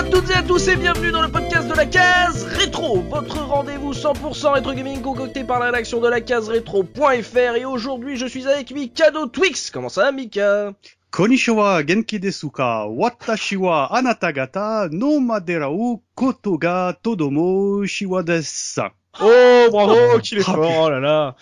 À toutes et à tous et bienvenue dans le podcast de la case rétro, votre rendez-vous 100% rétro gaming concocté par la rédaction de la case rétro.fr et aujourd'hui je suis avec Mikado Twix. Comment ça Mika? Konnichiwa genki desu ka Watashi wa anata gata no madera o koto ga todomo shiwa desu. Oh bravo, qu'il est Ah, fort, oh là là.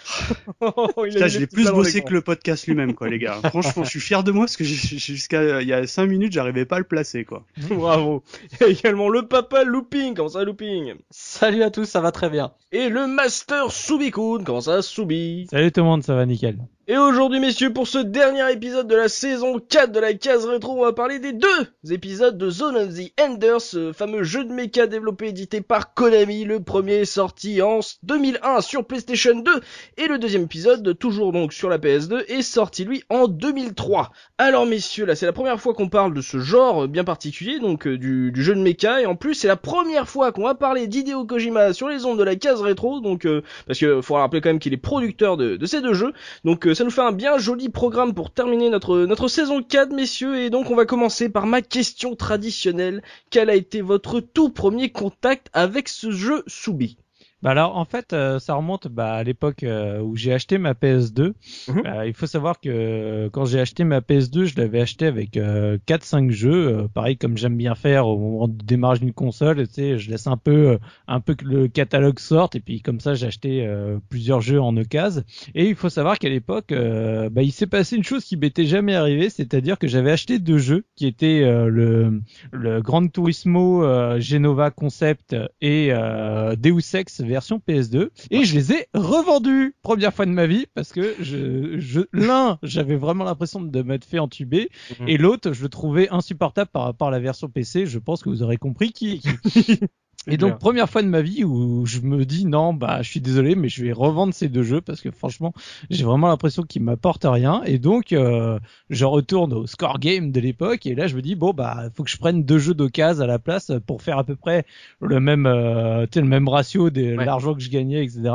Oh, il Putain, je l'ai plus bossé que le podcast lui-même, quoi, les gars. Franchement, je suis fier de moi parce que jusqu'à il y a 5 minutes, j'arrivais pas à le placer, quoi. Bravo. Et également le papa Looping, comment ça Looping? Salut à tous, ça va très bien. Et le Master Subikun, comment ça Subi? Salut tout le monde, ça va nickel. Et aujourd'hui, messieurs, pour ce dernier épisode de la saison 4 de la case rétro, on va parler des deux épisodes de Zone of the Enders, ce fameux jeu de mecha développé et édité par Konami. Le premier sorti en 2001 sur PlayStation 2 et le deuxième épisode, toujours donc sur la PS2, est sorti lui en 2003. Alors messieurs, là c'est la première fois qu'on parle de ce genre bien particulier, donc euh, du, jeu de mecha, et en plus c'est la première fois qu'on va parler d'Hideo Kojima sur les ondes de la case rétro, donc euh, parce que faut rappeler quand même qu'il est producteur de, de ces deux jeux, donc euh, ça nous fait un bien joli programme pour terminer notre, saison 4 messieurs, et donc on va commencer par ma question traditionnelle, quel a été votre tout premier contact avec ce jeu Soubi? Bah alors en fait, euh, ça remonte bah, à l'époque euh, où j'ai acheté ma PS2. Mhm. Euh, il faut savoir que euh, quand j'ai acheté ma PS2, je l'avais acheté avec euh, 4-5 jeux, euh, pareil comme j'aime bien faire au moment du démarrage d'une console. Tu sais, je laisse un peu, euh, un peu que le catalogue sorte et puis comme ça j'ai acheté euh, plusieurs jeux en occasion. Et il faut savoir qu'à l'époque, euh, bah, il s'est passé une chose qui m'était jamais arrivée, c'est-à-dire que j'avais acheté deux jeux qui étaient euh, le le Gran Turismo euh, Genova Concept et euh, Deus Ex version PS2 et je les ai revendus. Première fois de ma vie parce que je, je l'un j'avais vraiment l'impression de m'être fait entuber Mhm. et l'autre je le trouvais insupportable par rapport à la version PC je pense que vous aurez compris qui qui et donc première fois de ma vie où je me dis non bah je suis désolé mais je vais revendre ces deux jeux parce que franchement j'ai vraiment l'impression qu'ils m'apportent rien. Et donc euh, je retourne au score game de l'époque et là je me dis bon bah faut que je prenne deux jeux d'occasion à la place pour faire à peu près le même euh, le même ratio de Ouais. l'argent que je gagnais etc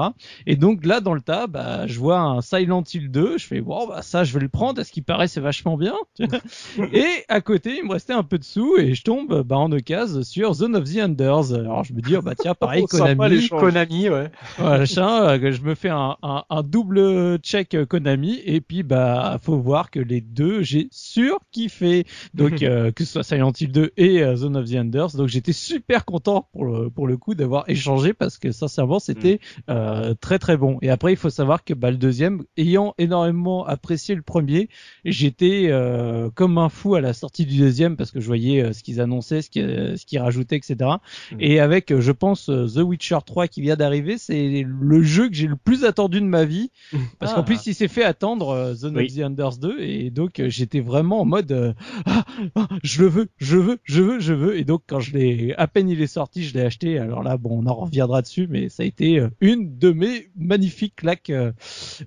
et donc là dans le tas bah je vois un Silent Hill 2 je fais bon bah ça je vais le prendre. À ce qui paraît c'est vachement bien? Et à côté il me restait un peu de sous et je tombe bah en occasion sur Zone of the Enders. Alors je me dis oh, bah tiens pareil Oh, Konami. ouais. machin, euh, je me fais un, un, un double check euh, Konami et puis bah faut voir que les deux j'ai sur kiffé donc euh, que ce soit Silent Hill 2 et euh, Zone of the Enders. Donc j'étais super content pour le, pour le coup d'avoir échangé parce que sincèrement c'était euh, très très bon. Et après il faut savoir que bah le deuxième ayant énormément apprécié le premier j'étais euh, comme un fou à la sortie du deuxième parce que je voyais euh, ce qu'ils annonçaient ce qu'ils ce qu'ils rajoutaient etc et avec, euh, je pense, euh, The Witcher 3 qui vient d'arriver, c'est le jeu que j'ai le plus attendu de ma vie. Parce Ah. qu'en plus, il s'est fait attendre euh, Zone Oui. of the Enders 2. Et donc, j'étais vraiment en mode, euh, ah, ah, je le veux, je veux, je veux, je veux. Et donc, quand je l'ai, à peine il est sorti, je l'ai acheté. Alors là, bon, on en reviendra dessus, mais ça a été une de mes magnifiques claques euh,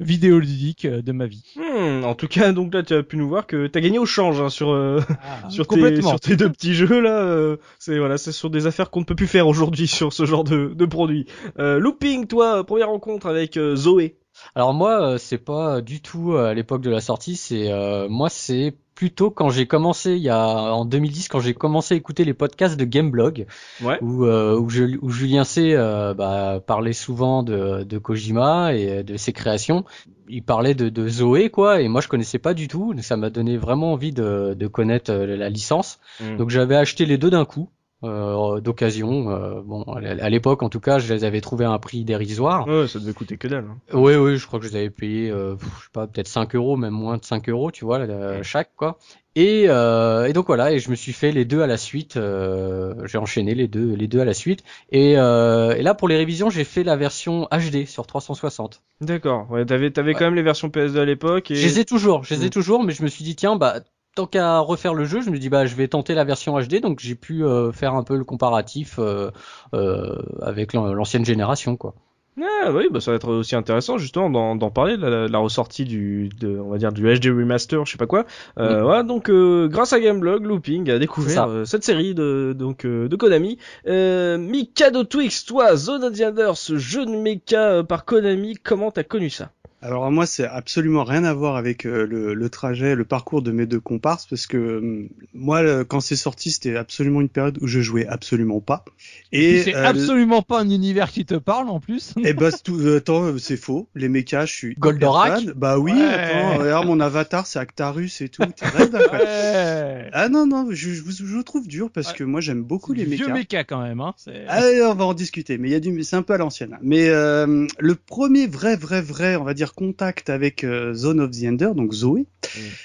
vidéoludiques de ma vie. Hmm, en tout cas, donc là, tu as pu nous voir que t'as gagné au change hein, sur euh, sur, tes, sur tes deux petits jeux là. euh, c'est voilà, c'est sur des affaires qu'on ne peut plus faire aujourd'hui sur ce genre de, de produit. Euh, Looping, toi, première rencontre avec euh, Zoé. Alors moi, euh, c'est pas du tout à l'époque de la sortie, c'est euh, moi c'est plutôt quand j'ai commencé il y a en 2010 quand j'ai commencé à écouter les podcasts de Gameblog Ouais. où euh, où, je, où Julien C euh, bah, parlait souvent de, de Kojima et de ses créations. Il parlait de, de Zoé quoi et moi je connaissais pas du tout. Ça m'a donné vraiment envie de, de connaître la licence. Hmm. Donc j'avais acheté les deux d'un coup. Euh, d'occasion euh, bon à l'époque en tout cas je les avais trouvés à un prix dérisoire Ouais, ça devait coûter que dalle. hein. oui, oui, je crois que je les avais payés, euh, je sais pas, peut-être 5 euros, même moins de 5 euros, tu vois, chaque, quoi. Et, euh, et donc voilà, et je me suis fait les deux à la suite, euh, j'ai enchaîné les deux, les deux à la suite. Et, euh, et là, pour les révisions, j'ai fait la version HD sur 360. D'accord. Ouais, t'avais t'avais quand même les versions PS2 à l'époque. Et... Je les ai toujours, je les ai Mm. toujours, mais je me suis dit, tiens, bah, tant qu'à refaire le jeu, je me dis, bah, je vais tenter la version HD, donc j'ai pu euh, faire un peu le comparatif euh, euh, avec l'an- l'ancienne génération, quoi. Ah oui, bah ça va être aussi intéressant justement d'en parler de la, la ressortie du, de, on va dire du HD remaster, je sais pas quoi. Euh, Voilà, donc euh, grâce à Gameblog, Looping a découvert euh, cette série de donc euh, de Konami. Euh, Mikado Twix, toi, Zone of the ce jeu de mecha par Konami, comment t'as connu ça? Alors moi, c'est absolument rien à voir avec euh, le, le trajet, le parcours de mes deux comparses, parce que euh, moi, le- quand c'est sorti, c'était absolument une période où je jouais absolument pas. Et c'est euh, absolument pas un univers qui te parle en plus. Et bah, c'est tout, euh, attends, euh, c'est faux. Les mechas, je suis. Goldorak fan. Bah oui, Ouais. attends, regarde mon avatar, c'est Actarus et tout. Ouais. Ah non, non, je, je, vous- je vous trouve dur parce que moi, j'aime beaucoup les du vieux mechas. méca quand même. Hein. Ah, on va en discuter, mais il y a du, c'est un peu à l'ancienne. hein. Mais euh, le premier vrai, vrai, vrai, on va dire contact avec euh, Zone of the Ender, donc Zoé,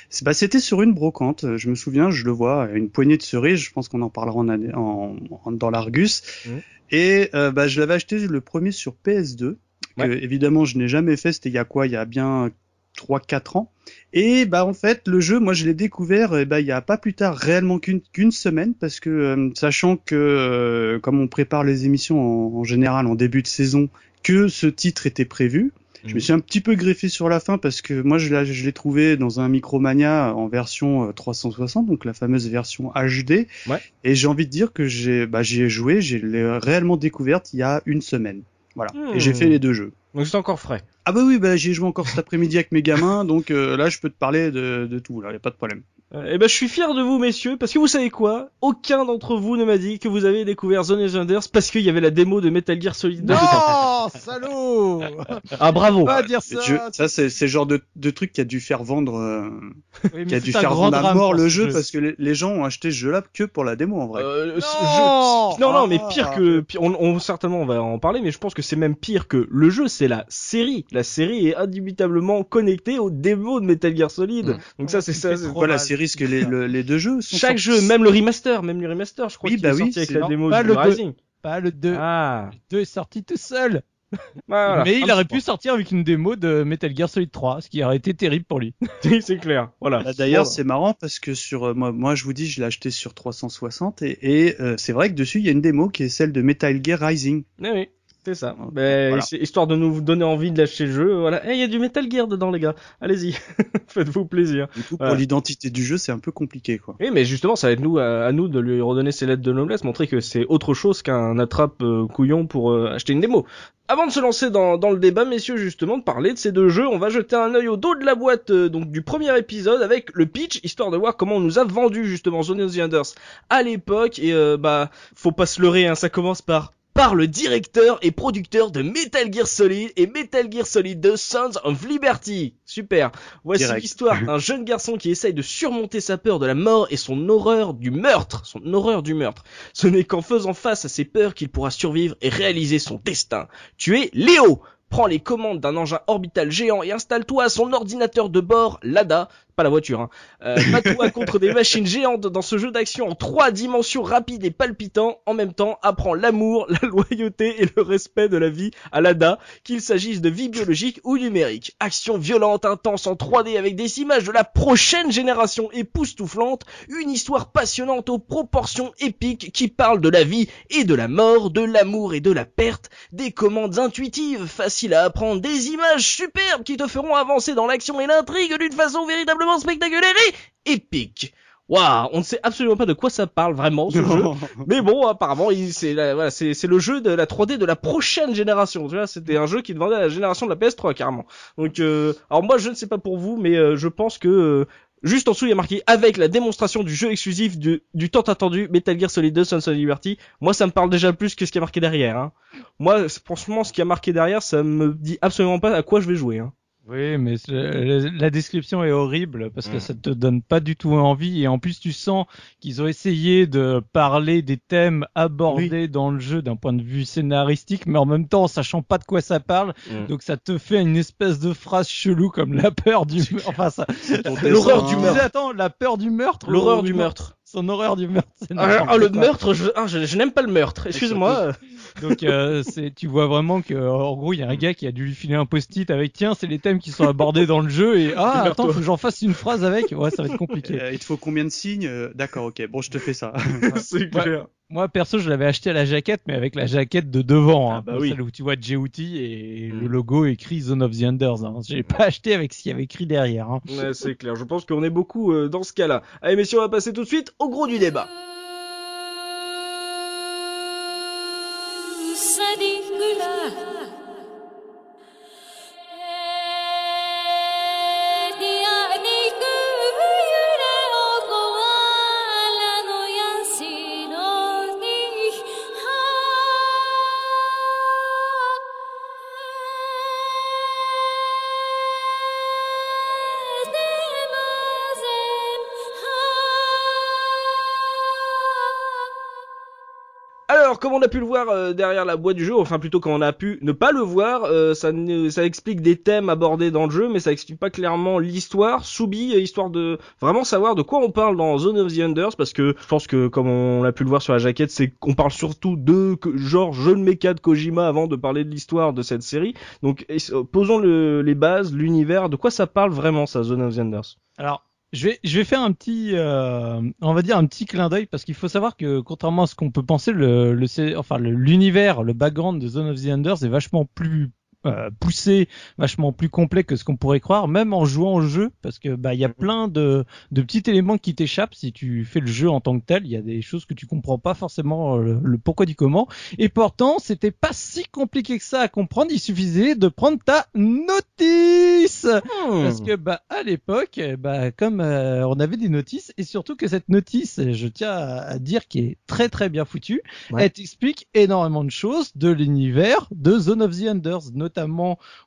c'est bah, c'était sur une brocante. Euh, Je me souviens, je le vois, une poignée de cerises. Je pense qu'on en parlera en, année- en, en- dans l'Argus. Mhm. Et euh, bah, je l'avais acheté le premier sur PS2. Que, évidemment, je n'ai jamais fait. C'était il y a quoi Il y a bien 3-4 ans. Et bah en fait le jeu, moi je l'ai découvert eh bah, il y a pas plus tard réellement qu'une semaine parce que euh, sachant que euh, comme on prépare les émissions en, en général en début de saison, que ce titre était prévu, je me suis un petit peu greffé sur la fin parce que moi je l'ai je l'ai trouvé dans un Micromania en version euh, 360 donc la fameuse version HD Ouais. et j'ai envie de dire que j'ai bah j'y ai joué, j'ai l'ai réellement découverte il y a une semaine. Voilà. Hmm. Et j'ai fait les deux jeux. Donc c'est encore frais. Ah bah oui, bah j'y ai joué encore cet après-midi avec mes gamins, donc euh, là je peux te parler de, de tout, là, y a pas de problème. Euh, eh ben, je suis fier de vous, messieurs, parce que vous savez quoi? Aucun d'entre vous ne m'a dit que vous avez découvert Zone of the Enders parce qu'il y avait la démo de Metal Gear Solid 2. Non, salaud Ah, bravo Pas dire ça. Je- ça c'est le genre de, de truc qui a dû faire vendre, euh, Oui, qui a dû faire vendre à mort le ce jeu parce que les, les gens ont acheté ce jeu-là que pour la démo en vrai. Euh, ce Non jeu- non, non, mais pire que, pire- on, on- certainement on va en parler, mais je pense que c'est même pire que le jeu, c'est la série. La série est indubitablement connectée aux démos de Metal Gear Solid. Mm. Donc ça, c'est ça. c'est- trop Voilà, mal. c'est risque les, le- les deux jeux sont Chaque sortis- jeu, même le remaster, même le remaster, je crois Oui, qu'il bah est oui, sorti avec la non, démo pas du le deux. Rising. Pas le 2. Ah, Le 2 est sorti tout seul. Voilà. mais il aurait pu sortir avec une démo de Metal Gear Solid 3, ce qui aurait été terrible pour lui. c'est clair. Voilà. Bah, D'ailleurs, c'est marrant parce que sur euh, moi, moi, je vous dis, je l'ai acheté sur 360 et, et euh, c'est vrai que dessus il y a une démo qui est celle de Metal Gear Rising. Oui, oui. C'est ça. Ben, Voilà. histoire de nous donner envie de lâcher le jeu. Voilà. Eh, il y a du Metal Gear dedans, les gars. Allez-y. Faites-vous plaisir. Du coup, Voilà. pour l'identité du jeu, c'est un peu compliqué, quoi. Oui, mais justement, ça va être nous, à, à nous de lui redonner ses lettres de noblesse, montrer que c'est autre chose qu'un attrape euh, couillon pour euh, acheter une démo. Avant de se lancer dans, dans le débat, messieurs, justement, de parler de ces deux jeux, on va jeter un œil au dos de la boîte euh, donc du premier épisode avec le pitch, histoire de voir comment on nous a vendu justement Zone of the Enders à l'époque. Et bah, faut pas se leurrer, hein, ça commence par par le directeur et producteur de Metal Gear Solid et Metal Gear Solid 2 Sons of Liberty. Super. Voici l'histoire d'un jeune garçon qui essaye de surmonter sa peur de la mort et son horreur du meurtre. Son horreur du meurtre. Ce n'est qu'en faisant face à ses peurs qu'il pourra survivre et réaliser son destin. Tu es Léo. Prends les commandes d'un engin orbital géant et installe-toi à son ordinateur de bord, l'ADA, pas la voiture, hein. Euh, Bats-toi contre des machines géantes dans ce jeu d'action en trois dimensions rapides et palpitants. En même temps, apprends l'amour, la loyauté et le respect de la vie à l'ADA, qu'il s'agisse de vie biologique ou numérique. Action violente, intense en 3D avec des images de la prochaine génération époustouflante, une histoire passionnante aux proportions épiques qui parle de la vie et de la mort, de l'amour et de la perte, des commandes intuitives, faciles à apprendre, des images superbes qui te feront avancer dans l'action et l'intrigue d'une façon véritablement spectaculaire et épique. Waouh, on ne sait absolument pas de quoi ça parle vraiment ce jeu. Mais bon, apparemment, c'est voilà, c'est le jeu de la 3D de la prochaine génération. Tu vois, c'était un jeu qui demandait à la génération de la PS3 carrément. Donc, euh, alors moi, je ne sais pas pour vous, mais euh, je pense que euh, juste en dessous, il y a marqué avec la démonstration du jeu exclusif du, du tant attendu Metal Gear Solid 2 Sons of Liberty. Moi, ça me parle déjà plus que ce qui est marqué derrière. Hein. Moi, franchement, ce qui a marqué derrière, ça me dit absolument pas à quoi je vais jouer. Hein. Oui, mais la, description est horrible parce que Mm. ça te donne pas du tout envie et en plus tu sens qu'ils ont essayé de parler des thèmes abordés dans le jeu d'un point de vue scénaristique, mais en même temps en sachant pas de quoi ça parle, Mm. donc ça te fait une espèce de phrase chelou comme la peur du meurtre. Enfin ça, L'horreur du me meurtre. Attends, la peur du meurtre. L'horreur du meurtre. Son horreur du meurtre. c'est Ah, n'importe ah, le meurtre, je, ah, je, je n'aime pas le meurtre. Excuse-moi. Donc euh, c'est, tu vois vraiment que en gros il y a un gars qui a dû lui filer un post-it avec tiens c'est les thèmes qui sont abordés dans le jeu et ah attends faut que j'en fasse une phrase avec ouais ça va être compliqué. Euh, il te faut combien de signes? Euh, D'accord, ok. Bon, je te fais ça. c'est clair. Moi perso je l'avais acheté à la jaquette mais avec la jaquette de devant, Ah, hein, bah oui. celle où tu vois et Mm. le logo écrit Zone of the Enders. Hein. J'ai pas acheté avec ce qu'il y avait écrit derrière. Hein. Ouais, c'est clair. Je pense qu'on est beaucoup euh, dans ce cas-là. Allez, messieurs, on va passer tout de suite au gros du débat. Comme on a pu le voir euh, derrière la boîte du jeu, enfin plutôt quand on a pu ne pas le voir, euh, ça, ne- ça explique des thèmes abordés dans le jeu, mais ça explique pas clairement l'histoire. Soubi, histoire de vraiment savoir de quoi on parle dans Zone of the Enders, parce que je pense que comme on a pu le voir sur la jaquette, c'est qu'on parle surtout de genre jeu de méca de Kojima avant de parler de l'histoire de cette série. Donc euh, posons le- les bases, l'univers, de quoi ça parle vraiment ça, Zone of the Enders? Alors, je vais, je vais faire un petit, euh, on va dire un petit clin d'œil parce qu'il faut savoir que contrairement à ce qu'on peut penser, le, le, enfin le- l'univers, le background de Zone of the Enders est vachement plus euh, poussé, vachement plus complet que ce qu'on pourrait croire, même en jouant au jeu, parce que bah il y a plein de, de petits éléments qui t'échappent si tu fais le jeu en tant que tel. Il y a des choses que tu comprends pas forcément euh, le, le pourquoi du comment. Et pourtant, c'était pas si compliqué que ça à comprendre. Il suffisait de prendre ta notice. Parce que bah à l'époque, bah comme euh, on avait des notices et surtout que cette notice, je tiens à, à dire qui est très très bien foutue, Ouais. elle t'explique énormément de choses de l'univers de Zone of the Enders, notamment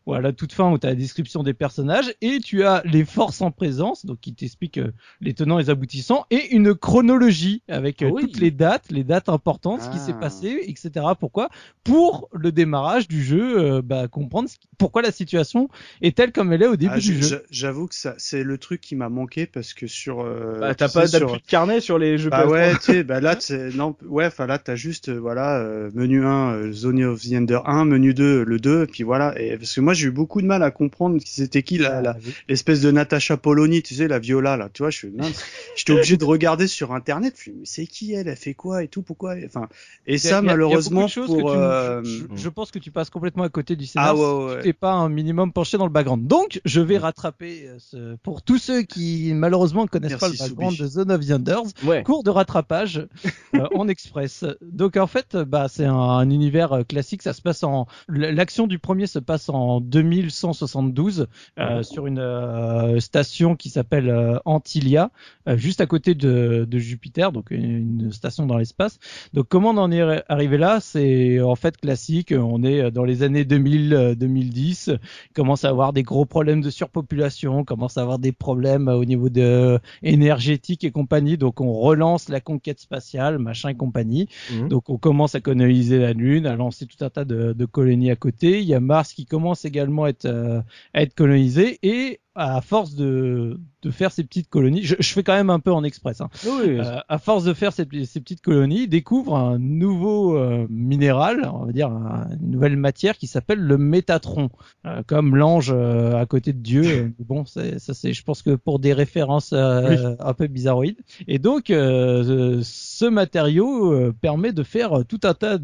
ou à la toute fin où tu as la description des personnages et tu as les forces en présence, donc qui t'explique euh, les tenants et les aboutissants et une chronologie avec euh, Oui. toutes les dates, les dates importantes, ce qui s'est Ah. passé, etc. Pourquoi? Pour le démarrage du jeu, euh, bah, comprendre ce qui- pourquoi la situation est telle comme elle est au début Ah, du jeu. j'a- J'avoue que ça, c'est le truc qui m'a manqué parce que sur. euh, Bah, t'as sais, pas sur- d'appui de carnet sur les jeux Bah PS3. ouais, tu sais, bah là, non, ouais, enfin là, t'as juste, euh, voilà, euh, menu 1, euh, Zone of the Ender 1, menu 2, le 2, puis voilà. Et parce que moi, j'ai eu beaucoup de mal à comprendre qui c'était qui la, l'espèce de Natasha Polony, tu sais, la Viola là, tu vois, je suis, mince, j'étais obligé de regarder sur internet, je suis, mais c'est qui elle, elle fait quoi et tout, pourquoi, enfin, et ça malheureusement pour, euh, je, je pense que tu passes complètement à côté du scénario. ah ouais, ouais, si ouais. tu t'es pas un minimum penché dans le background. Donc, je vais rattraper euh, ce... pour tous ceux qui malheureusement ne connaissent Merci, pas le background Soubi. de Zone of the Enders. Ouais. Cours de rattrapage euh, en express. Donc en fait, bah c'est un, un univers classique. Ça se passe en l'action du premier se passe en 2172 euh, sur une euh, station qui s'appelle euh, Antilia, juste à côté de, de Jupiter, donc une, une station dans l'espace. Donc comment on en est arri- arrivé là? C'est en fait classique. On est dans les années 2000, euh, 2010. Il commence à avoir des gros problèmes de surpopulation, on commence à avoir des problèmes au niveau de énergétique et compagnie. Donc on relance la conquête spatiale, machin et compagnie. Mhm. Donc on commence à coloniser la Lune, à lancer tout un tas de, de colonies à côté. Il y a Qui commence également à être, euh, à être colonisé. Et à force de, de faire ces petites colonies, je, je fais quand même un peu en express. Hein. Oui, Euh, à force de faire ces, ces petites colonies, découvre un nouveau euh, minéral, on va dire un- une nouvelle matière qui s'appelle le métatron, Euh, comme l'ange euh, à côté de Dieu. Euh, bon, ça c'est, je pense que pour des références euh, un peu bizarroïdes. Et donc, euh, ce matériau permet de faire tout un tas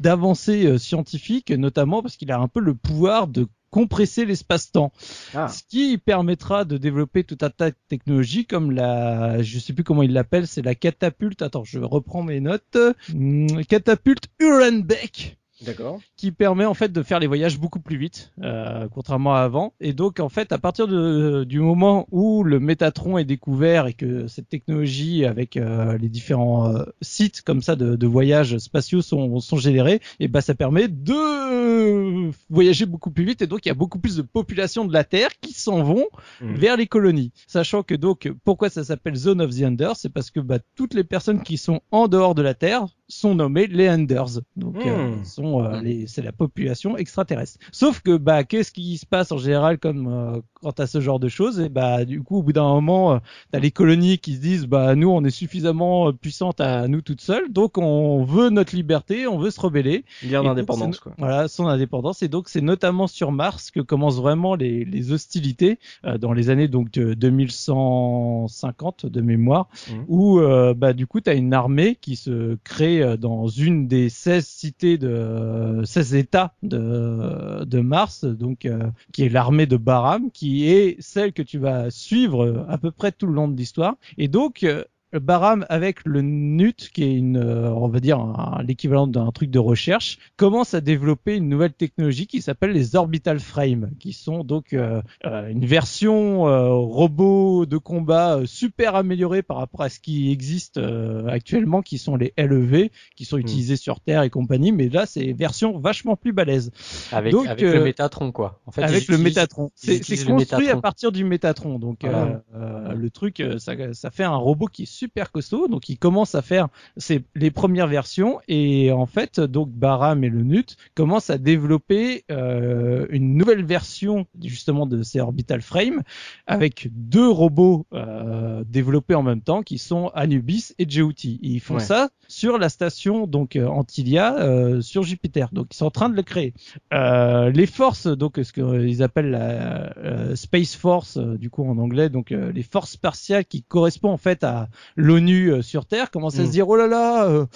d'avancées scientifiques, notamment parce qu'il a un peu le pouvoir de compresser l'espace-temps. Ah. Ce qui permettra de développer tout un tas de technologies comme la, je sais plus comment il l'appelle, c'est la catapulte. Attends, je reprends mes notes. Hum, catapulte Urenbeck D'accord. qui permet en fait de faire les voyages beaucoup plus vite, euh, contrairement à avant. Et donc en fait, à partir de, du moment où le Métatron est découvert et que cette technologie avec euh, les différents euh, sites comme ça de, de voyages spatiaux sont, sont générés, et ben ça permet de voyager beaucoup plus vite. Et donc il y a beaucoup plus de populations de la Terre qui s'en vont Mhm. vers les colonies. Sachant que donc pourquoi ça s'appelle Zone of the Enders, c'est parce que bah, toutes les personnes qui sont en dehors de la Terre sont nommées les Enders. Donc euh, Hmm. sont euh, les c'est la population extraterrestre. Sauf que bah qu'est-ce qui se passe en général comme euh, quand à ce genre de choses? Et bah du coup au bout d'un moment euh, t'as les colonies qui se disent bah nous on est suffisamment euh, puissantes à nous toutes seules donc on veut notre liberté, on veut se rebeller donc, d'indépendance, quoi. Voilà, son indépendance. Et donc, c'est notamment sur Mars que commencent vraiment les, les hostilités euh, dans les années donc de 2150 de mémoire, Mhm. où euh, bah du coup, tu as une armée qui se crée euh, dans une des 16 cités de 16 États de de Mars, donc euh, qui est l'armée de Baram, qui est celle que tu vas suivre euh, à peu près tout le long de l'histoire. Et donc Baram avec le NUT, qui est une, euh, on va dire l'équivalent d'un truc de recherche, commence à développer une nouvelle technologie qui s'appelle les orbital frames, qui sont donc euh, euh, une version euh, robot de combat euh, super améliorée par rapport à ce qui existe euh, actuellement, qui sont les LEV, qui sont utilisés sur Terre et compagnie, mais là c'est version vachement plus balèze Avec, Donc, avec le Métatron, quoi. En fait, avec le Métatron. C'est construit Métatron. à partir du Métatron. Donc euh, euh, le truc, ça, ça fait un robot qui est super costaud. Donc, il commence à faire ses, les premières versions et en fait, donc Baram et le Nut commencent à développer euh, une nouvelle version justement de ces orbital frames avec deux robots euh, développés en même temps qui sont Anubis et Jeuti. Ils font Ouais. ça sur la station donc euh, Antilia euh, sur Jupiter. Donc ils sont en train de le créer. Euh, les forces, donc ce qu'ils appellent la euh, Space Force, euh, du coup en anglais, donc euh, les forces spatiales qui correspondent en fait à l'ONU euh, sur Terre, commencent à Mm. se dire oh là là. euh,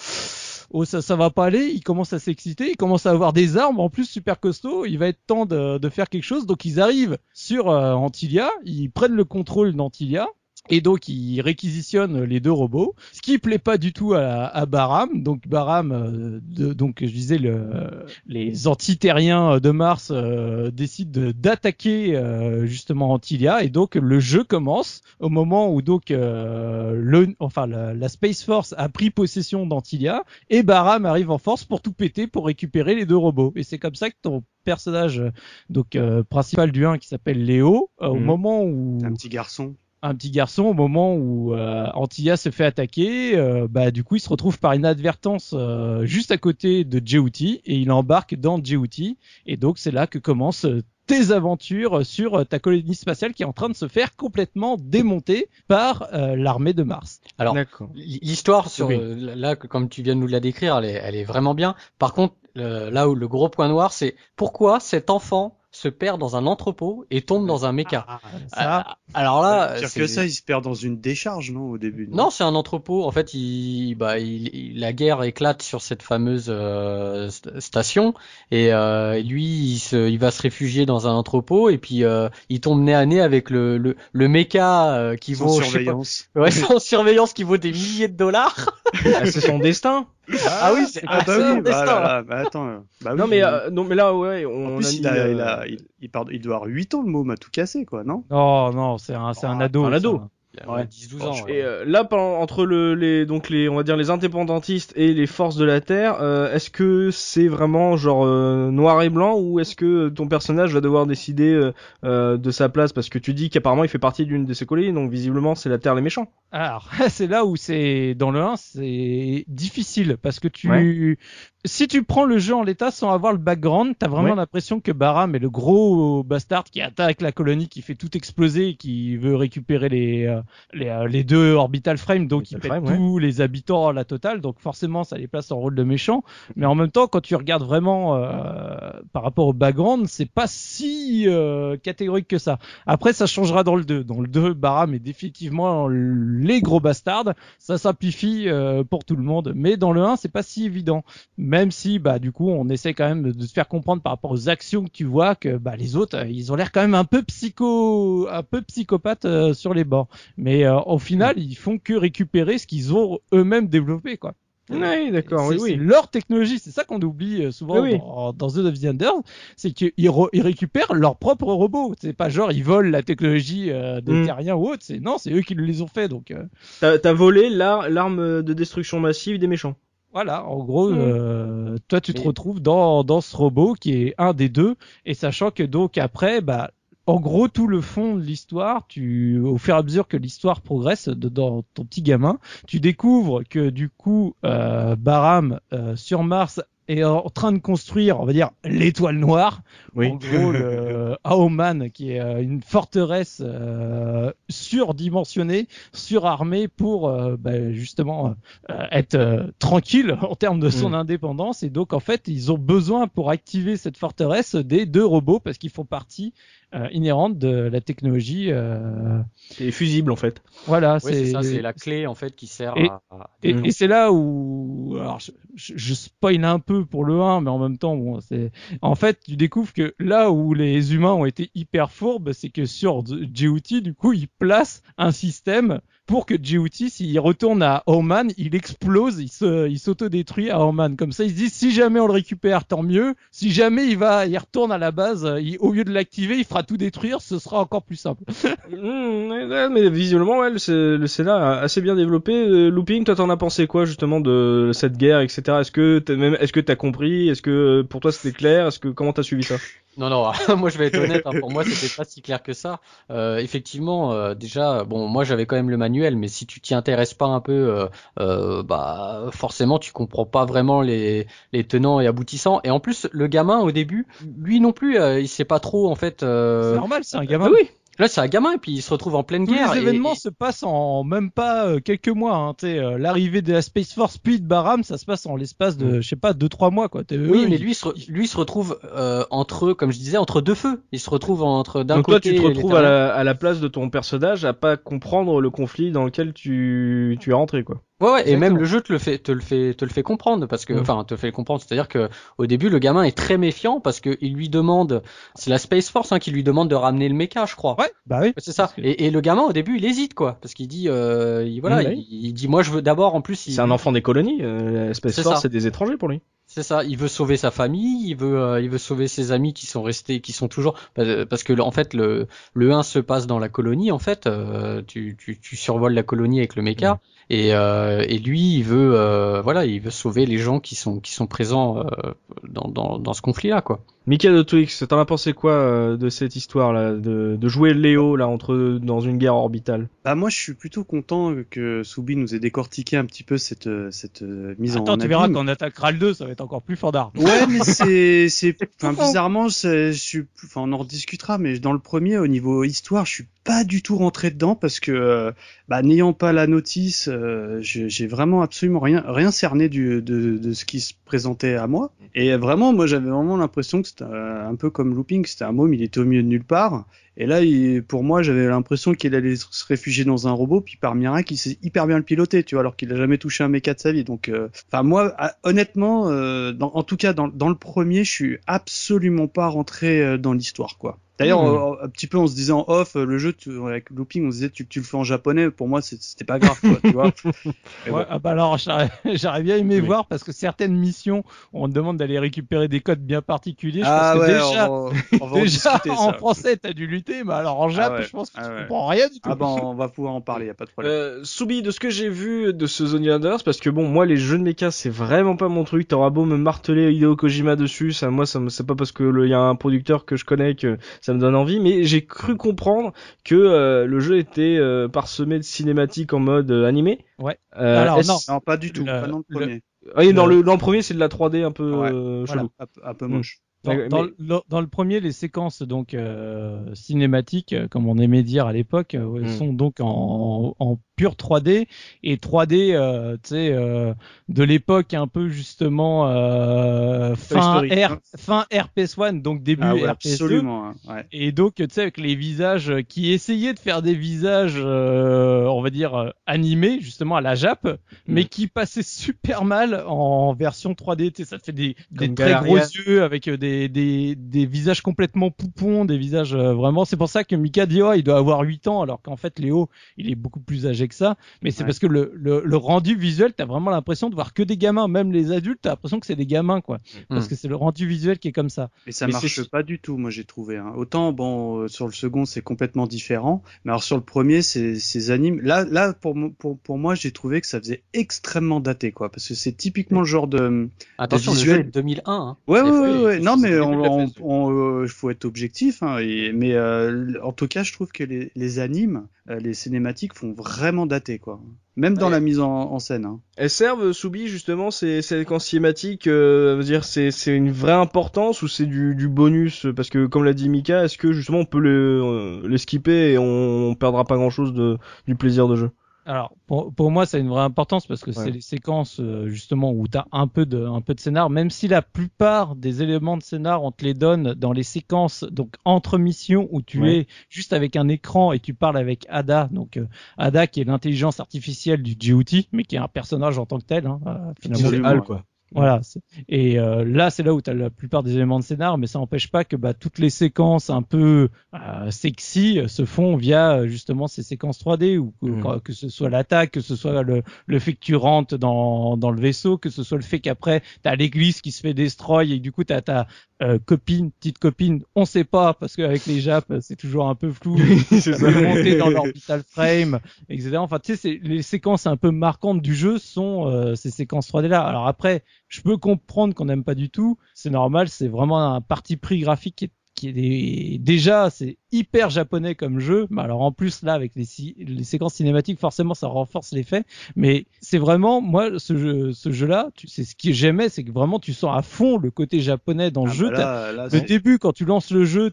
Oh ça ça va pas aller, ils commencent à s'exciter, ils commencent à avoir des armes en plus super costauds, il va être temps de, de faire quelque chose, donc ils arrivent sur euh, Antilia, ils prennent le contrôle d'Antilia, et donc ils réquisitionnent les deux robots, ce qui plaît pas du tout à, à Baram. Donc Baram, euh, de- donc je disais le, les antiterriens de Mars euh, décident de- d'attaquer euh, justement Antilia et donc le jeu commence au moment où donc euh, le, enfin la, la Space Force a pris possession d'Antilia et Baram arrive en force pour tout péter pour récupérer les deux robots. Et c'est comme ça que ton personnage donc euh, principal du 1 qui s'appelle Léo euh, au Mhm. moment où Un petit garçon. Un petit garçon au moment où euh, Antilla se fait attaquer, euh, bah du coup il se retrouve par inadvertance euh, juste à côté de Jeuti et il embarque dans Jeuti et donc c'est là que commencent tes aventures sur ta colonie spatiale qui est en train de se faire complètement démonter par euh, l'armée de Mars. Alors. L'histoire sur Oui. euh, là comme tu viens de nous la décrire, elle est, elle est vraiment bien. Par contre, là où le gros point noir, c'est pourquoi cet enfant se perd dans un entrepôt et tombe dans un méca. Ça, Ah, alors là, Pire c'est- que ça, il se perd dans une décharge, non, au début non, c'est un entrepôt. En fait, il, bah, il, la guerre éclate sur cette fameuse euh, st- station et euh, lui, il, se, il va se réfugier dans un entrepôt et puis euh, il tombe nez à nez avec le le, le méca euh, qui Sans vaut pas- surveillance. ouais, sans surveillance qui vaut des milliers de dollars. Ah, c'est son destin. Ah, oui, c'est Ah bah oui, bah, là, là, bah attends. bah non oui, mais il- euh, non mais là ouais on en plus, a il, mis, a, euh, il, a, il, il, part- il doit avoir 8 ans, le môme a tout cassé, quoi, non? Non non c'est un c'est un Ah, ado. un ado. Ça. Il a Ouais. 10-12 ans. Et euh, là, pendant- entre le, les, donc les, on va dire les indépendantistes et les forces de la Terre, euh, est-ce que c'est vraiment genre euh, noir et blanc ou est-ce que ton personnage va devoir décider euh, euh, de sa place? Parce que tu dis qu'apparemment il fait partie d'une de ces colonies, donc visiblement c'est la Terre les méchants. Alors, c'est là où c'est dans le 1, c'est difficile parce que tu Ouais. si tu prends le jeu en l'état sans avoir le background, t'as vraiment Ouais. l'impression que Baram est le gros bastard qui attaque la colonie, qui fait tout exploser, et qui veut récupérer les euh, les, euh, les deux orbital frames, donc il Orbital pète frame, tous les habitants à la totale, donc forcément ça les place en rôle de méchants. Mais en même temps, quand tu regardes vraiment euh, par rapport au background, c'est pas si euh, catégorique que ça. Après, ça changera dans le 2. Dans le 2, Baram est définitivement les gros bastards. Ça simplifie euh, pour tout le monde. Mais dans le 1, c'est pas si évident. Même si, bah, du coup, on essaie quand même de se faire comprendre par rapport aux actions que tu vois que, bah, les autres, ils ont l'air quand même un peu psycho, un peu psychopathes euh, sur les bords. Mais euh, au final, ils font que récupérer ce qu'ils ont eux-mêmes développé, quoi. Oui, d'accord, oui, C'est- oui. leur technologie, c'est ça qu'on oublie euh, souvent Oui, dans, dans The of the Enders, c'est qu'ils re- ils récupèrent leur propre robot. C'est pas genre ils volent la technologie euh, des Mm. terriens ou autre. C'est non, c'est eux qui les ont fait. Donc euh, T'as t'as volé l'ar- l'arme de destruction massive des méchants. voilà, en gros, Mm. euh, toi tu te Mais- retrouves dans dans ce robot qui est un des deux, et sachant que donc après, bah en gros, tout le fond de l'histoire, tu, au fur et à mesure que l'histoire progresse dans ton petit gamin, tu découvres que du coup, euh, Baram euh, sur Mars est en train de construire, on va dire, l'étoile noire. Oui. En gros, le Aoman, qui est euh, une forteresse euh, surdimensionnée, surarmée pour euh, bah, justement euh, être euh, tranquille en termes de son Mm. indépendance. Et donc, en fait, ils ont besoin pour activer cette forteresse des deux robots parce qu'ils font partie euh, inhérente de la technologie. euh, C'est fusible en fait. voilà, Oui, c'est ça, c'est la clé en fait qui sert Et- à, et, Mm. et c'est là où, alors je, je, je spoil un peu pour le 1, mais en même temps, bon, c'est, en fait, tu découvres que là où les humains ont été hyper fourbes, c'est que sur GOT, du coup, ils placent un système pour que GOT, s'il retourne à Oman, il explose, il se, il s'autodétruit à Oman. Comme ça, ils se disent, si jamais on le récupère, tant mieux. Si jamais il va, il retourne à la base, il- au lieu de l'activer, il fera tout détruire, ce sera encore plus simple. Ouais, mais visiblement, ouais, le, le assez bien développé. Euh, Looping, toi, t'en as pensé quoi justement de cette guerre, etc. Est-ce que t'as est-ce que t'as compris? Est-ce que euh, pour toi c'était clair? Est-ce que comment t'as suivi ça? Non, non, moi je vais être honnête, hein, pour moi c'était pas si clair que ça. Euh, effectivement, euh, déjà, bon, moi j'avais quand même le manuel, mais si tu t'y intéresses pas un peu, euh, euh, bah forcément tu comprends pas vraiment les, les tenants et aboutissants. Et en plus, le gamin au début, lui non plus, euh, il sait pas trop en fait. euh, C'est normal, c'est un gamin. oui, là c'est un gamin et puis il se retrouve en pleine Tous guerre. les événements et- se passent en même pas euh, quelques mois. Hein, euh, L'arrivée de la Space Force puis de Baram, ça se passe en l'espace de, je sais pas, deux trois mois quoi. Oui, eux, mais lui, se re- lui se retrouve euh, entre, comme je disais, entre deux feux. Il se retrouve entre d'un Donc toi, côté. tu te retrouves à la, à la place de ton personnage à pas comprendre le conflit dans lequel tu, tu es rentré, quoi. Ouais, ouais, et même le jeu te le fait, te le fait, te le fait comprendre parce que, Mm. enfin, te le fait comprendre. C'est-à-dire que au début, le gamin est très méfiant parce que il lui demande, c'est la Space Force hein, qui lui demande de ramener le mecha, je crois. Ouais, bah oui. C'est ça. Que- Et, et le gamin au début, il hésite quoi, parce qu'il dit, euh, il, voilà, Mm, ouais. il, il dit, moi je veux d'abord, en plus, il, C'est un enfant des colonies. Euh, la Space Force, c'est des étrangers pour lui. C'est ça, il veut sauver sa famille, il veut, euh, il veut sauver ses amis qui sont restés, qui sont toujours, parce parce que en fait le le 1 se passe dans la colonie en fait, euh, tu, tu tu survoles la colonie avec le mecha et euh, et lui il veut euh, voilà il veut sauver les gens qui sont qui sont présents euh, dans dans dans ce conflit là quoi. Mika de Twix, t'en as pensé quoi euh, de cette histoire là, de, de jouer Léo là entre dans une guerre orbitale? Bah moi je suis plutôt content que Soubi nous ait décortiqué un petit peu cette cette mise en Attends, tu abîme. verras quand on attaquera le 2, ça va être encore plus fort d'art. Ouais, mais c'est, c'est, enfin, bizarrement, c'est- je suis, enfin, on en rediscutera, mais dans le premier, au niveau histoire, je suis pas du tout rentré dedans parce que, euh, bah, n'ayant pas la notice, euh, j'ai vraiment absolument rien, rien cerné du, de, de ce qui se présentait à moi. Et vraiment, moi, j'avais vraiment l'impression que c'était euh, un peu comme Looping, c'était un môme, il était au milieu de nulle part. Et là, il- pour moi, j'avais l'impression qu'il allait se réfugier dans un robot, puis par miracle, il sait hyper bien le piloter, tu vois, alors qu'il a jamais touché un méca de sa vie. Donc, euh, enfin, moi, à- honnêtement, euh, dans- en tout cas, dans, dans le premier, je suis absolument pas rentré dans l'histoire, quoi. D'ailleurs, Hmm. euh, un petit peu, on se disait en off, euh, le jeu, tu- avec Looping, on se disait, tu, tu le fais en japonais, pour moi, c'était pas grave, quoi, tu vois. Ouais, bon. ah bah alors j'aurais j'aurais bien aimé Oui. voir parce que certaines missions on te demande d'aller récupérer des codes bien particuliers. Je Ah pense que ouais, déjà, on va, on va en déjà discuter, en ça. français t'as dû lutter, mais alors en Jap, Ah ouais, je pense que ah tu ouais. comprends rien du tout. Ah ben, on va pouvoir en parler, y a pas de problème. Euh, Soubi, de ce que j'ai vu de ce Zone Anders, parce que bon, moi les jeux de mecha c'est vraiment pas mon truc. T'auras beau me marteler Hideo Kojima dessus, ça, moi, ça me, c'est pas parce que le- y a un producteur que je connais que ça me donne envie, mais j'ai cru comprendre que euh, le jeu était euh, parsemé de cinématiques en mode euh, animé. Ouais. Euh, Alors, non. Non, pas du tout, Le- pas dans le le- premier. Ah oui, dans le- dans le premier c'est de la 3D un peu Ouais, euh, voilà. chelou. Un, peu- un peu Mm. moche. Dans, Mais- dans mais- le, dans le premier, les séquences donc euh, cinématiques, comme on aimait dire à l'époque, euh, Mm. sont donc en, en pure 3D et 3D, euh, tu sais, euh, de l'époque un peu justement euh, fin. R, fin RPS1, donc début Ah ouais, RPS2. absolument, hein, ouais. Et donc, tu sais, avec les visages euh, qui essayaient de faire des visages, euh, on va dire, euh, animés, justement, à la Jap, mais qui passaient super mal en version 3D. Tu sais, ça te fait des, des très gros yeux avec des, des, des visages complètement poupons, des visages vraiment... C'est pour ça que Mika dit, oh, il doit avoir 8 ans, alors qu'en fait, Léo, il est beaucoup plus âgé que ça. Mais c'est Ouais. parce que le, le, le rendu visuel, t'as vraiment l'impression de voir que des gamins. Même les adultes, t'as l'impression que c'est des gamins, quoi. Parce Mm. que c'est le rendu visuel qui est comme ça. Et ça Mais marche pas du tout, moi j'ai trouvé. Hein. Autant bon euh, sur le second c'est complètement différent, mais alors sur le premier c'est ces animes. Là là pour pour pour moi j'ai trouvé que ça faisait extrêmement daté quoi, parce que c'est typiquement le genre de. Attention, le visuel- jeu est de 2001. Hein. Ouais ouais ouais, ouais. Non mais le on, début de la on, PS2. on, euh, faut être objectif. Hein, et, mais euh, en tout cas je trouve que les les animes, euh, les cinématiques font vraiment dater quoi. Même dans la mise en, en scène. Hein. Elles servent, Soubi, justement, ces ces séquences cinématiques, euh, dire, c'est c'est une vraie importance ou c'est du, du bonus? Parce que, comme l'a dit Mika, est-ce que justement on peut les, euh, les skipper et on, on perdra pas grand-chose de du plaisir de jeu? Alors, pour, pour moi, ça a une vraie importance parce que Ouais. c'est les séquences euh, justement où tu as un peu de un peu de scénar, même si la plupart des éléments de scénar on te les donne dans les séquences donc entre missions où tu Ouais. es juste avec un écran et tu parles avec Ada, donc euh, Ada qui est l'intelligence artificielle du GOT, mais qui est un personnage en tant que tel. Hein, euh, finalement, C'est Hal, quoi. Voilà. Et euh, là, c'est là où tu as la plupart des éléments de scénar, mais ça n'empêche pas que bah, toutes les séquences un peu euh, sexy euh, se font via euh, justement ces séquences 3D, ou que, Mhm. que ce soit l'attaque, que ce soit le, le fait que tu rentres dans, dans le vaisseau, que ce soit le fait qu'après tu as l'église qui se fait destroy et du coup tu as ta euh, copine, petite copine, on sait pas parce qu'avec les Japs c'est toujours un peu flou. monter dans l'orbital frame, etc. Enfin, tu sais, les séquences un peu marquantes du jeu sont euh, ces séquences 3D là. Alors après, je peux comprendre qu'on n'aime pas du tout. C'est normal, c'est vraiment un parti pris graphique qui est qui est déjà c'est hyper japonais comme jeu. Mais alors en plus là avec les, les séquences cinématiques, forcément ça renforce l'effet. Mais c'est vraiment moi ce jeu, ce jeu-là, tu... c'est ce que j'aimais, c'est que vraiment tu sens à fond le côté japonais dans le Ah, jeu. bah là, là, Le début, quand tu lances le jeu,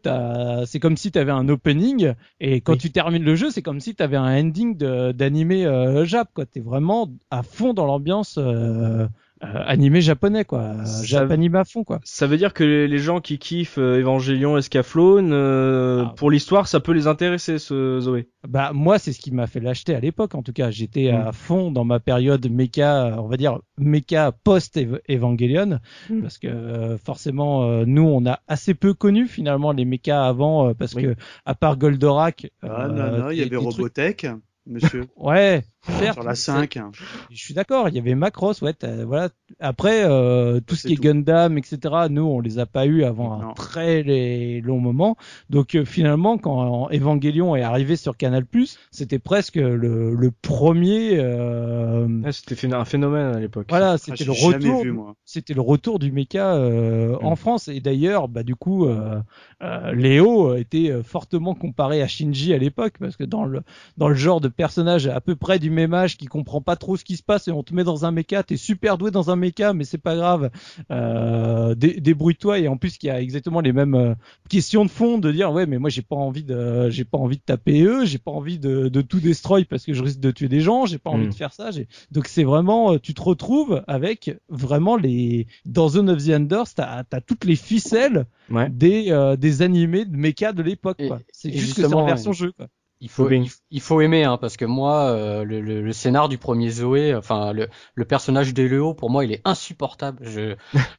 c'est comme si tu avais un opening, et quand Oui. tu termines le jeu, c'est comme si tu avais un ending d'animé euh, Jap. Quoi, t'es vraiment à fond dans l'ambiance euh, animé japonais, quoi. Ça- Japanime à fond, quoi. Ça veut dire que les, gens qui kiffent euh, Evangelion, Escaflowne, euh, Ah. pour l'histoire, ça peut les intéresser, ce Zoé. Bah moi, c'est ce qui m'a fait l'acheter à l'époque. En tout cas, j'étais Mm. à fond dans ma période mecha, on va dire mecha post Evangelion, Mm. parce que euh, forcément, euh, nous, on a assez peu connu finalement les mechas avant, euh, parce Oui. que à part Goldorak, Ah euh, non, non, il y avait Robotech, monsieur, Ouais, certes, sur la c'est- 5. Je suis d'accord, il y avait Macross, ouais, voilà. Après, euh, tout ce C'est qui est. Gundam, etc., nous, on les a pas eu avant un très long moment. Donc euh, finalement, quand Evangelion est arrivé sur Canal+, c'était presque le, le premier. euh, Ouais, C'était un phénomène à l'époque. voilà, Ah, c'était j'ai le jamais retour. vu, moi. C'était le retour du mecha euh, Mm. en France et d'ailleurs, bah du coup, euh, euh, Léo était euh, fortement comparé à Shinji à l'époque parce que dans le dans le genre de personnage à peu près du même âge qui comprend pas trop ce qui se passe et on te met dans un mecha, t'es super doué dans un mecha mais c'est pas grave, euh, dé- débrouille-toi et en plus qu'il y a exactement les mêmes euh, questions de fond de dire ouais mais moi j'ai pas envie de j'ai pas envie de taper eux, j'ai pas envie de, de tout destroy parce que je risque de tuer des gens, j'ai pas envie Mm. de faire ça, donc c'est vraiment, euh, tu te retrouves avec vraiment les dans Zone of the Enders, t'as as toutes les ficelles Ouais. des des animés de mecha de l'époque. C'est juste que c'est en version jeu. Quoi. Il faut, il, faut aimer, hein, parce que moi, euh, le, le, le scénar du premier Zoé, enfin le, le personnage d'Eléo, pour moi, il est insupportable. Je,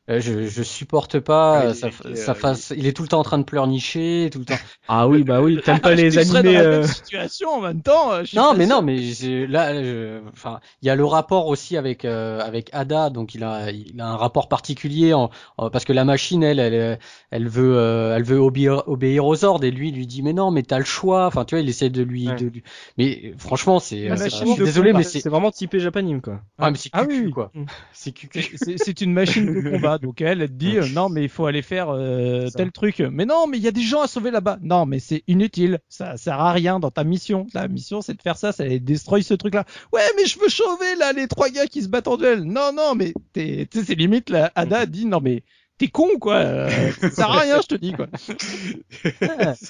euh, je, je supporte pas Ah, il euh, est- sa, est, sa euh, face. Il est tout le temps en train de pleurnicher, tout le temps. Ah oui, bah oui, t'aimes pas les Tu serais animés. dans la euh, même situation en même temps. euh, je Non, mais sûr. non, mais j'ai- là, je- enfin, il y a le rapport aussi avec euh, avec Ada, donc il a il a un rapport particulier en, en- parce que la machine, elle, elle, elle veut euh, elle veut obéir, obéir aux ordres et lui il lui dit mais non, mais t'as le choix. Enfin, tu vois, il essaie de lui, Ouais. de lui- mais franchement, c'est La suis de désolé, combat. mais c'est c'est vraiment typé japanime, quoi. ouais, mais c'est Ah cucu, oui. quoi. Mm. C'est cucu. C'est- C'est une machine de combat, donc elle, elle te dit euh, non mais il faut aller faire euh, ça. tel truc. Mais non, mais il y a des gens à sauver là-bas. Non, mais c'est inutile. Ça sert à rien dans ta mission. Ta mission, c'est de faire ça, c'est destroy ce truc-là. Ouais, mais je veux sauver là les trois gars qui se battent en duel. Non, non, mais t'es- tu sais, c'est limite. La Ada dit non mais t'es con quoi. Euh, ça sert à rien, je te dis quoi.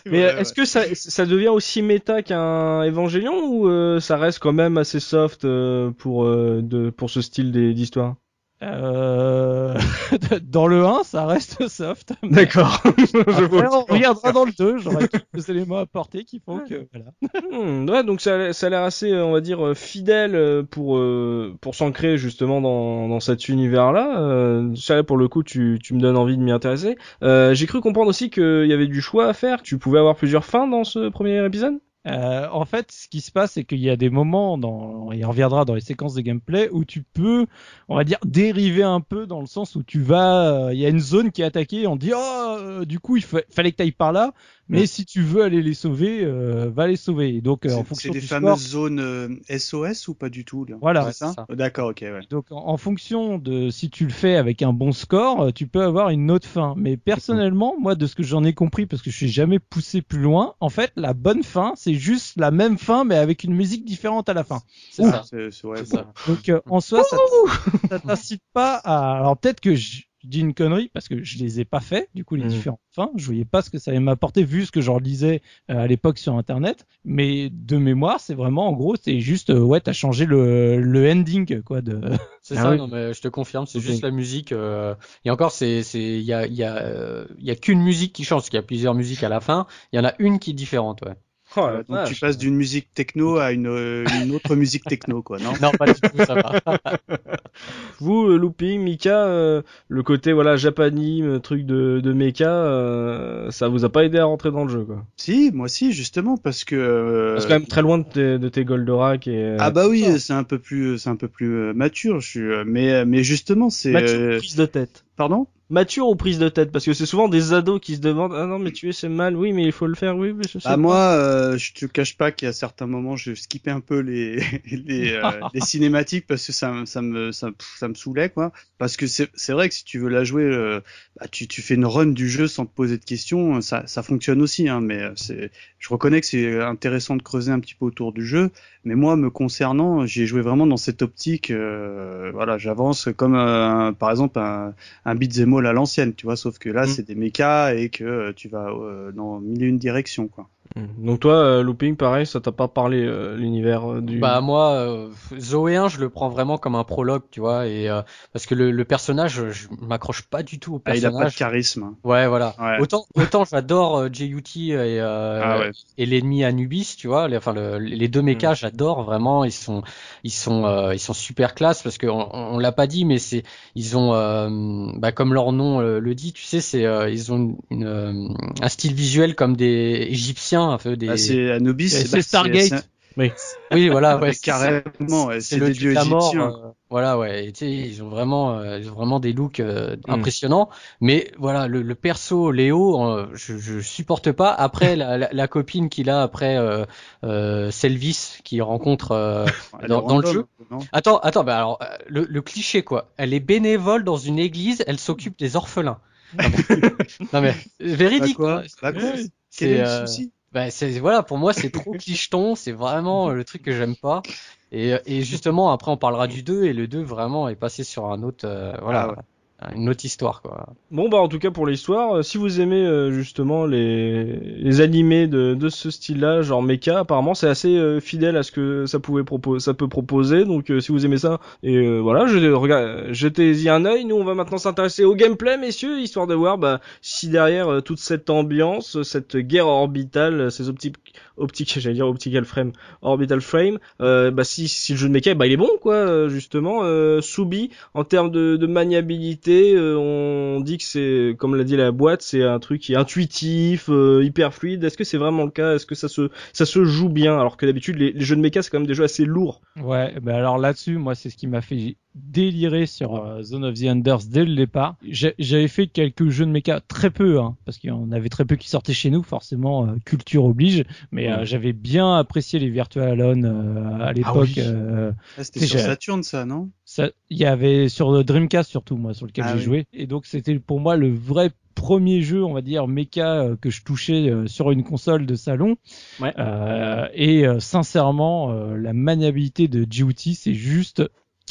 Mais euh, est-ce que ça, ça devient aussi méta qu'un Evangelion ou euh, ça reste quand même assez soft euh, pour euh, de pour ce style d'histoire? Euh, dans le 1, ça reste soft. D'accord. On regardera dans le 2, j'aurai quelques éléments à apporter qui font que voilà. Hmm, ouais, donc ça, a- ça a l'air assez, euh, on va dire, euh, fidèle euh, pour euh, pour s'ancrer justement dans, dans cet univers-là. Euh, ça, pour le coup, tu, tu me donnes envie de m'y intéresser. J'ai cru comprendre aussi qu'il y avait du choix à faire. Tu pouvais avoir plusieurs fins dans ce premier épisode? Euh, en fait, ce qui se passe, c'est qu'il y a des moments, dans, on reviendra dans les séquences de gameplay, où tu peux, on va dire, dériver un peu dans le sens où tu vas, euh, il y a une zone qui est attaquée, on dit, oh, euh, du coup, il fa- fallait que tu ailles par là, mais Ouais. si tu veux aller les sauver, euh, va les sauver. Et donc, euh, en fonction des du fameuses score, zones euh, SOS ou pas du tout là? Voilà. c'est ça? Oh, D'accord, ok, ouais. Donc en, en fonction de si tu le fais avec un bon score, euh, tu peux avoir une autre fin. Mais personnellement, moi de ce que j'en ai compris, parce que je suis jamais poussé plus loin, en fait la bonne fin, c'est juste la même fin mais avec une musique différente à la fin. C'est ça. C'est c'est- ouais, C'est ça. Donc euh, en soi, ça, ça t'incite pas à. Alors peut-être que je dis une connerie parce que je les ai pas fait, du coup les Mhm. différentes fins, je voyais pas ce que ça allait m'apporter vu ce que j'en lisais euh, à l'époque sur internet. Mais de mémoire, c'est vraiment en gros, c'est juste euh, ouais, t'as changé le, le ending quoi de. C'est Ah ça, oui. non, mais je te confirme, c'est juste la musique. euh, Et encore, c'est, c'est, il y a, il y a, euh, il y a qu'une musique qui change, parce qu'il y a plusieurs musiques à la fin. Il y en a une qui est différente, ouais. Oh, Voilà, donc tu passes d'une musique techno à une, euh, une autre musique techno, quoi, non? Non, pas du tout, ça va. Vous, euh, Looping, Mika, euh, le côté voilà japanime, truc de, de mecha, euh, ça vous a pas aidé à rentrer dans le jeu, quoi? Si, moi si, justement, parce que. euh, C'est quand même très loin de tes, de tes Goldorak et. euh, Ah bah oui, c'est un peu plus, c'est un peu plus euh, mature. Je suis, euh, mais, euh, mais justement, c'est. Euh, prise de tête. Pardon? Mature aux prises de tête Parce que c'est souvent des ados qui se demandent ah non mais tu es c'est mal, oui mais il faut le faire, oui mais je sais bah, moi, euh, je te cache pas qu'à certains moments je skippais un peu les les, euh, les cinématiques parce que ça ça me ça, ça me saoulait quoi. Parce que c'est c'est vrai que si tu veux la jouer, euh, bah, tu tu fais une run du jeu sans te poser de questions, ça ça fonctionne aussi hein. Mais euh, c'est je reconnais que c'est intéressant de creuser un petit peu autour du jeu. Mais moi, me concernant, j'ai joué vraiment dans cette optique. Euh, voilà, j'avance comme euh, par exemple un, un beat'em à l'ancienne, tu vois. Sauf que là, Mm. c'est des mechas et que euh, tu vas euh, dans mille et une directions, quoi. Mm. Donc toi, euh, Looping, pareil, ça t'a pas parlé euh, l'univers euh, du. Bah moi, euh, Zoé 1, je le prends vraiment comme un prologue, tu vois, et euh, parce que le, le personnage, je m'accroche pas du tout au Ah, il a pas de personnage. charisme. hein. Ouais, voilà. Ouais. Autant, autant j'adore euh, JUT et, euh, Ah ouais. et l'ennemi Anubis, tu vois. Les, enfin, le- les deux mechas, j'adore vraiment. Ils sont, ils sont, euh, ils sont super classe parce que on, on l'a pas dit, mais c'est, ils ont, euh, bah, comme leur nom euh, le dit, tu sais, c'est, euh, ils ont une, une, euh, un style visuel comme des Égyptiens, un peu des. Ah, c'est Anubis. C'est bah, Stargate. Oui. oui, voilà, ouais. carrément, c'est le dieu mort, euh, voilà, ouais. Et ils ont vraiment, euh, ils ont vraiment des looks euh, Mm. impressionnants. Mais voilà, le, le perso Léo, euh, je, je supporte pas. Après, la, la, la copine qu'il a après euh, euh, Selvis, qu'il rencontre. euh, dans- dans le jeu. Attends, attends, bah alors le, le cliché quoi. Elle est bénévole dans une église, elle s'occupe des orphelins. Non mais, non, mais Bah véridique. quoi? quoi. Bah quoi? Quel est le souci? Bah, c'est voilà, pour moi c'est trop clicheton, c'est vraiment euh, le truc que j'aime pas. Et, et justement après on parlera du 2 et le 2 vraiment est passé sur un autre euh, voilà, une autre histoire quoi. Bon bah en tout cas pour l'histoire, euh, si vous aimez euh, justement les, les animés de, de ce style-là, genre mecha, apparemment c'est assez euh, fidèle à ce que ça pouvait proposer, ça peut proposer. Donc euh, si vous aimez ça, et voilà, je regarde, jetez-y un œil. Nous on va maintenant s'intéresser au gameplay, messieurs, histoire de voir bah, si derrière toute cette ambiance, cette guerre orbitale, ces optiques, optiques, j'allais dire optical frame, orbital frame, euh, bah si, si le jeu de mecha, bah il est bon quoi, euh, justement. Euh, Soubi en termes de, de maniabilité, euh, on dit que c'est, comme l'a dit la boîte, c'est un truc qui est intuitif, euh, hyper fluide. Est-ce que c'est vraiment le cas? Est-ce que ça se, ça se joue bien? Alors que d'habitude, les, les jeux de mecha, c'est quand même des jeux assez lourds. Ouais, ben alors là-dessus, moi, c'est ce qui m'a fait délirer sur euh, Zone of the Enders dès le départ. J'ai- J'avais fait quelques jeux de mecha, très peu, hein, parce qu'il y en avait très peu qui sortaient chez nous, forcément, euh, culture oblige. Mais euh, j'avais bien apprécié les Virtual Alone euh, à l'époque. oui. euh, Ah, C'était c'est sur Saturn, ça, non? Ça, il y avait sur le Dreamcast surtout, moi, sur lequel Ah j'ai oui. joué. Et donc, c'était pour moi le vrai premier jeu, on va dire, mecha euh, que je touchais euh, sur une console de salon. Ouais. Euh, et euh, sincèrement, euh, la maniabilité de GOT, c'est juste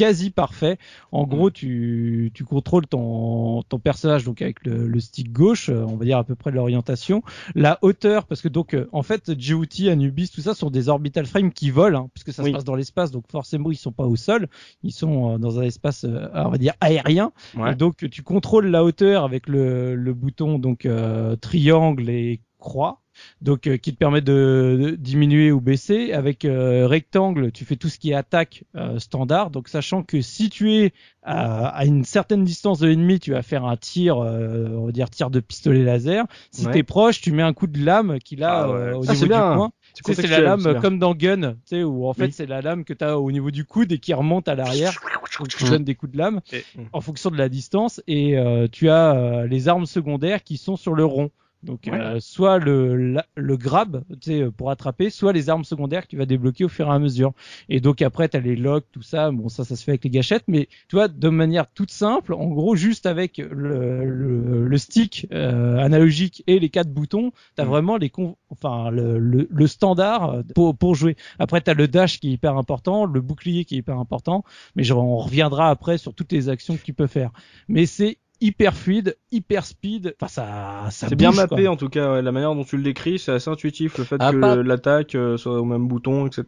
quasi parfait. En gros, tu, tu contrôles ton, ton personnage donc avec le, le stick gauche, euh, on va dire à peu près l'orientation, la hauteur, parce que donc euh, en fait GOT, Anubis, tout ça sont des orbital frames qui volent, hein, puisque ça Oui. se passe dans l'espace, donc forcément ils sont pas au sol, ils sont euh, dans un espace, on va dire aérien. Ouais. Et donc tu contrôles la hauteur avec le, le bouton donc euh, triangle et croix. Donc euh, qui te permet de, de diminuer ou baisser. Avec euh, rectangle, tu fais tout ce qui est attaque euh, standard. Donc sachant que si tu es à, à une certaine distance de l'ennemi, tu vas faire un tir, euh, on va dire tir de pistolet laser. Si Ouais. t'es proche, tu mets un coup de lame qu'il a Ah ouais. euh, au niveau du bien. coin. C'est la lame comme dans Gun, tu sais, où en fait Oui. c'est la lame que tu as au niveau du coude et qui remonte à l'arrière. Tu donnes des coups de lame Et- en fonction de la distance et euh, tu as euh, les armes secondaires qui sont sur le rond. Donc Ouais. euh, soit le, la- le grab tu sais, pour attraper, soit les armes secondaires que tu vas débloquer au fur et à mesure. Et donc après tu as les locks, tout ça. Bon ça ça se fait avec les gâchettes, mais tu vois de manière toute simple, en gros juste avec le, le, le stick euh, analogique et les quatre boutons, tu as Mm. vraiment les enfin le, le, le standard euh, pour, pour jouer. Après tu as le dash qui est hyper important, le bouclier qui est hyper important, mais genre, on reviendra après sur toutes les actions que tu peux faire. Mais c'est hyper fluide, hyper speed. Enfin, ça, ça C'est bien mappé quoi. en tout cas, ouais, la manière dont tu le décris, c'est assez intuitif, le fait Ah, que pas- l'attaque euh, soit au même bouton, etc.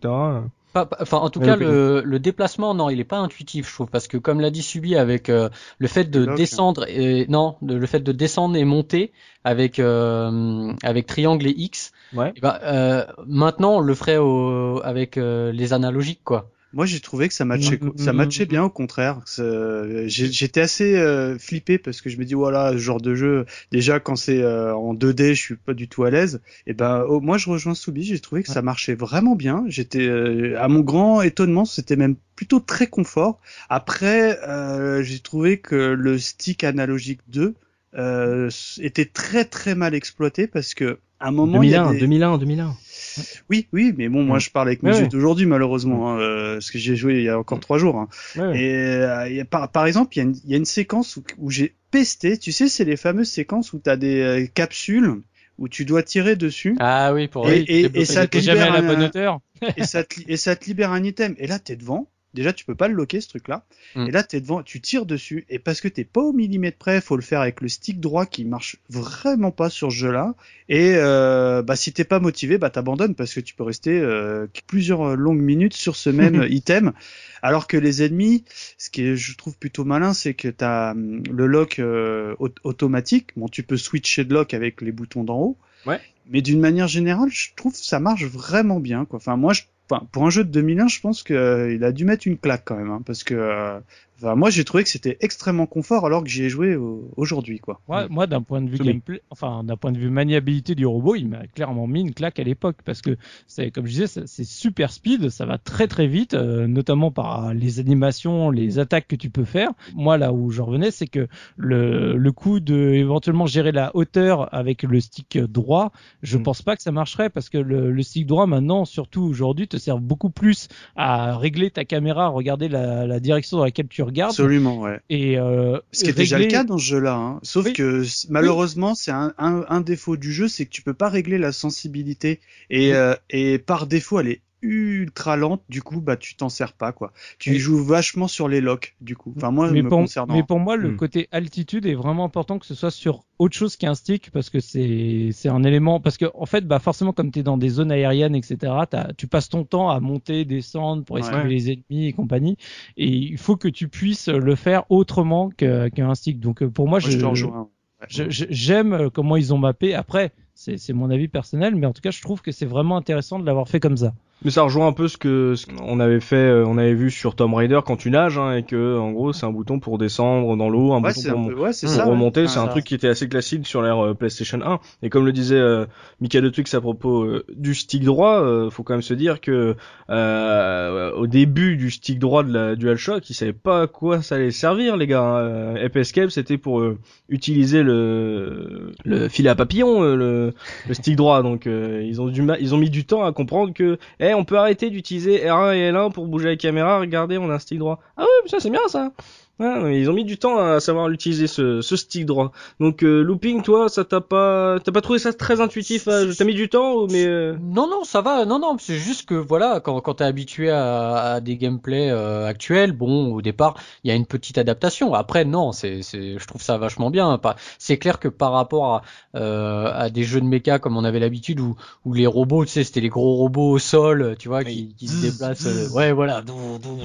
Pas- pas- Enfin, en tout cas, le, le déplacement, non, il est pas intuitif, je trouve, parce que comme l'a dit Subi, avec euh, le fait de descendre et non, de- le fait de descendre et monter avec euh, avec triangle et X, Ouais. eh ben, euh, maintenant on le ferait au, avec euh, les analogiques, quoi. Moi, j'ai trouvé que ça matchait, Mm, ça mm, matchait mm. bien, au contraire. J'étais assez euh, flippé parce que je me dis voilà, ce genre de jeu. Déjà, quand c'est euh, en 2D, je suis pas du tout à l'aise. Et ben, oh, moi, je rejoins Soubi. J'ai trouvé que ça marchait vraiment bien. J'étais, euh, à mon grand étonnement, c'était même plutôt très confort. Après, euh, j'ai trouvé que le stick analogique 2 euh, était très très mal exploité parce que à un moment il y a 2001, des- 2001, 2001. Oui oui mais bon moi je parle avec mes yeux d'aujourd'hui malheureusement hein, euh, parce que j'ai joué il y a encore trois jours hein. Ouais. et euh, il y a par, par exemple il y a une, il y a une séquence où, où j'ai pesté tu sais c'est les fameuses séquences où tu as des euh, capsules où tu dois tirer dessus Ah oui, pour Et- oui, et- débloquer et ça te jamais à la libère bonne un- hauteur. et ça te, et ça te libère un item et là t'es devant déjà tu peux pas le loquer ce truc là Mm. et là t'es devant tu tires dessus. Et parce que t'es pas au millimètre près faut le faire avec le stick droit qui marche vraiment pas sur ce jeu là et euh, bah si t'es pas motivé bah t'abandonnes parce que tu peux rester euh, plusieurs euh, longues minutes sur ce même item. Alors que les ennemis ce qui est je trouve plutôt malin c'est que t'as hum, le lock euh, au- automatique. Bon tu peux switcher de lock avec les boutons d'en haut. Ouais. mais d'une manière générale je trouve que ça marche vraiment bien quoi. Enfin moi je Enfin, pour un jeu de 2001, je pense qu'il a dû mettre une claque quand même, hein, parce que euh, enfin, moi j'ai trouvé que c'était extrêmement confort alors que j'y ai joué au- aujourd'hui, quoi. Moi, moi d'un point de vue gameplay, enfin d'un point de vue maniabilité du robot, il m'a clairement mis une claque à l'époque parce que c'est comme je disais, c'est- super speed, ça va très très vite, euh, notamment par les animations, les attaques que tu peux faire. Moi là où je revenais, c'est que le le coup de éventuellement gérer la hauteur avec le stick droit, je Mm. pense pas que ça marcherait parce que le, le stick droit maintenant, surtout aujourd'hui, te sert beaucoup plus à régler ta caméra, regarder la, la direction dans laquelle tu regardes Absolument, ouais. et euh, Ce qui est déjà le cas dans ce jeu-là, hein. sauf Oui. que malheureusement c'est un, un, un défaut du jeu, c'est que tu peux pas régler la sensibilité et, Oui. euh, et par défaut elle est ultra lente, du coup bah tu t'en sers pas quoi. Tu joues vachement sur les locks du coup. Enfin moi mais me pour, concernant. mais pour moi, le Hmm. côté altitude est vraiment important que ce soit sur autre chose qu'un stick parce que c'est c'est un élément parce que en fait bah forcément comme tu es dans des zones aériennes etc t'as- tu passes ton temps à monter descendre pour esquiver Ouais. les ennemis et compagnie et il faut que tu puisses le faire autrement que- qu'un stick donc euh, pour moi, Moi, je j'aime euh, comment ils ont mappé après c'est c'est mon avis personnel mais en tout cas je trouve que c'est vraiment intéressant de l'avoir fait comme ça Mais ça rejoint un peu ce que ce qu'on avait fait, euh, on avait vu sur Tomb Raider quand tu nages, hein, et que en gros c'est un bouton pour descendre dans l'eau, un Ouais, bouton c'est pour, un peu- ouais, c'est pour ça. ouais. remonter. C'est Enfin, un truc qui était assez classique sur l'ère euh, PlayStation 1. Et comme le disait euh, Michael de Twix à propos euh, du stick droit, euh, faut quand même se dire que euh, au début du stick droit de la DualShock, ils savaient pas à quoi ça allait servir, les gars. hein. Escape, c'était pour utiliser le le filet à papillon, le, le stick droit. Donc ils ont du ils ont mis du temps à comprendre que, on peut arrêter d'utiliser R1 et L1 pour bouger la caméra. Regardez, on a un stick droit. Ah ouais, mais ça c'est bien ça. Ouais, ils ont mis du temps à savoir l'utiliser ce, ce stick droit. Donc euh, looping, toi, ça t'a pas, t'as pas trouvé ça très intuitif euh, T'as mis du temps, mais euh, Non, non, ça va. Non, non, c'est juste que voilà, quand, quand t'es habitué à, à des gameplays euh, actuels, bon, au départ, il y a une petite adaptation. Après, non, c'est, c'est, je trouve ça vachement bien. Pas- C'est clair que par rapport à, euh, à des jeux de méca comme on avait l'habitude, où, où les robots, tu sais, c'était les gros robots au sol, tu vois, qui, qui se déplacent. euh, ouais, voilà,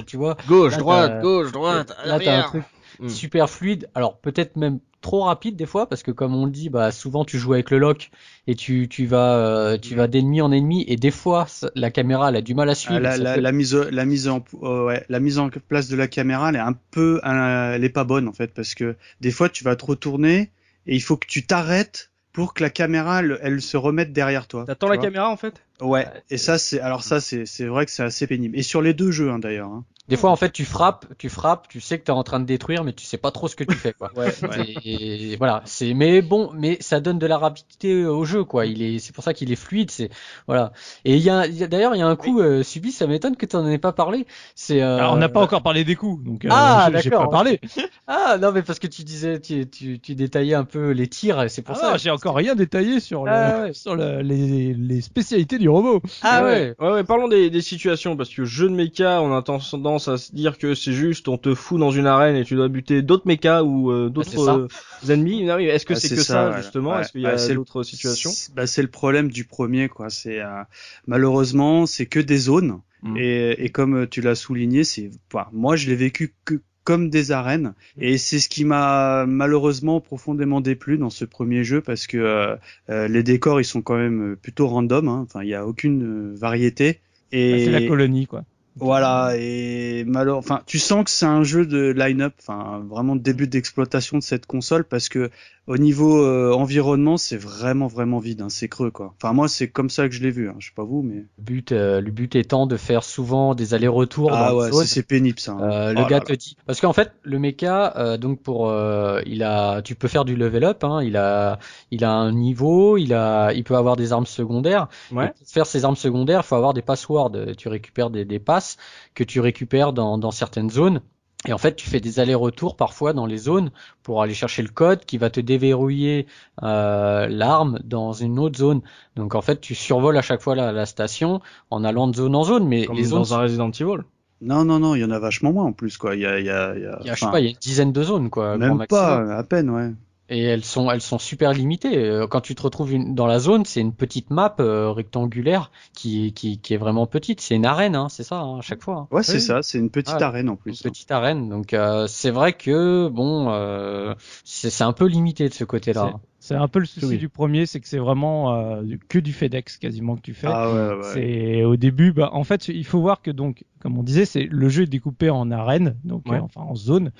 tu vois. gauche, Là, droite, gauche, droite, Là, un arrière. truc Mm. super fluide. Alors peut-être même trop rapide des fois parce que comme on le dit, bah souvent tu joues avec le lock et tu tu vas euh, tu vas d'ennemi en ennemi et des fois ça- la caméra elle a du mal à suivre. La, mise la mise en euh, ouais, la mise en place de la caméra elle est un peu euh, elle est pas bonne en fait parce que des fois tu vas te retourner et il faut que tu t'arrêtes pour que la caméra elle, elle se remette derrière toi. T'attends la vois. caméra en fait? Ouais. Et ça c'est alors ça c'est c'est vrai que c'est assez pénible et sur les deux jeux hein, d'ailleurs. Hein. Des fois en fait tu frappes, tu frappes, tu sais que t'es en train de détruire mais tu sais pas trop ce que tu fais quoi. Ouais. Et voilà, c'est mais bon, mais ça donne de la rapidité au jeu quoi. Il est, c'est pour ça qu'il est fluide, c'est voilà. Et il y a, il y a- d'ailleurs il y a un coup euh, subi, ça m'étonne que tu en aies pas parlé. C'est euh, Alors, on n'a pas encore parlé des coups donc euh, Ah, j'ai- pas parlé Ah non mais parce que tu disais, tu, tu, tu détaillais un peu les tirs, et c'est pour Ah ça. non, j'ai encore rien détaillé sur, le, Ah ouais. sur le- les, les spécialités du robot. Ah ouais. Ouais, ouais, parlons des, des situations, parce que jeu de méca, on a tendance à se dire que c'est juste, on te fout dans une arène et tu dois buter d'autres mécas ou euh, d'autres ça. euh, ennemis. Est-ce que Ah, c'est que ça, ça, ouais. justement? Ouais. Est-ce qu'il y a Bah, d'autres situations? C'est- Bah, c'est le problème du premier quoi. C'est euh, malheureusement c'est que des zones Mm. et, et comme tu l'as souligné c'est enfin, moi je l'ai vécu que comme des arènes et c'est ce qui m'a malheureusement profondément déplu dans ce premier jeu parce que euh, euh, les décors ils sont quand même plutôt random hein. enfin il y a aucune euh, variété et Bah, c'est la colonie quoi. voilà, et malheureusement, enfin, tu sens que c'est un jeu de line-up, enfin, vraiment début d'exploitation de cette console parce que au niveau euh, environnement, c'est vraiment vraiment vide, hein, c'est creux quoi. Enfin moi c'est comme ça que je l'ai vu, hein. je sais pas vous mais. Le but, euh, le but étant de faire souvent des allers-retours. Ah ouais, c'est pénible ça. hein. Euh, Oh le gars là te dit parce qu'en fait le mecha euh, donc pour euh, il a tu peux faire du level up hein, il a il a un niveau il a il peut avoir des armes secondaires Ouais. Pour faire ces armes secondaires il faut avoir des passwords tu récupères des, des passes que tu récupères dans dans certaines zones et en fait, tu fais des allers-retours parfois dans les zones pour aller chercher le code qui va te déverrouiller euh, l'arme dans une autre zone. Donc en fait, tu survoles à chaque fois la, la station en allant de zone en zone, mais Comme les zones, dans un Resident Evil. Non non non, il y en a vachement moins en plus quoi. Il y a il y a, il y a- il y a, je sais pas, il y a une dizaine de zones quoi. même maximum. pas, à peine ouais. Et elles sont, elles sont super limitées. Euh, Quand tu te retrouves une- dans la zone, c'est une petite map euh, rectangulaire qui, qui, qui est vraiment petite. C'est une arène, hein, c'est ça, hein, à chaque fois. hein. Ouais c'est Oui. ça, c'est une petite Ah, arène en Une plus. petite arène. Donc euh, c'est vrai que bon, euh, c'est c'est un peu limité de ce côté-là. C'est un peu le souci Oui. du premier, c'est que c'est vraiment euh, que du FedEx quasiment que tu fais. Ah ouais ouais. C'est au début, bah, en fait, il faut voir que donc, comme on disait, c'est le jeu est découpé en arènes, donc Ouais. euh, enfin en zones,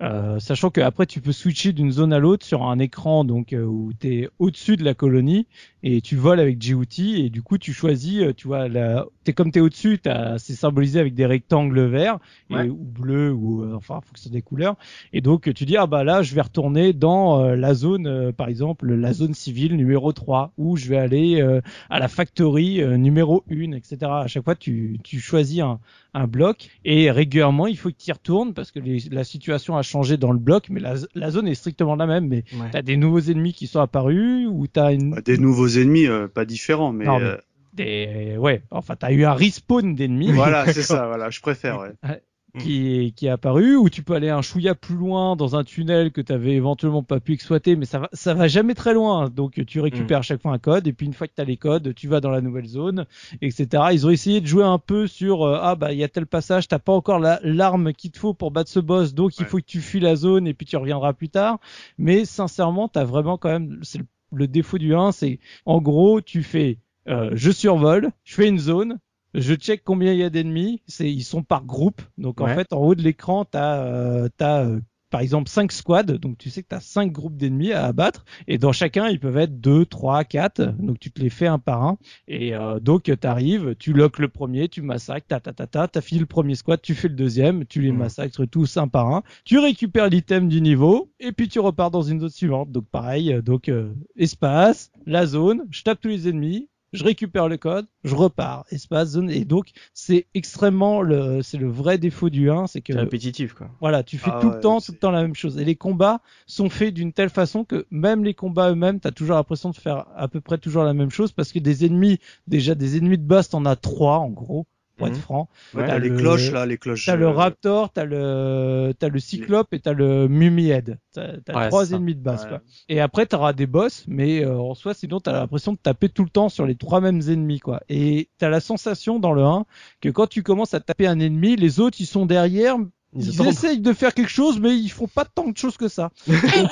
euh, sachant que après tu peux switcher d'une zone à l'autre sur un écran donc euh, où tu es au-dessus de la colonie et tu voles avec GOT et du coup tu choisis, euh, tu vois, la... t'es comme t'es au-dessus, t'as- c'est symbolisé avec des rectangles verts et- Ouais. ou bleus ou euh, enfin en fonction des couleurs et donc tu dis ah bah là je vais retourner dans euh, la zone, euh, par exemple la zone civile numéro 3 ou je vais aller euh, à la factory euh, numéro 1, etc. À chaque fois, tu, tu choisis un, un bloc et régulièrement, il faut que tu y retournes parce que les- la situation a changé dans le bloc, mais la, la zone est strictement la même. Mais Ouais. tu as des nouveaux ennemis qui sont apparus ou tu as une, Bah, Des nouveaux ennemis, euh, pas différents, mais, Non, mais- euh, des, ouais, enfin, tu as eu un respawn d'ennemis. voilà, c'est ça, voilà, je préfère, ouais. qui est, qui est apparu, ou tu peux aller un chouïa plus loin dans un tunnel que tu avais éventuellement pas pu exploiter, mais ça va, ça va jamais très loin. Donc tu récupères à chaque fois un code, et puis une fois que tu as les codes, tu vas dans la nouvelle zone, etc. Ils ont essayé de jouer un peu sur euh, ah bah il y a tel passage, t'as pas encore la- l'arme qu'il te faut pour battre ce boss, donc il faut que tu fuis la zone et puis tu reviendras plus tard. Mais sincèrement, t'as vraiment quand même, c'est le, le défaut du 1, c'est en gros tu fais euh, je survole, je fais une zone, je check combien il y a d'ennemis. C'est ils sont par groupe. Donc en fait, en haut de l'écran, t'as euh, t'as euh, par exemple 5 squads, donc tu sais que tu as 5 groupes d'ennemis à abattre, et dans chacun, ils peuvent être 2, 3, 4, donc tu te les fais un par un, et euh, donc tu arrives, tu loques le premier, tu massacres, ta ta ta ta, t'as fini le premier squad, tu fais le deuxième, tu les Mhm. massacres tous un par un, tu récupères l'item du niveau, et puis tu repars dans une zone suivante, donc pareil, euh, donc euh, espace, la zone, je tape tous les ennemis, je récupère le code, je repars, espace, zone, et donc c'est extrêmement le, c'est le vrai défaut du 1, c'est que C'est répétitif, quoi. voilà, tu fais Ah tout ouais, le temps, c'est- tout le temps la même chose. Et les combats sont faits d'une telle façon que même les combats eux-mêmes, t'as toujours l'impression de faire à peu près toujours la même chose parce que des ennemis, déjà des ennemis de base, t'en as trois en gros, pour être franc. Ouais, T'as les le- cloches, là, les cloches. T'as le euh, Raptor, t'as le, t'as le Cyclope et t'as le Mumyhead. T'as, t'as Ouais, trois ennemis de base, Ouais. quoi. Et après, t'auras des boss, mais euh, en soi, sinon, t'as l'impression de taper tout le temps sur les trois mêmes ennemis, quoi. Et t'as la sensation dans le 1 que quand tu commences à taper un ennemi, les autres, ils sont derrière, Ils essayent de faire quelque chose, mais ils font pas tant de choses que ça.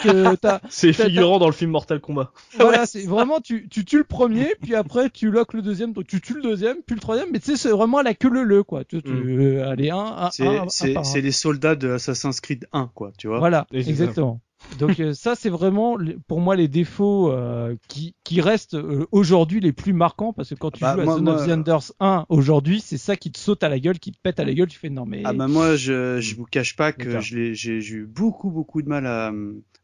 Euh, C'est figurant dans le film Mortal Kombat. voilà, c'est vraiment, tu, tu tues le premier, puis après, tu loques le deuxième, donc tu tues le deuxième, puis le troisième, mais tu sais, c'est vraiment à la queue le le, quoi. Tu, tu, Mm. euh, allez, un, un, C'est un, c'est- les soldats de Assassin's Creed 1, quoi, tu vois. Voilà, exactement. Donc euh, ça, c'est vraiment pour moi les défauts euh, qui, qui restent euh, aujourd'hui les plus marquants parce que quand tu Bah, joues à moi- Zone of the Enders 1 aujourd'hui, c'est ça qui te saute à la gueule, qui te pète à la gueule. Tu fais non mais Ah bah moi je je vous cache pas que j'ai eu beaucoup beaucoup de mal à,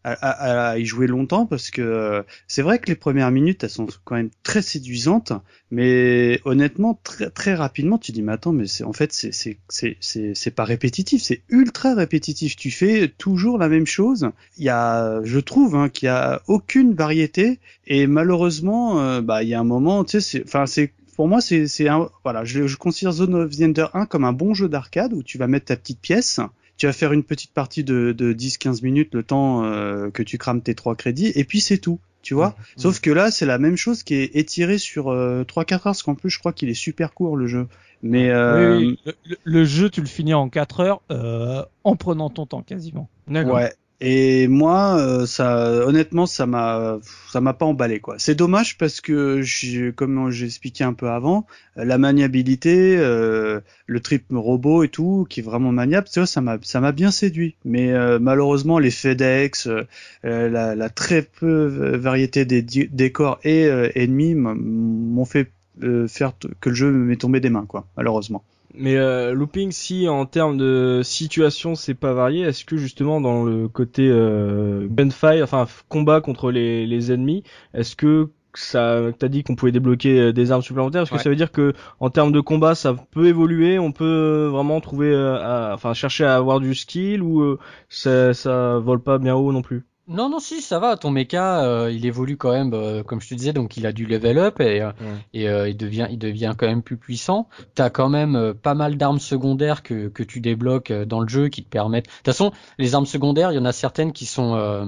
à, à- à y jouer longtemps parce que c'est vrai que les premières minutes elles sont quand même très séduisantes mais honnêtement très très rapidement tu dis mais attends mais c'est en fait c'est c'est c'est pas répétitif c'est ultra répétitif. Tu fais toujours la même chose il y a je trouve hein, qu'il y a aucune variété et malheureusement euh, bah il y a un moment tu sais c'est enfin c'est pour moi, c'est, c'est un, voilà, je, je considère Zone of the Ender 1 comme un bon jeu d'arcade où tu vas mettre ta petite pièce, tu vas faire une petite partie de, de 10-15 minutes le temps euh, que tu crames tes trois crédits et puis c'est tout, tu vois. Sauf que là, c'est la même chose qui est étirée sur euh, 3-4 heures, parce qu'en plus, je crois qu'il est super court le jeu. Mais euh, Oui, oui, le, jeu, tu le finis en 4 heures euh, en prenant ton temps quasiment. D'accord. ouais. Et moi, euh, ça, honnêtement, ça m'a, ça m'a pas emballé quoi. C'est dommage parce que, j'ai- comme j'ai expliqué un peu avant, la maniabilité, euh, le trip robot et tout, qui est vraiment maniable, tu vois, ça m'a, ça m'a bien séduit. Mais euh, malheureusement, les FedEx, euh, la, la très peu variété des décors et euh, ennemis m'ont fait euh, faire que le jeu m'est tombé des mains quoi. Malheureusement. Mais euh, looping, si en termes de situation c'est pas varié, est-ce que justement dans le côté euh, gunfight, enfin combat contre les, les ennemis, est-ce que ça, t'as dit qu'on pouvait débloquer euh, des armes supplémentaires, est-ce que Ouais. ça veut dire que en termes de combat ça peut évoluer, on peut vraiment trouver, euh, à- enfin chercher à avoir du skill ou euh, ça, ça vole pas bien haut non plus? Non, non, si, ça va. Ton mecha, euh, il évolue quand même, euh, comme je te disais, donc il a du level up et, euh, et euh, il devient, il devient quand même plus puissant. T'as quand même euh, pas mal d'armes secondaires que, que tu débloques euh, dans le jeu qui te permettent. De toute façon, les armes secondaires, il y en a certaines qui sont, euh,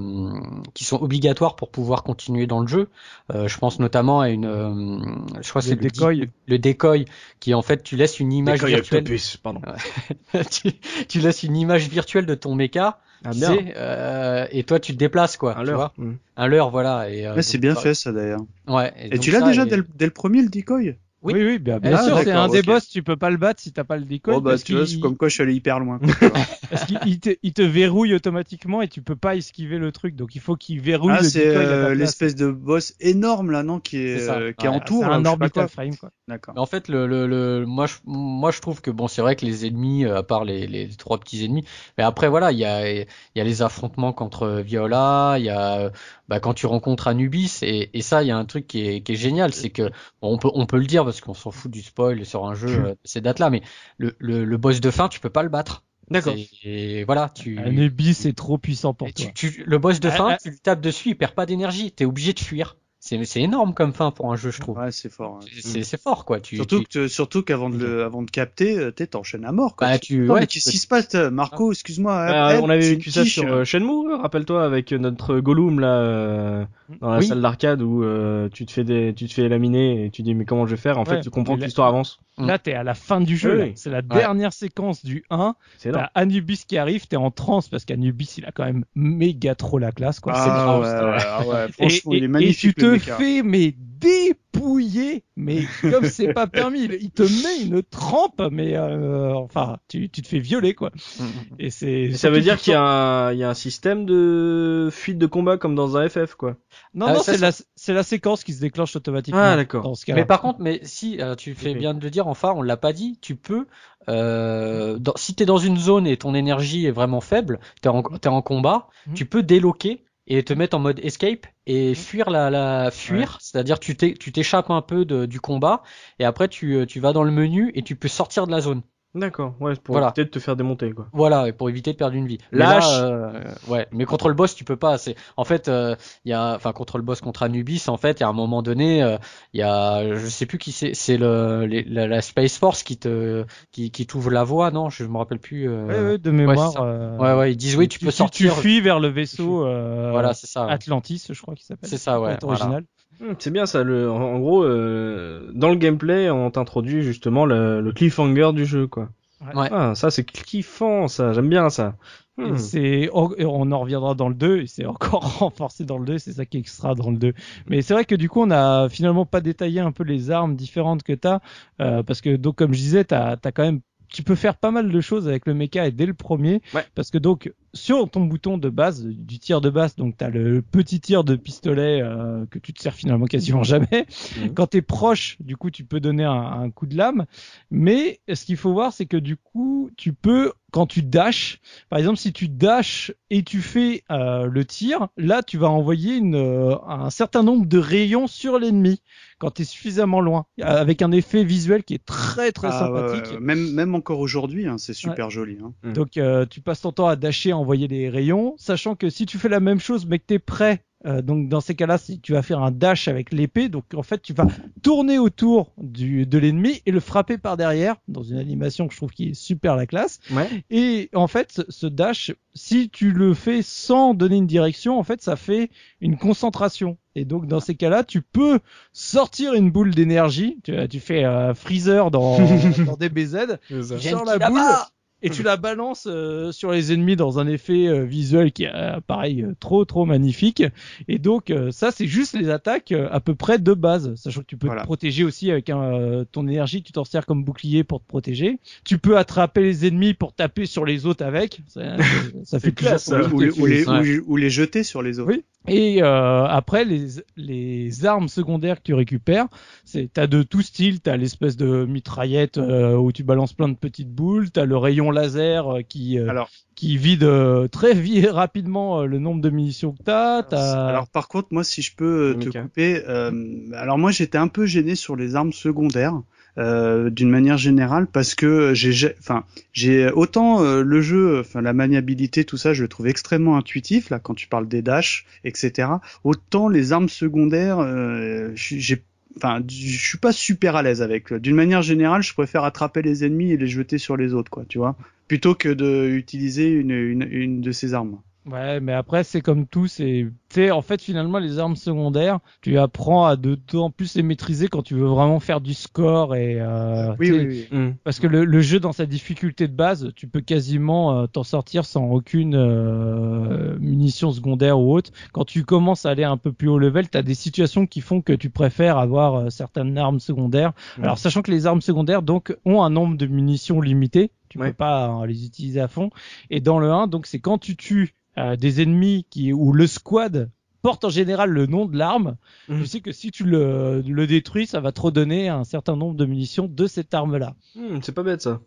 qui sont obligatoires pour pouvoir continuer dans le jeu. Euh, je pense notamment à une, euh, je crois que c'est Le le decoy. di- le decoy, qui en fait, tu laisses une image avec virtuelle. le puce, pardon. tu, tu laisses une image virtuelle de ton mecha, Ah, tu bien. sais, euh, et toi tu te déplaces quoi, Un tu leurre. vois, Mm. un leurre voilà. Et, euh, Ouais, c'est bien ça- fait ça d'ailleurs. Ouais. Et donc tu l'as ça, déjà et- dès, le, dès le premier le decoy? Oui. Oui, oui, bien, bien Ah, sûr. C'est un des boss, tu peux pas le battre si t'as pas le decoy. Oh bah parce tu vois, comme quoi je suis allé hyper loin. parce qu'il il te, il te verrouille automatiquement et tu peux pas esquiver le truc. Donc il faut qu'il verrouille ah le c'est euh, l'espèce de boss énorme là non qui est, euh, qui est Ouais, en tour C'est là, un orbital quoi. frame, quoi. D'accord. Mais en fait, le, le, le, moi, je, moi, je trouve que bon, c'est vrai que les ennemis, euh, à part les, les trois petits ennemis, mais après, voilà, il y a, il y a les affrontements contre Viola, il y a, bah, quand tu rencontres Anubis, et, et ça, il y a un truc qui est, qui est génial, c'est que, bon, on peut, on peut le dire parce qu'on s'en fout du spoil sur un jeu euh, de ces dates-là, mais le, le, le boss de fin, tu peux pas le battre. D'accord. Et voilà, tu, Anubis c'est trop puissant pour toi. tu, tu- le boss de Ah, fin, ah. tu lui tapes dessus, il perd pas d'énergie, t'es obligé de fuir. C'est, énorme comme fin pour un jeu, je trouve. Ouais c'est fort. ouais. C'est, fort, quoi. Tu, Surtout tu- que surtout qu'avant de le, avant de capter, euh, t'es t'enchaînes à mort. Quoi. Bah, tu- ouais, qu'est-ce qui se passe, euh, Marco Excuse-moi. Bah, on avait vécu ça sur euh, Shenmue, rappelle-toi, avec euh, notre Gollum là, euh, dans la Oui. salle d'arcade où euh, tu te fais des, tu te fais laminer et tu dis mais comment je vais faire? En fait, tu comprends que l'histoire avance. Mm. Là, t'es à la fin du jeu. Oui. C'est la dernière séquence du 1. C'est énorme. T'as Anubis qui arrive, t'es en transe parce qu'Anubis, il a quand même méga trop la classe, quoi. C'est Ah ouais, ah franchement, il est magnifique le fais mais dépouiller, mais comme c'est pas permis, il, te met une trempe, mais euh, enfin, tu, tu te fais violer quoi. Et c'est. Ça veut dire qu'il y, a un- il y a un système de fuite de combat comme dans un FF quoi. Non, Ah, non, c'est la, c'est la séquence qui se déclenche automatiquement. Ah, d'accord. Mais par contre, mais si euh, tu fais bien de le dire, enfin, on l'a pas dit, tu peux, euh, dans, si t'es dans une zone et ton énergie est vraiment faible, t'es en, t'es en combat, Mhm. tu peux déloquer et te mettre en mode escape et fuir la, la fuir, c'est-à-dire tu t'échappes un peu de- du combat et après tu, euh, tu vas dans le menu et tu peux sortir de la zone. D'accord, ouais, pour Voilà. peut-être te faire démonter quoi. Voilà, et pour éviter de perdre une vie. Lâche. là, euh, ouais, mais contre le boss, tu peux pas. C'est en fait, euh, il y a, enfin contre le boss contre Anubis, en fait, il y a un moment donné, euh, il y a, je sais plus qui c'est, c'est le les- la, la Space Force qui te, qui, qui t'ouvre la voie, non, je me rappelle plus. euh, Ouais, ouais, de mémoire. euh, ouais, ouais, ils disent oui, tu, peux sortir. Tu fuis vers le vaisseau euh, Voilà, c'est ça. ouais. Atlantis, je crois qu'il s'appelle. C'est ça, ouais, original. C'est bien ça. Le, en, gros, euh, dans le gameplay, on t'introduit justement le, le cliffhanger du jeu quoi. Ouais. Ah, ça c'est kiffant, ça. J'aime bien ça. Hmm. c'est, on en reviendra dans le 2, et c'est encore renforcé dans le 2, c'est ça qui est extra dans le 2. Mais c'est vrai que du coup, on a finalement pas détaillé un peu les armes différentes que t'as, euh, parce que donc, comme je disais, t'as, t'as quand même, tu peux faire pas mal de choses avec le mecha et dès le premier, Ouais. parce que donc, sur ton bouton de base, du tir de base, donc t'as le petit tir de pistolet, euh, que tu te sers finalement quasiment jamais. Mhm. Quand t'es proche, du coup, tu peux donner un, un coup de lame. Mais ce qu'il faut voir, c'est que du coup, tu peux, quand tu dashes, par exemple, si tu dashes et tu fais euh, le tir, là, tu vas envoyer une, euh, un certain nombre de rayons sur l'ennemi quand tu es suffisamment loin, avec un effet visuel qui est très très Ah, sympathique. ouais, Même, même encore aujourd'hui, hein, c'est super joli. Hein. Donc euh, tu passes ton temps à dasher, à envoyer des rayons, sachant que si tu fais la même chose mais que tu es prêt, euh, donc dans ces cas-là, si tu vas faire un dash avec l'épée, donc en fait tu vas tourner autour du, de l'ennemi et le frapper par derrière, dans une animation que je trouve qui est super la classe. Ouais. Et en fait, ce- dash, si tu le fais sans donner une direction, en fait, ça fait une concentration. Et donc, dans ces cas-là, tu peux sortir une boule d'énergie. Tu, tu fais euh, freezer dans, dans DBZ. Tu sors la boule. Et tu la balances euh, sur les ennemis dans un effet euh, visuel qui est euh, pareil euh, trop trop magnifique. Et donc euh, ça c'est juste les attaques euh, à peu près de base, sachant que tu peux Voilà. te protéger aussi avec un, euh, ton énergie, tu t'en sers comme bouclier pour te protéger. Tu peux attraper les ennemis pour taper sur les autres avec. Ça, ça fait classe, ou, les, ou les- ou les jeter sur les autres. Oui. Et euh, après, les, les armes secondaires que tu récupères, c'est t'as de tout style. T'as l'espèce de mitraillette euh, où tu balances plein de petites boules. T'as le rayon laser euh, qui euh, Alors, qui vide euh, très vi- rapidement euh, le nombre de munitions que t'as. T'as alors par contre, moi, si je peux te Mika. couper, euh, alors moi, j'étais un peu gêné sur les armes secondaires. Euh, d'une manière générale parce que j'ai enfin j'ai autant euh, le jeu enfin la maniabilité tout ça je le trouve extrêmement intuitif là quand tu parles des dash etc autant les armes secondaires euh, j'ai j'ai- enfin je suis pas super à l'aise avec. D'une manière générale je préfère attraper les ennemis et les jeter sur les autres quoi tu vois plutôt que de utiliser une, une, une de ces armes Ouais, mais après c'est comme tout, c'est tu sais en fait finalement les armes secondaires, tu apprends à de en plus les maîtriser quand tu veux vraiment faire du score et euh, oui oui, oui. Hmm. Parce que le, le jeu, dans sa difficulté de base, tu peux quasiment euh, t'en sortir sans aucune euh, munition secondaire ou autre. Quand tu commences à aller un peu plus haut level, tu as des situations qui font que tu préfères avoir euh, certaines armes secondaires. Ouais. Alors, sachant que les armes secondaires donc ont un nombre de munitions limité, tu Ouais. peux pas euh, les utiliser à fond. Et dans le 1, donc c'est quand tu tues des ennemis qui ou le squad porte en général le nom de l'arme, Mhm. tu sais que si tu le, le détruis, ça va te redonner un certain nombre de munitions de cette arme-là. Hmm, c'est pas bête ça.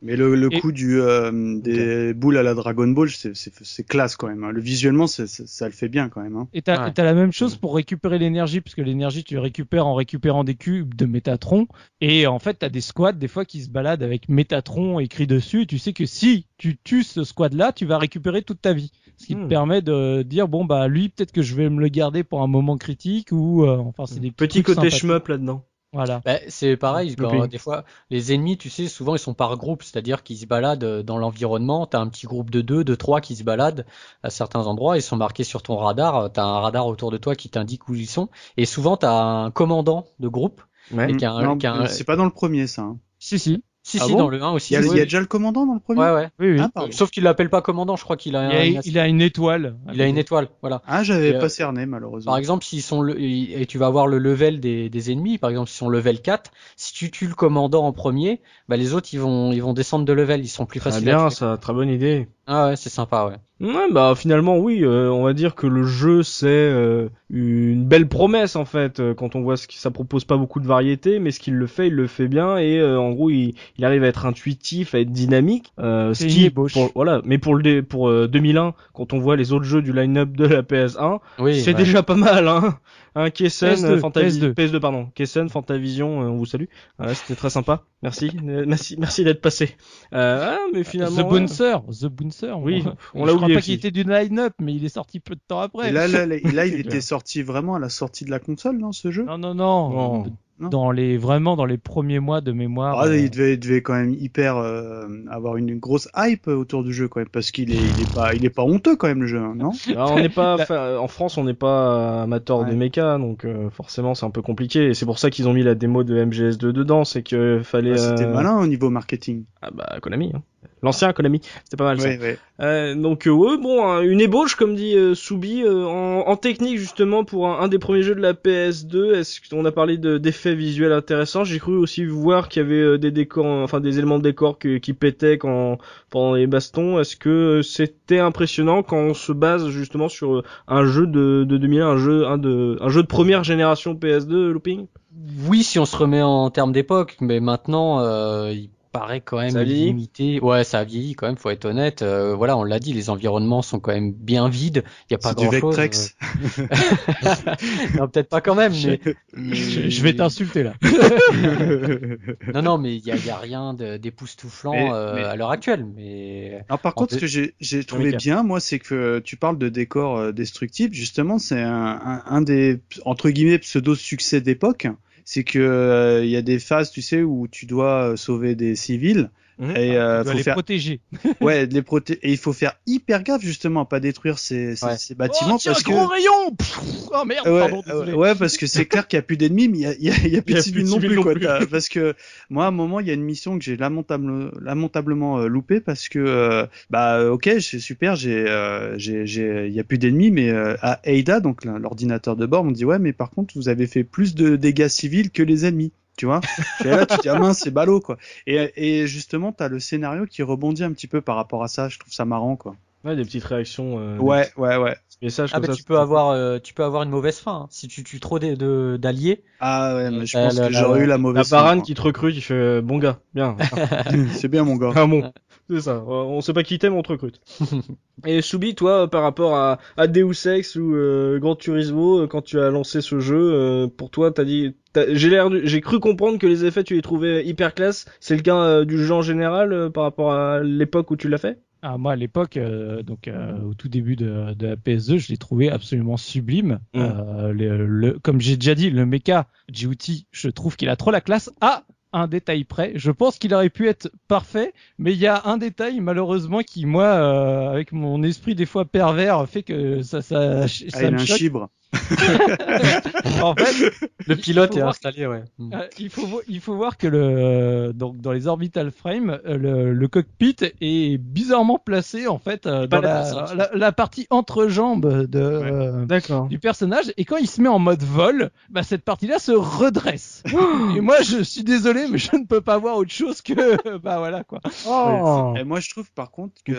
Mais le, le Et- coup du euh, des boules à la Dragon Ball, c'est classe quand même. hein. Le visuellement, c'est- c'est- ça le fait bien quand même. Hein. Et t'as Ouais. la même chose pour récupérer l'énergie, puisque l'énergie tu le récupères en récupérant des cubes de Métatron. Et en fait, t'as des squads des fois qui se baladent avec Métatron écrit dessus. Et tu sais que si tu tues ce squad-là, tu vas récupérer toute ta vie. Ce qui te Hmm. permet de dire bon bah lui peut-être que je vais me le garder pour un moment critique ou euh, enfin c'est des Petit trucs côté sympathiques. shmup là-dedans. Voilà. Bah, c'est pareil, quand, des fois, les ennemis, tu sais, souvent ils sont par groupe, c'est-à-dire qu'ils se baladent euh, dans l'environnement, t'as un petit groupe de deux, de trois qui se baladent à certains endroits, ils sont marqués sur ton radar, t'as un radar autour de toi qui t'indique où ils sont, et souvent t'as un commandant de groupe, Ouais. Un- C'est pas dans le premier ça. hein. Si si. Si Ah si, bon dans le 1 aussi. Il y, a, oui. il y a déjà le commandant dans le premier. Ouais, ouais. Oui oui. Ah. Sauf qu'il l'appelle pas commandant, je crois qu'il a, il, un- il a une étoile. il a une étoile, voilà. Ah, j'avais Et, euh, pas cerné malheureusement. Par exemple, s'ils sont le, et tu vas voir le level des, des ennemis, par exemple, s'ils sont level 4, si tu tues le commandant en premier, bah les autres ils vont ils vont descendre de level, ils sont plus Très faciles à bien, ça, très bonne idée. Ah ouais, c'est sympa, ouais. Ouais, bah finalement oui, euh, on va dire que le jeu c'est euh, une belle promesse en fait euh, quand on voit ce que ça propose pas beaucoup de variété, mais ce qu'il le fait, il le fait bien et euh, en gros il, il arrive à être intuitif, à être dynamique. Euh, ce qui pour, voilà, mais pour le dé- pour euh, 2001 quand on voit les autres jeux du line-up de la PS1, Oui, c'est ouais. déjà pas mal hein. Un Kessen, PS2, euh, Fantavi- PS2. PS2 pardon, Kessen, Fantavision, euh, on vous salue. C'était très sympa. Merci, Euh, merci, merci d'être passé. Euh, ah, mais finalement. The Bouncer, The Bouncer. Oui, on on l'a je crois oublié pas qu'il était du line-up, mais il est sorti peu de temps après. Et là, là, là, là, il était sorti vraiment à la sortie de la console, non, ce jeu? Non, non, non. Non. Dans les vraiment dans les premiers mois de mémoire. Ah, euh, il devait, il devait quand même hyper euh, avoir une grosse hype autour du jeu quand même, parce qu'il est, il est pas, il est pas honteux quand même le jeu, hein, non? Alors, on n'est pas, enfin, en France, on n'est pas amateur de méca, donc euh, forcément c'est un peu compliqué. Et c'est pour ça qu'ils ont mis la démo de MGS2 dedans, c'est que fallait. Ah, C'était euh, malin au niveau marketing. Ah bah Konami, hein. L'ancien Konami, c'était pas mal ça. Ouais, ouais. Euh, donc euh, ouais, bon, hein, une ébauche comme dit euh, Soubi euh, en, en technique justement pour un, un des premiers jeux de la PS2. Est-ce qu'on a parlé de- d'effets visuels intéressants J'ai cru aussi voir qu'il y avait euh, des décors, enfin des éléments de décor que- qui pétaient quand pendant les bastons. Est-ce que c'était impressionnant quand on se base justement sur un jeu de, de 2001, un jeu un de un jeu de première génération PS2 looping? Oui, si on se remet en termes d'époque, mais maintenant, euh, il paraît quand même limité. Ouais, ça a vieilli quand même, faut être honnête. Euh, voilà, on l'a dit, les environnements sont quand même bien vides. Il y a pas du grand chose. Vectrex. non, peut-être pas quand même, mais. Je, je vais t'insulter là. Non, non, mais il y y a rien de- d'époustouflant Mais- euh, mais- à l'heure actuelle. Mais Alors par En contre, deux- ce que j'ai trouvé bien, moi, c'est que tu parles de décors euh, destructibles. Justement, c'est un, un, un des entre guillemets pseudo succès d'époque. C'est que euh, il y a des phases, tu sais, où tu dois euh, sauver des civils. Mhm. Et euh, dois faut les faire, protéger. ouais, de les proté- et il faut faire hyper gaffe justement à pas détruire ces, ces, Ouais. ces bâtiments oh, tiens, parce que gros rayon Pff, Oh merde, ouais, pardon, désolé. euh, ouais, parce que c'est clair qu'il y a plus d'ennemis, mais il y a, il y a, il y a plus de civils non plus, non quoi. plus. T'as- Parce que moi, à un moment, il y a une mission que j'ai lamentable, lamentablement euh, loupée parce que euh, bah euh, ok, c'est super, j'ai, euh, j'ai, j'ai, il y a plus d'ennemis, mais euh, à Ada, donc l'ordinateur de bord, on dit ouais, mais par contre, vous avez fait plus de dégâts civils que les ennemis. Tu vois Et là, tu te dis, ah mince, c'est ballot, quoi. Et, et justement, t'as le scénario qui rebondit un petit peu par rapport à ça. Je trouve ça marrant, quoi. Ouais, des petites réactions. Euh, Ouais, ouais, ouais. Des messages Ah comme bah ça. tu peux avoir euh, tu peux avoir une mauvaise fin hein. si tu tues trop d'alliés. Ah ouais, mais je Euh, pense la- que la- j'aurais eu la La mauvaise. Baran fin, qui te recrute, il fait bon gars, bien. c'est bien, mon gars. Ah bon, c'est ça. Euh, On sait pas qui t'aime, on te recrute. Et Soubi, toi, par rapport à, à Deus Ex ou euh, Gran Turismo, euh, quand tu as lancé ce jeu, euh, pour toi, t'as dit, j'ai l'air, j'ai cru comprendre que les effets tu les trouvais hyper classe. C'est le cas euh, du jeu en général euh, par rapport à l'époque où tu l'as fait? Ah, moi, à l'époque, euh, donc euh, au tout début de, de la PS2, je l'ai trouvé absolument sublime. Mm. Euh, le, le- comme j'ai déjà dit, le mecha GOT, je trouve qu'il a trop la classe. À un détail près, je pense qu'il aurait pu être parfait, mais il y a un détail malheureusement qui, moi, euh, avec mon esprit des fois pervers, fait que ça, ça, ça Ah, il a me un choque. chibre. En fait, Le pilote est installé ouais. Mm. Euh, il faut vo- il faut voir que le donc dans les orbital frames euh, le, le cockpit est bizarrement placé en fait euh, dans la la, la, la partie entre jambes de euh, D'accord. du personnage et quand il se met en mode vol bah cette partie là se redresse et moi je suis désolé mais je ne peux pas voir autre chose que bah voilà quoi Oh. Et moi, je trouve par contre que,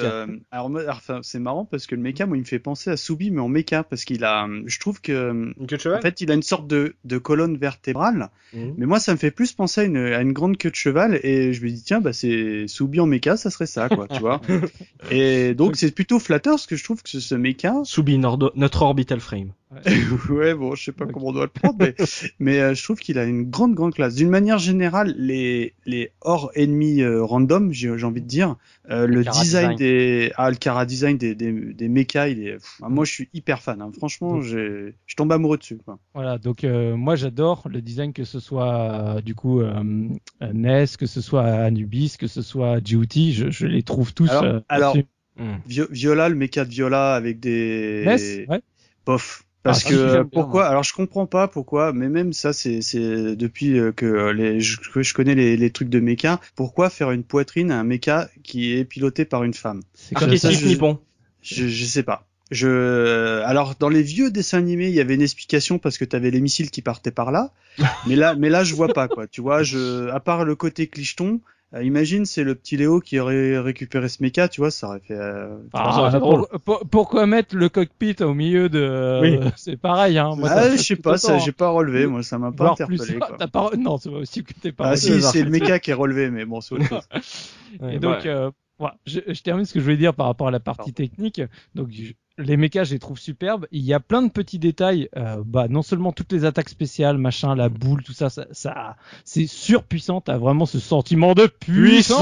alors, enfin, c'est marrant parce que le mecha, moi, il me fait penser à Soubi, mais en mecha, parce qu'il a, je trouve que, en fait, il a une sorte de, de colonne vertébrale, Mhm. mais moi, ça me fait plus penser à une, à une grande queue de cheval, et je me dis, tiens, bah, c'est Soubi en mecha, ça serait ça, quoi, tu vois. et donc, c'est plutôt flatteur, parce que je trouve que ce, ce mecha, Soubi, notre orbital frame. ouais, bon, je sais pas comment on doit le prendre, mais, mais euh, je trouve qu'il a une grande, grande classe. D'une manière générale, les, les hors ennemis euh, random, j'ai j'ai envie de dire, euh, le design, design. des, ah, le cara design des, des, des mechas, il est, pff, moi, je suis hyper fan. Hein. Franchement, j'ai, je tombe amoureux dessus. Quoi. voilà donc euh, moi j'adore le design que ce soit euh, du coup euh, NES que ce soit Anubis que ce soit GOT je, je les trouve tous Alors- euh, alors. Vi- Viola, le mecha de Viola avec des, NES ouais bof. Parce Ah, que bien, pourquoi. Alors je comprends pas pourquoi, mais même ça c'est c'est depuis euh, que les je, que je connais les, les trucs de mecha. Pourquoi faire une poitrine à un mecha qui est piloté par une femme c'est comme ça je-. Je, je sais pas. Je alors dans les vieux dessins animés, il y avait une explication parce que t'avais les missiles qui partaient par là. mais là mais là je vois pas quoi. Tu vois, je à part le côté clicheton, euh, imagine c'est le petit Léo qui aurait récupéré ce mecha, tu vois, ça aurait fait euh, Ah, pour- pour- pourquoi mettre le cockpit au milieu de Oui. c'est pareil hein moi, ah, je sais pas, ça j'ai pas relevé, moi ça m'a pas interpellé quoi. t'as pas non c'est pas aussi que t'es pas Ah si, c'est le mecha qui est relevé, mais bon, c'est autre chose. Ouais, Et donc, ouais. euh, voilà, je, je termine ce que je voulais dire par rapport à la partie technique. Donc, je- les mechas, je les trouve superbes. Il y a plein de petits détails. Euh, bah, non seulement toutes les attaques spéciales, machin, la boule, tout ça, ça, ça c'est surpuissant. T'as vraiment ce sentiment de puissance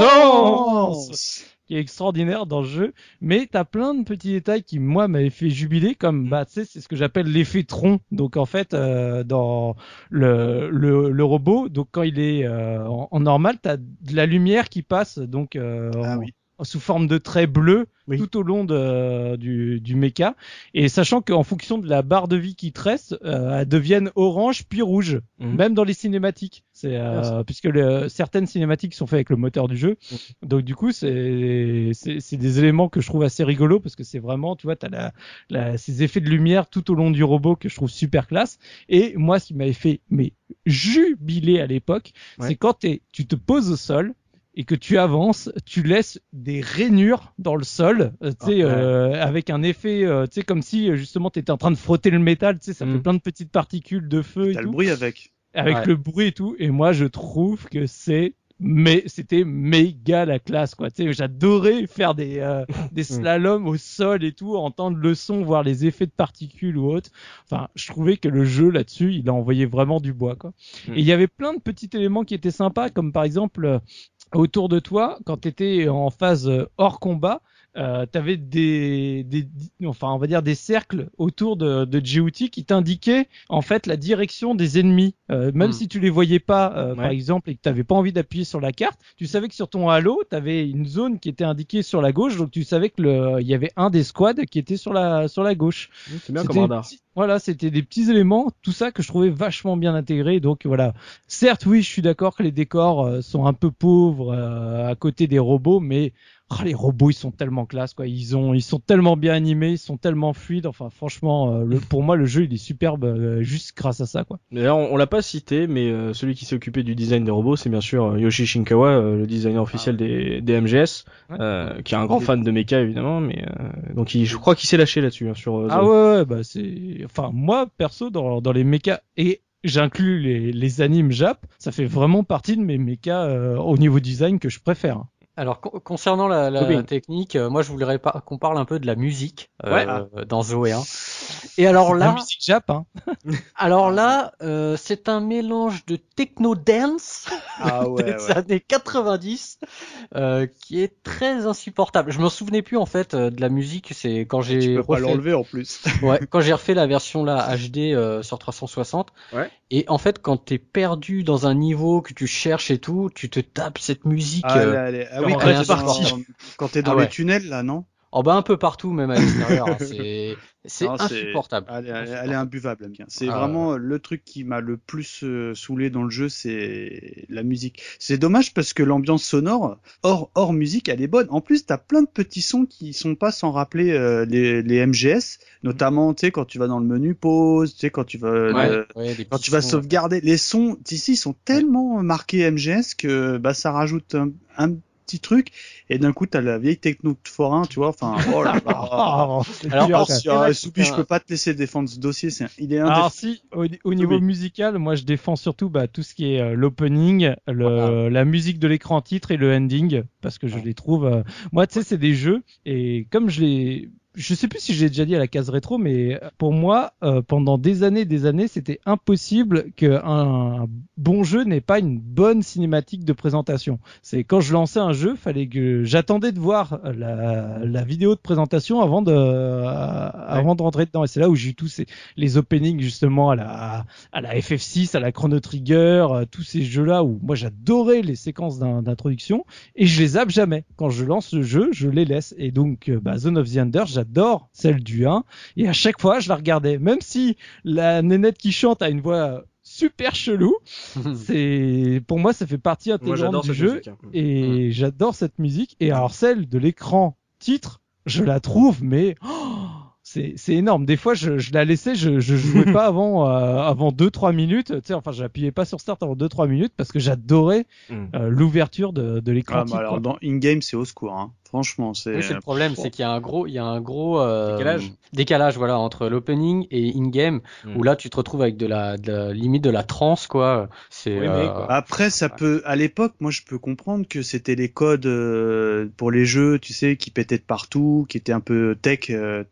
qui est extraordinaire dans le jeu. Mais t'as plein de petits détails qui, moi, m'avaient fait jubiler, comme, bah, tu sais, c'est ce que j'appelle l'effet tronc. Donc, en fait, euh, dans le, le, le robot, donc quand il est euh, en, en normal, t'as de la lumière qui passe, donc, euh, Ah en- oui. Sous forme de traits bleus Oui. tout au long de, du, du mecha. Et sachant qu'en fonction de la barre de vie qui te reste, euh, elles deviennent orange puis rouge, Mhm. même dans les cinématiques. C'est euh, puisque le- certaines cinématiques sont faites avec le moteur du jeu. Donc du coup, c'est c'est des éléments que je trouve assez rigolos parce que c'est vraiment, tu vois, t'as la, la, ces effets de lumière tout au long du robot que je trouve super classe. Et moi, ce qui m'avait fait mais jubiler à l'époque, Ouais. c'est quand tu te poses au sol et que tu avances, tu laisses des rainures dans le sol, euh, tu sais, Ah, ouais. euh, avec un effet, euh, tu sais, comme si euh, justement tu étais en train de frotter le métal, tu sais, ça Mm. fait plein de petites particules de feu et T'as le tout, bruit avec. avec Ouais. le bruit et tout. Et moi, je trouve que c'est mais c'était méga la classe quoi tu sais j'adorais faire des euh, des slaloms au sol et tout entendre le son voir les effets de particules ou autre enfin je trouvais que le jeu là-dessus il a envoyé vraiment du bois quoi Mm. et il y avait plein de petits éléments qui étaient sympas comme par exemple euh, autour de toi quand tu étais en phase euh, hors combat euh, t'avais des, des, enfin on va dire des cercles autour de, de GOT qui t'indiquaient en fait la direction des ennemis. Euh, même Hmm. si tu les voyais pas, euh, par exemple, et que t'avais pas envie d'appuyer sur la carte, tu savais que sur ton halo, t'avais une zone qui était indiquée sur la gauche, donc tu savais que le, il y avait un des squads qui était sur la sur la gauche. C'est bien comme petits- Voilà, c'était des petits éléments, tout ça que je trouvais vachement bien intégré. Donc voilà, certes, oui, je suis d'accord que les décors euh, sont un peu pauvres euh, à côté des robots, mais oh, les robots ils sont tellement classe, quoi. Ils ont, ils sont tellement bien animés, ils sont tellement fluides. Enfin, franchement, euh, le, pour moi, le jeu il est superbe euh, juste grâce à ça, quoi. D'ailleurs, on, on l'a pas cité, mais euh, celui qui s'est occupé du design des robots, c'est bien sûr euh, Yoshi Shinkawa, le designer officiel des, des MGS, Ouais. euh, qui est un grand fan de mecha évidemment, mais euh, donc il, je crois qu'il s'est lâché là-dessus hein, sur. euh, Ah ouais, ouais, bah c'est, enfin moi perso dans dans les mechas et J'inclus les, les animes Jap, ça fait vraiment partie de mes mechas euh, au niveau design que je préfère. Alors con- concernant la, la technique, euh, moi je voudrais pas qu'on parle un peu de la musique euh, Ouais. dans Zoé 1. Et alors La là, musique Jap, hein. alors là, euh, c'est un mélange de techno dance Ah ouais, des ouais. années 90 euh, qui est très insupportable. Je me souvenais plus en fait euh, de la musique. C'est quand j'ai Tu peux pas refait- l'enlever en plus. ouais, quand j'ai refait la version là HD euh, sur 360. Ouais. Et en fait, quand t'es perdu dans un niveau que tu cherches et tout, tu te tapes cette musique. Ah, euh, ah oui, quand t'es insupportable. dans- quand t'es dans Ah les ouais. tunnels là, non? Oh bah un peu partout, même à l'extérieur. hein. C'est insupportable. Elle, est- elle est- elle est imbuvable, la mienne. C'est Ah, vraiment le truc qui m'a le plus euh, saoulé dans le jeu, c'est la musique. C'est dommage parce que l'ambiance sonore, hors, hors musique, elle est bonne. En plus, t'as plein de petits sons qui sont pas sans rappeler euh, les, les MGS, notamment, tu sais, quand tu vas dans le menu pause, tu sais, quand tu vas, Ouais, euh, ouais, quand tu vas sons. sauvegarder, les sons d'ici sont tellement marqués MGS que bah ça rajoute un, un petit truc et d'un coup t'as la vieille techno de forain, tu vois. Enfin, oh là là. C'est Alors, Alors, sur euh, Soubi, je peux pas te laisser défendre ce dossier, c'est il est Alors indéfendable. si, au, au niveau Oui. musical, moi je défends surtout bah, tout ce qui est euh, l'opening, Voilà. la musique de l'écran titre et le ending, parce que je Ouais. les trouve. euh, Moi, tu sais, c'est des jeux et comme je les, je sais plus si j'ai déjà dit à la case rétro, mais pour moi, euh, pendant des années, des années, c'était impossible qu'un un bon jeu n'ait pas une bonne cinématique de présentation. C'est quand je lançais un jeu, fallait que j'attendais de voir la, vidéo de présentation avant de, euh, avant de rentrer dedans. Et c'est là où j'ai eu tous les openings justement à la, à la FF6, à la Chrono Trigger, euh, tous ces jeux-là où moi j'adorais les séquences d'in- d'introduction et je les zappe jamais. Quand je lance le jeu, je les laisse. Et donc, euh, bah, Zone of the Ender, j'adore celle du 1 et à chaque fois je la regardais. Même si la nénette qui chante a une voix super chelou, c'est pour moi ça fait partie intégrante du jeu musique. hein. et j'adore cette musique. Et alors celle de l'écran titre, je la trouve mais oh, c'est c'est énorme. Des fois je, je la laissais, je je jouais pas avant euh, avant deux trois minutes. Tu sais, enfin j'appuyais pas sur start avant deux trois minutes parce que j'adorais Mm. euh, l'ouverture de, de l'écran Ah, bah, titre. alors quoi. dans in-game, c'est au secours, hein. Franchement, c'est. Oui, c'est le problème, c'est qu'il y a un gros, il y a un gros euh, Décalage. décalage, voilà, entre l'opening et in-game, Mm. où là tu te retrouves avec de la, de la limite de la trance, quoi. C'est Oui, mais, euh. Après, ça Ouais. peut, à l'époque, moi, je peux comprendre que c'était les codes euh, pour les jeux, tu sais, qui pétaient de partout, qui étaient un peu tech euh, euh,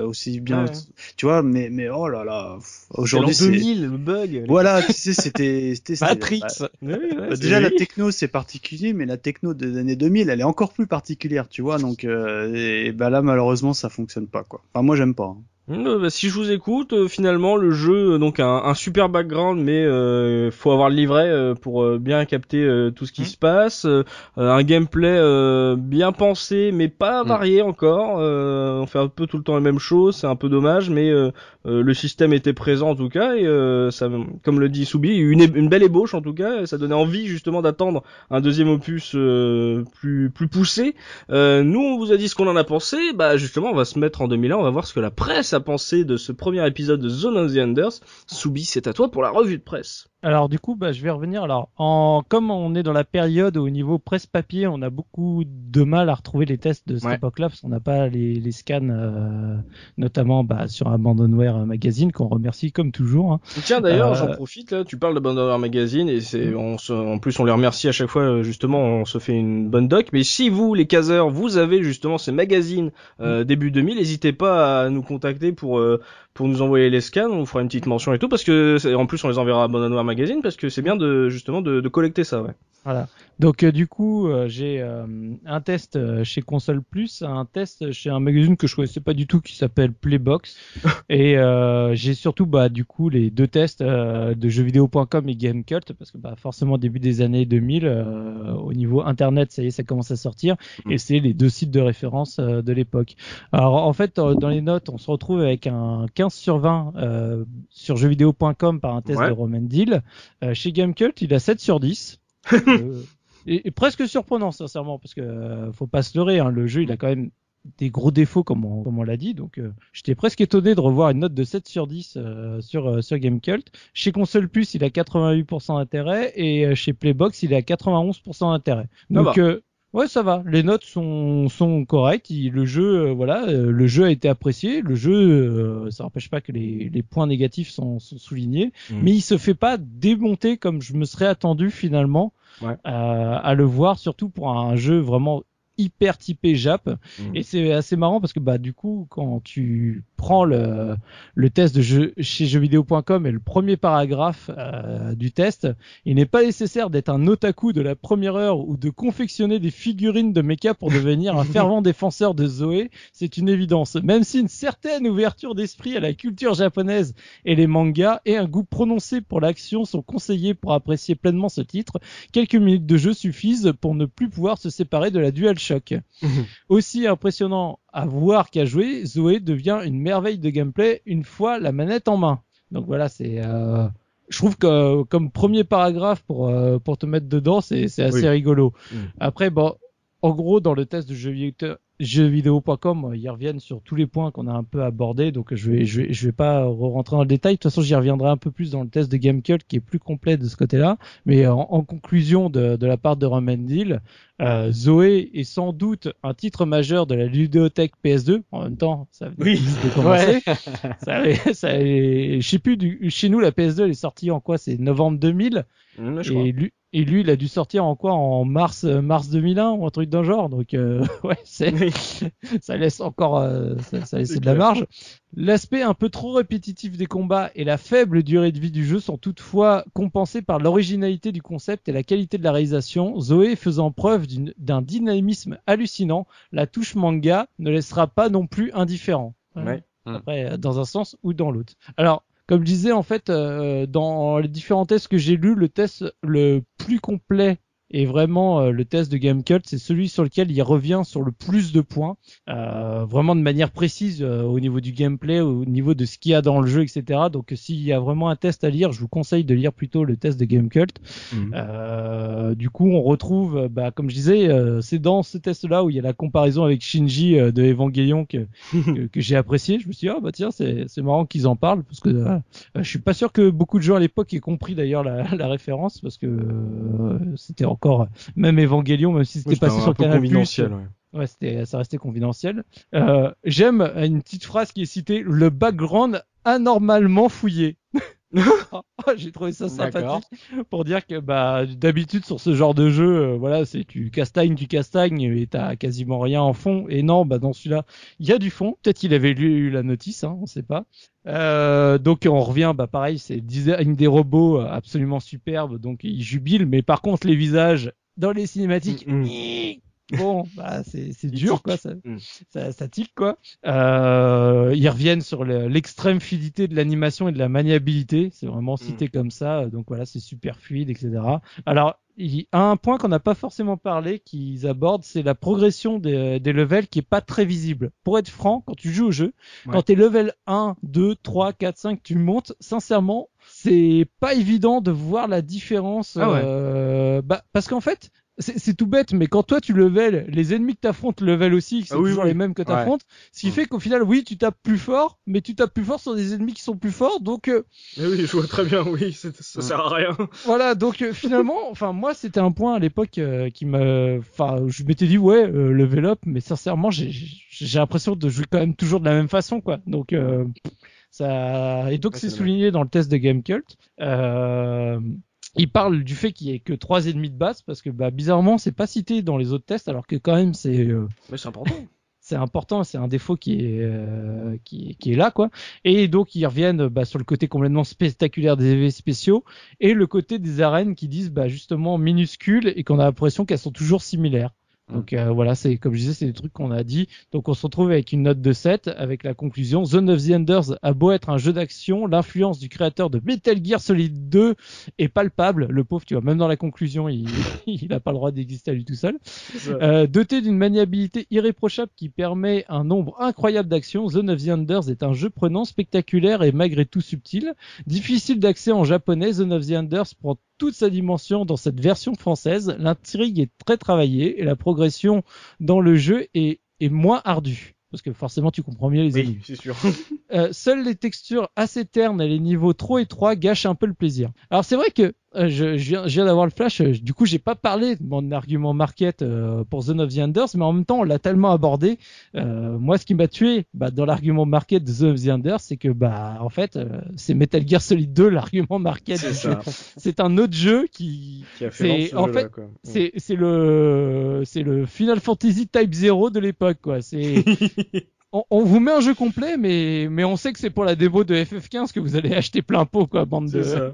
aussi bien, Ouais. tu vois. Mais, mais oh là là, aujourd'hui, c'est 2000, le bug. voilà, tu sais, c'était, Matrix. bah, Ouais, ouais, c'est- déjà la techno c'est particulier, mais la techno des années 2000, elle est encore plus particulière, tu vois. Donc, euh, et, bah là, malheureusement, ça fonctionne pas, quoi. Enfin, moi, j'aime pas. hein. Euh, bah, si je vous écoute, euh, finalement le jeu euh, donc un, un super background, mais euh, faut avoir le livret euh, pour euh, bien capter euh, tout ce qui Mm. se passe, euh, un gameplay euh, bien pensé, mais pas Mm. varié encore. euh, on fait un peu tout le temps la même chose, c'est un peu dommage, mais le système était présent en tout cas et euh, ça, comme le dit Soubi, une, une belle ébauche en tout cas, ça donnait envie justement d'attendre un deuxième opus euh, plus plus poussé. Euh, nous, on vous a dit ce qu'on en a pensé. Bah, justement, on va se mettre en 2001. On va voir ce que la presse a pensé de ce premier épisode de Zone of the Enders. Soubi, c'est à toi pour la revue de presse. Alors du coup, bah, je vais revenir. Alors, en comme on est dans la période au niveau presse papier, on a beaucoup de mal à retrouver les tests de cette Ouais. époque-là parce qu'on n'a pas les, les scans, euh, notamment bah, sur Abandonware Magazine qu'on remercie comme toujours. hein. Tiens, d'ailleurs, Euh, j'en profite là. Tu parles d'Abandonware Magazine et c'est, on se, en plus, on les remercie à chaque fois. euh, Justement, on se fait une bonne doc. Mais si vous, les caseurs, vous avez justement ces magazines euh, début 2000, n'hésitez pas à nous contacter pour euh, pour nous envoyer les scans. On vous fera une petite mention et tout parce que en plus, on les enverra à Abandonware Magazine parce que c'est bien de justement de, de collecter ça. Ouais. Voilà. Donc euh, du coup, euh, j'ai euh, un test euh, chez Console Plus, un test chez un magazine que je connaissais pas du tout qui s'appelle Playbox, et euh, j'ai surtout bah du coup les deux tests euh, de jeuxvideo.com et Gamecult parce que bah forcément début des années 2000 euh, au niveau internet ça y est ça commence à sortir Mm. et c'est les deux sites de référence euh, de l'époque. Alors en fait dans les notes on se retrouve avec un 15 sur 20 euh, sur jeuxvideo.com par un test Ouais. de Roman Deal. Euh, chez Gamecult il a 7 sur 10. Euh, et, et presque surprenant sincèrement parce que euh, faut pas se leurrer hein, le jeu il a quand même des gros défauts comme on, comme on l'a dit. Donc euh, j'étais presque étonné de revoir une note de 7 sur 10 euh, sur euh, sur Gamecult. Chez Console Plus il a 88% d'intérêt et euh, chez Playbox il à 91% d'intérêt. Ça donc euh, ouais ça va les notes sont sont correctes Il- le jeu euh, voilà euh, le jeu a été apprécié le jeu euh, ça n'empêche pas que les, les points négatifs sont, sont soulignés Mhm. mais il se fait pas démonter comme je me serais attendu finalement Ouais. euh, à le voir surtout pour un jeu vraiment hyper typé Jap. Mhm. et c'est assez marrant parce que bah du coup quand tu prends le, le test de jeu chez jeuxvideo.com et le premier paragraphe euh, du test il n'est pas nécessaire d'être un otaku de la première heure ou de confectionner des figurines de mecha pour devenir un fervent défenseur de Zoé. C'est une évidence. Même si une certaine ouverture d'esprit à la culture japonaise et les mangas et un goût prononcé pour l'action sont conseillés pour apprécier pleinement ce titre quelques minutes de jeu suffisent pour ne plus pouvoir se séparer de la DualShock aussi impressionnant à voir qu'à jouer, Zoé devient une merveille de gameplay une fois la manette en main. Donc voilà, c'est. euh, Je trouve que comme premier paragraphe pour euh, pour te mettre dedans, c'est c'est assez Oui. rigolo. Mm. Après, bon, en gros, dans le test de jeuxvideo.com, ils reviennent sur tous les points qu'on a un peu abordés, donc je vais, je vais, je vais pas rentrer dans le détail. De toute façon, j'y reviendrai un peu plus dans le test de Gamecult qui est plus complet de ce côté-là. Mais en, en conclusion de, de la part de Romandil, euh, Zoé est sans doute un titre majeur de la ludéothèque PS2. En même temps, ça Oui. de commencer. ça, avait- ça, avait- je sais plus, du, chez nous, la PS2 elle est sortie en quoi? C'est novembre 2000. Mhm, je crois. Et lui, et lui, il a dû sortir en quoi? En mars, euh, mars 2001 ou un truc d'un genre. Donc euh, ouais, c'est Oui. ça laisse encore, euh, ça, ça laisse de la marge. L'aspect un peu trop répétitif des combats et la faible durée de vie du jeu sont toutefois compensés par l'originalité du concept et la qualité de la réalisation. Zoé faisant preuve d'une- d'un dynamisme hallucinant, la touche manga ne laissera pas non plus indifférent. Ouais. Après, euh, dans un sens ou dans l'autre. Alors, comme je disais, en fait, euh, dans les différents tests que j'ai lus, le test le plus complet et vraiment euh, le test de Gamecult, c'est celui sur lequel il revient sur le plus de points, euh, vraiment de manière précise euh, au niveau du gameplay, au niveau de ce qu'il y a dans le jeu, etc. Donc s'il y a vraiment un test à lire, je vous conseille de lire plutôt le test de Gamecult. Mhm. Euh, du coup, on retrouve, euh, bah, comme je disais, euh, c'est dans ce test-là où il y a la comparaison avec Shinji euh, de Evangelion que, que, que j'ai apprécié. Je me suis dit, ah bah tiens, c'est c'est marrant qu'ils en parlent parce que euh, je suis pas sûr que beaucoup de gens à l'époque aient compris d'ailleurs la, la référence parce que euh, c'était encore même Evangelion, même si c'était Oui, passé sur Canal+. confidentiel. ouais. Ouais, c'était, ça restait confidentiel. Euh, j'aime une petite phrase qui est citée, le background anormalement fouillé. J'ai trouvé ça sympathique pour dire que bah d'habitude sur ce genre de jeu, euh, voilà, c'est tu castagnes, tu castagnes et t'as quasiment rien en fond. Et non, bah dans celui-là, il y a du fond. Peut-être qu'il avait lu la notice, hein, on sait pas. Euh, donc on revient, bah pareil, c'est design des robots euh, absolument superbe, donc ils jubilent. Mais par contre les visages dans les cinématiques, Mm, bon, bah c'est dur quoi, ça, Mm. ça, ça tique quoi. Euh, ils reviennent sur le- l'extrême fluidité de l'animation et de la maniabilité, c'est vraiment cité comme ça, donc voilà, c'est super fluide, etc. Alors il y a un point qu'on n'a pas forcément parlé qu'ils abordent, c'est la progression des, des levels qui est pas très visible. Pour être franc, quand tu joues au jeu, Ouais. quand t'es level 1, 2, 3, 4, 5, tu montes, sincèrement, c'est pas évident de voir la différence. Ah ouais. euh, bah, parce qu'en fait, c'est tout bête, mais quand toi tu level, les ennemis que t'affrontes level aussi, c'est Ah oui, toujours oui. les mêmes que t'affrontes, ce qui Mm. fait qu'au final, oui, tu tapes plus fort, mais tu tapes plus fort sur des ennemis qui sont plus forts, donc euh, Mais oui, je vois très bien, oui, ça sert à rien. voilà, donc euh, finalement, enfin moi c'était un point à l'époque euh, qui me, enfin je m'étais dit ouais euh, level up, mais sincèrement j'ai l'impression de jouer quand même toujours de la même façon quoi. Donc ça et donc c'est souligné dans le test de Gamecult. Euh, il parle du fait qu'il y ait que trois ennemis de base parce que bah bizarrement c'est pas cité dans les autres tests alors que quand même c'est euh, Mais c'est important. c'est important, c'est un défaut qui est euh, qui, qui, est là quoi. Et donc ils reviennent bah, sur le côté complètement spectaculaire des effets spéciaux et le côté des arènes qui disent bah, justement minuscules et qu'on a l'impression qu'elles sont toujours similaires. Donc euh, voilà, c'est comme je disais, c'est des trucs qu'on a dit. Donc on se retrouve avec une note de 7 avec la conclusion Zone of the Enders a beau être un jeu d'action, l'influence du créateur de Metal Gear Solid 2 est palpable. Le pauvre, tu vois, même dans la conclusion, il n'a pas le droit d'exister à lui tout seul. Euh, doté d'une maniabilité irréprochable qui permet un nombre incroyable d'actions, Zone of the Enders est un jeu prenant, spectaculaire et malgré tout subtil. Difficile d'accès en japonais, Zone of the Enders prend toute sa dimension dans cette version française. L'intrigue est très travaillée et la progression dans le jeu est, est moins ardue. Parce que forcément, tu comprends mieux les Oui, ennemis. c'est sûr. Euh, seules les textures assez ternes et les niveaux trop étroits gâchent un peu le plaisir. Alors c'est vrai que je, je viens, je viens d'avoir le flash, euh, du coup j'ai pas parlé de mon argument market euh, pour Zone of the Enders, mais en même temps on l'a tellement abordé. Euh, moi ce qui m'a tué bah, dans l'argument market de Zone of the Enders, c'est que bah en fait euh, c'est Metal Gear Solid 2 l'argument market. C'est un autre jeu qui Qui a fait en fait, quoi. c'est c'est le c'est le Final Fantasy Type 0 de l'époque quoi. C'est on, on vous met un jeu complet, mais mais on sait que c'est pour la démo de FF15 que vous allez acheter plein pot quoi, bande de. Ça.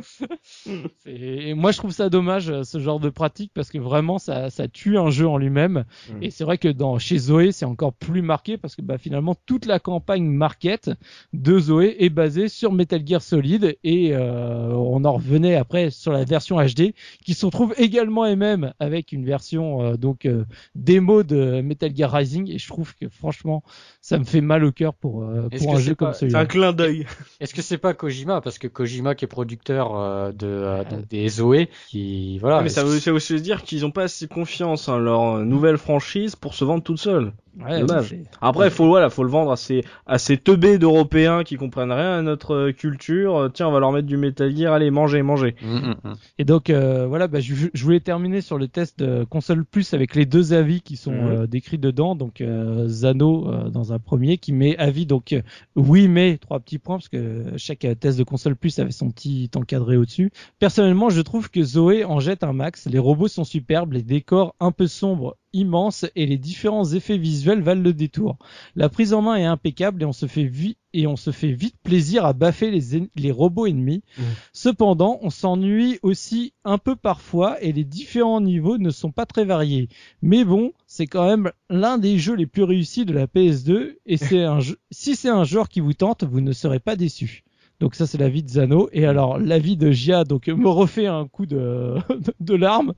Et moi je trouve ça dommage euh, ce genre de pratique parce que vraiment ça ça tue un jeu en lui-même. Mm. Et c'est vrai que dans chez Zoé c'est encore plus marqué parce que bah finalement toute la campagne market de Zoé est basée sur Metal Gear Solid et euh, on en revenait après sur la version HD qui se retrouve également et même avec une version euh, donc euh, démo de Metal Gear Rising et je trouve que franchement ça me fait mal au cœur pour euh, pour un jeu pas- comme C'est un celui-là. clin d'œil. Est-ce que c'est pas Kojima Parce que Kojima qui est producteur euh, de, euh, donc des Zoé, qui voilà. mais ça veut, ça veut aussi dire qu'ils ont pas assez confiance en leur euh, nouvelle franchise pour se vendre toute seule. Ouais, dommage. Après, faut voilà, faut le vendre à ces à ces teubés d'Européens qui comprennent rien à notre culture. Tiens, on va leur mettre du Metal Gear. Allez, mangez, mangez. Mm, mm, mm. Et donc euh, voilà, bah, je, je voulais terminer sur le test de console plus avec les deux avis qui sont euh, décrits dedans. Donc euh, Zano euh, dans un premier qui met avis donc euh, oui mais trois petits points parce que chaque test de console plus avait son petit encadré au-dessus. Personnellement, je trouve que Zoé en jette un max. Les robots sont superbes, les décors un peu sombres immenses et les différents effets visuels valent le détour. La prise en main est impeccable et on se fait vite et on se fait vite plaisir à baffer les, les robots ennemis. Cependant, on s'ennuie aussi un peu parfois et les différents niveaux ne sont pas très variés. Mais bon, c'est quand même l'un des jeux les plus réussis de la PS2 et c'est un jeu, si c'est un genre qui vous tente, vous ne serez pas déçus. Donc ça c'est l'avis de Zano et alors l'avis de Gia donc me refait un coup de de larmes.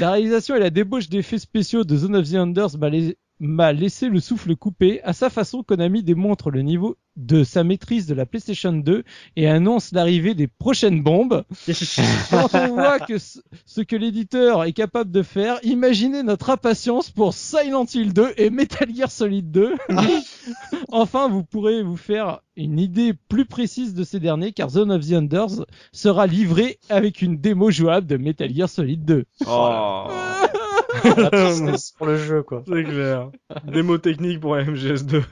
La réalisation et la débauche d'effets spéciaux de Zone of the Enders m'a lai- m'a laissé le souffle coupé. À sa façon, Konami démontre le niveau de sa maîtrise de la PlayStation 2 et annonce l'arrivée des prochaines bombes. Quand on voit que ce que l'éditeur est capable de faire, imaginez notre impatience pour Silent Hill 2 et Metal Gear Solid 2. enfin, vous pourrez vous faire une idée plus précise de ces derniers car Zone of the Enders sera livré avec une démo jouable de Metal Gear Solid 2. Oh, La tristesse pour le jeu quoi. c'est clair. Démo technique pour la MGS2.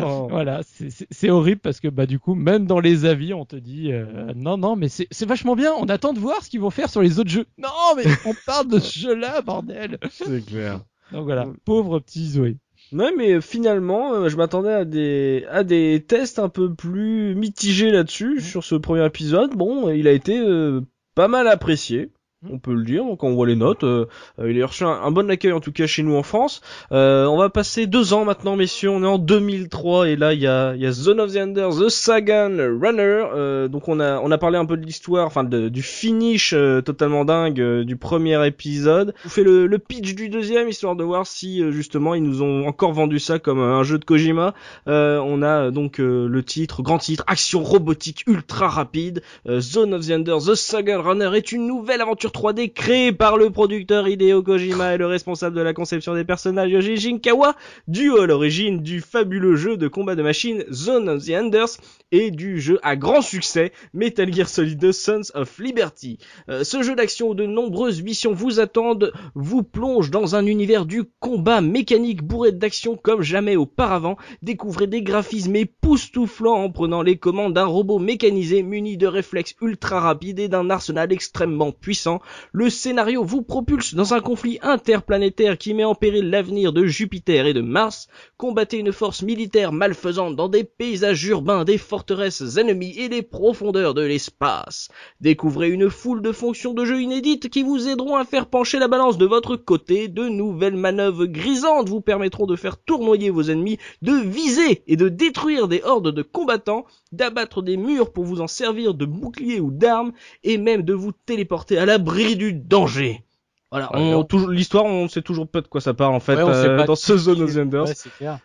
Oh. Voilà, c'est- horrible parce que bah du coup, même dans les avis, on te dit euh, non non, mais c'est c'est vachement bien. On attend de voir ce qu'ils vont faire sur les autres jeux. Non, mais on parle de ce jeu-là, bordel. C'est clair. Donc voilà, pauvre petit Zoé. Ouais, mais finalement, euh, je m'attendais à des à des tests un peu plus mitigés là-dessus sur ce premier épisode. Bon, il a été euh, pas mal apprécié. On peut le dire, quand on voit les notes, euh, euh, il a reçu un, bon accueil en tout cas chez nous en France. Euh, on va passer deux ans maintenant, messieurs, on est en 2003 et là il y a, y a Zone of the Enders, The Sagan Runner. Euh, donc on a on a parlé un peu de l'histoire, enfin du finish euh, totalement dingue euh, du premier épisode. Vous fais le, le pitch du deuxième histoire de voir si justement ils nous ont encore vendu ça comme un jeu de Kojima. On a donc le titre, grand titre, action robotique ultra rapide. Zone of the Enders, The Saga Runner est une nouvelle aventure 3D créée par le producteur Hideo Kojima et le responsable de la conception des personnages Yoji Shinkawa, dû à l'origine du fabuleux jeu de combat de machines Zone of the Enders et du jeu à grand succès Metal Gear Solid 2 Sons of Liberty. Euh, ce jeu d'action où de nombreuses missions vous attendent vous plonge dans un univers du combat mécanique bourré d'action comme jamais auparavant. Découvrez des graphismes époustouflants en prenant les commandes d'un robot mécanisé muni de réflexes ultra rapides et d'un arsenal extrêmement puissant. Le scénario vous propulse dans un conflit interplanétaire qui met en péril l'avenir de Jupiter et de Mars. Combattez une force militaire malfaisante dans des paysages urbains, des forteresses ennemies et des profondeurs de l'espace. Découvrez une foule de fonctions de jeu inédites qui vous aideront à faire pencher la balance de votre côté. De nouvelles manœuvres grisantes vous permettront de faire tournoyer vos ennemis, de viser et de détruire des hordes de combattants, d'abattre des murs pour vous en servir de bouclier ou d'armes, et même de vous téléporter à l'abri du danger. Voilà, Ouais, on, toujours, l'histoire, on sait toujours pas de quoi ça parle en fait Ouais, euh, pas dans ce Zone of the Enders. Ouais,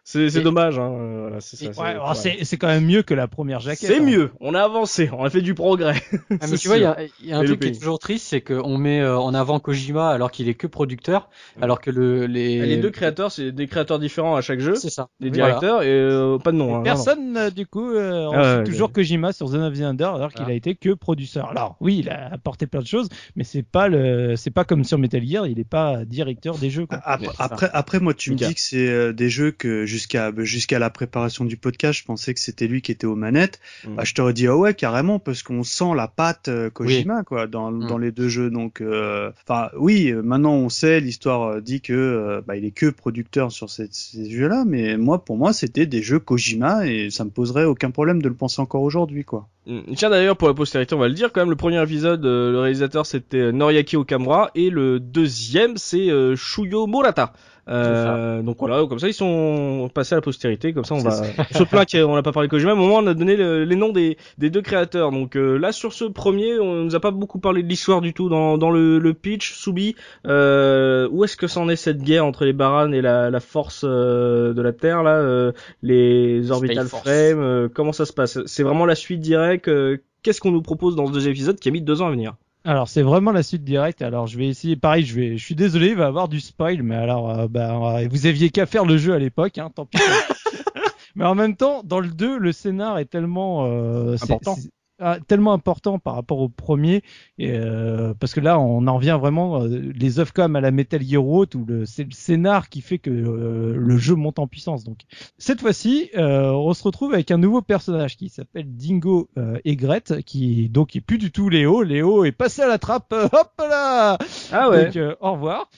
c'est. C'est dommage, hein. euh, Voilà, c'est ça. Ouais, c'est- c'est quand même mieux que la première jaquette. C'est hein. mieux. On a avancé, on a fait du progrès. Ah, mais tu vois, il y a, il y a un truc qui est toujours triste, c'est qu'on met euh, en avant Kojima alors qu'il est que producteur, alors que le, les... Les deux créateurs, c'est des créateurs différents à chaque jeu, c'est ça. des Voilà. directeurs et euh, pas de nom. Hein, Personne, du coup, euh, on Ah toujours Kojima sur Zone of the Under alors qu'il Voilà. a été que producteur. Alors, oui, il a apporté plein de choses, mais c'est pas le, c'est pas comme sur Metal Gear, il est pas directeur des jeux, quoi. Après, moi, tu Mika. me dis que c'est euh, des jeux que jusqu'à jusqu'à la préparation du podcast, je pensais que c'était lui qui était aux manettes. Mm. Bah, je t'aurais dit ah ouais carrément parce qu'on sent la patte euh, Kojima quoi dans Mm. dans les deux jeux. Donc, euh, enfin oui, maintenant on sait, l'histoire dit que bah, il est que producteur sur ces, ces jeux-là, mais moi pour moi c'était des jeux Kojima et ça me poserait aucun problème de le penser encore aujourd'hui quoi. Mm. Tiens d'ailleurs pour la postérité on va le dire quand même le premier épisode euh, le réalisateur c'était euh, Noriaki Okamura et le deuxième c'est euh, Shuyo. Euh, donc voilà comme ça ils sont passés à la postérité comme ça on va on se plaint qu'on n'a pas parlé de Kojima mais au moins on a donné le- les noms des, des deux créateurs. Donc euh, là sur ce premier on nous a pas beaucoup parlé de l'histoire du tout dans, dans le, le pitch. Soubi euh, où est-ce que c'en est cette guerre entre les Baran et la, la force euh, de la Terre là euh, les orbital Force. frame euh, comment ça se passe? C'est vraiment la suite directe euh, qu'est-ce qu'on nous propose dans ce deuxième épisode qui a mis deux ans à venir? Alors, c'est vraiment la suite directe. Alors, je vais essayer, pareil, je vais, je suis désolé, il va y avoir du spoil, mais alors, euh, bah, vous aviez qu'à faire le jeu à l'époque, hein, tant pis. mais en même temps, dans le 2, le scénar est tellement, euh, Important. Ah, tellement important par rapport au premier, et, euh, parce que là, on en revient vraiment euh, les œuvres comme à la Metal Gear Road, où le, c'est le scénar qui fait que euh, le jeu monte en puissance. Donc, cette fois-ci, on se retrouve avec un nouveau personnage qui s'appelle Dingo euh, Egret, qui donc est plus du tout Léo. Léo est passé à la trappe. hop là ah ouais Donc au revoir.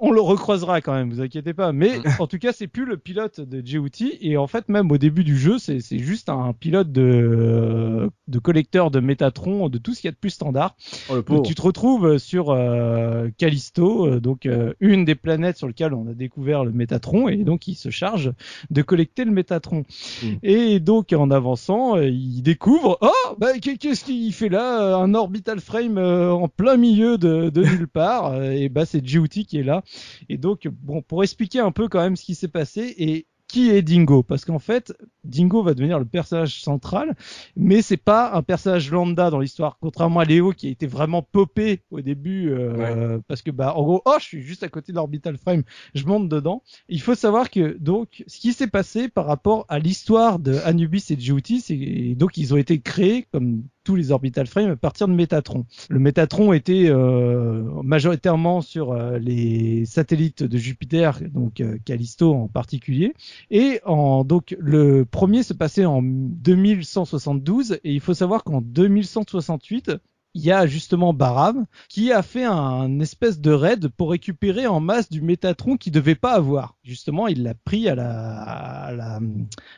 On le recroisera quand même, vous inquiétez pas. Mais Mm. en tout cas, c'est plus le pilote de JOT. Et en fait, même au début du jeu, c'est c'est juste un pilote de de de Métatron, de tout ce qu'il y a de plus standard. oh, Donc, tu te retrouves sur euh, Callisto, euh, donc euh, une des planètes sur lesquelles on a découvert le Métatron, et donc il se charge de collecter le Métatron. Mm. Et donc en avançant, euh, il découvre, oh, bah, qu'est- qu'est-ce qu'il fait là euh, Un orbital frame euh, en plein milieu de, de nulle part, euh, et bah c'est JOT qui est là. Et donc bon, pour expliquer un peu quand même ce qui s'est passé et qui est Dingo. Parce qu'en fait, Dingo va devenir le personnage central, mais c'est pas un personnage lambda dans l'histoire, contrairement à Léo qui a été vraiment popé au début, euh, parce que bah en gros, oh, je suis juste à côté de l'orbital frame, je monte dedans. Il faut savoir que donc ce qui s'est passé par rapport à l'histoire de Anubis et JOT, c'est donc ils ont été créés comme tous les orbital frames à partir de Métatron. Le Métatron était euh, majoritairement sur euh, les satellites de Jupiter, donc euh, Callisto en particulier. Et en, donc le premier se passait en 2172 et il faut savoir qu'en 2168 il y a justement Baram qui a fait un espèce de raid pour récupérer en masse du Métatron qu'il devait pas avoir. Justement, il l'a pris à la, à la,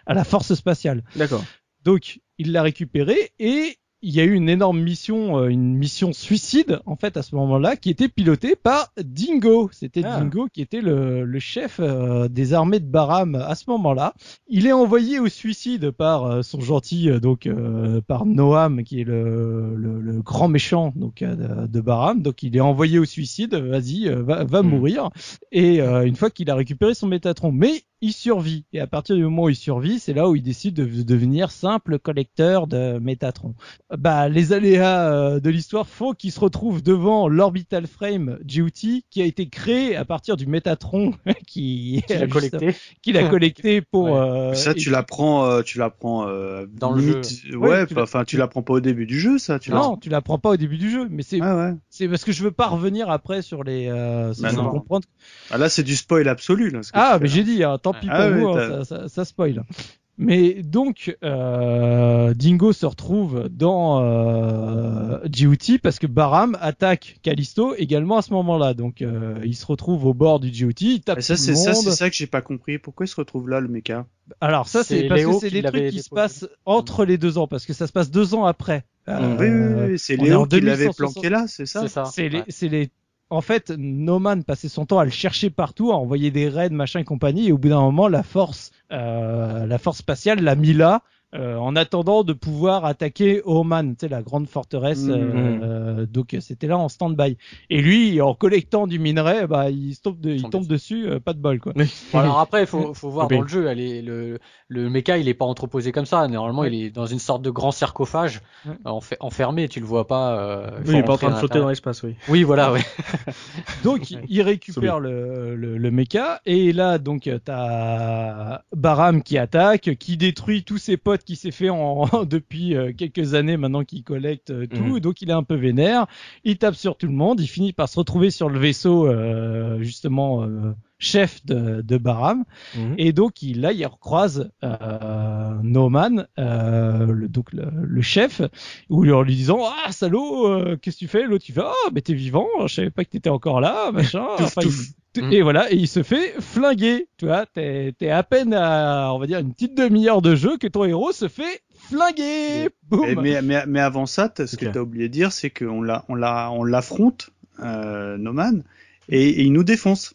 à la force spatiale. d'accord Donc, il l'a récupéré et il y a eu une énorme mission, euh, une mission suicide en fait à ce moment-là, qui était pilotée par Dingo. C'était Ah. Dingo qui était le, le chef euh, des armées de Baram à ce moment-là. Il est envoyé au suicide par euh, son gentil, euh, donc euh, par Noam, qui est le, le, le grand méchant donc de, Baram. Donc il est envoyé au suicide. Vas-y, va, va Hmm. mourir. Et euh, une fois qu'il a récupéré son Métatron, mais il survit. Et à partir du moment où il survit, c'est là où il décide de, de devenir simple collecteur de Métatron. Bah, les aléas euh, de l'histoire font qu'il se retrouve devant l'orbital frame GOT qui a été créé à partir du Métatron qui Qu'il a collecté. qu'il a collecté pour. Ouais. euh, ça tu et- l'apprends, euh, tu l'apprends euh, Dans le limite, jeu. Ouais, Ouais, tu l'as- enfin tu l'apprends pas au début du jeu ça. Tu Non, tu l'apprends pas au début du jeu, mais c'est. Ah ouais. c'est parce que je veux pas revenir après sur les. Euh, si Bah non. comprendre Ah là c'est du spoil absolu là. ce que Ah, mais j'ai dit, hein, tant pis Ah pour vous, hein, ça, ça, ça spoil. Mais donc, euh, Dingo se retrouve dans euh, parce que Baram attaque Callisto également à ce moment-là. Donc, euh, il se retrouve au bord du GOT, il tape Et ça, tout c'est ça, c'est que j'ai pas compris. Pourquoi il se retrouve là, le mecha Alors ça, c'est C'est parce Léo que c'est des trucs qui se passent entre les deux ans, parce que ça se passe deux ans après. Oui, Euh, oui, oui, oui, c'est on est Léo qui l'avait 2160. planqué là, c'est ça? C'est ça. C'est les, Ouais. c'est les, en fait, Noman passait son temps à le chercher partout, à envoyer des raids, machin et compagnie, et au bout d'un moment, la force, euh, la force spatiale l'a mis là, euh, en attendant de pouvoir attaquer Oman, tu sais, la grande forteresse. Mhm. euh, donc c'était là en stand-by. Et lui, en collectant du minerai, bah, il tombe, de- il Tombe tombe dessus, euh, pas de bol, quoi. Alors après, il faut, faut voir dans le jeu, elle est, le, le mecha, il est pas entreposé comme ça. Normalement, il est dans une sorte de grand sarcophage, Ouais. euh, enfermé, tu le vois pas. euh, faut Oui, il est pas en train de flotter dans l'espace, oui. Oui, voilà, ouais. Donc il- il récupère le, le, le mecha et là donc euh, t'as Baram qui attaque, qui détruit tous ses potes qui s'est fait en, depuis euh, quelques années maintenant qu'il collecte euh, tout, Mhm. donc il est un peu vénère, il tape sur tout le monde, il finit par se retrouver sur le vaisseau euh, justement chef de, de Baram Mhm. et donc il, là il recroise euh, Noman, euh, le, donc le, le chef, où en lui disant ah salaud euh, qu'est-ce que tu fais l'autre il fait ah mais t'es vivant je savais pas que t'étais encore là machin Enfin, il- Mm. et voilà et il se fait flinguer tu vois t'es à peine à on va dire une petite demi-heure de jeu que ton héros se fait flinguer boum mais, mais, mais avant ça, t'as- ce Ok. que tu as oublié de dire, c'est qu'on l'a, on l'a, on l'affronte, euh, Noman, et, et il nous défonce.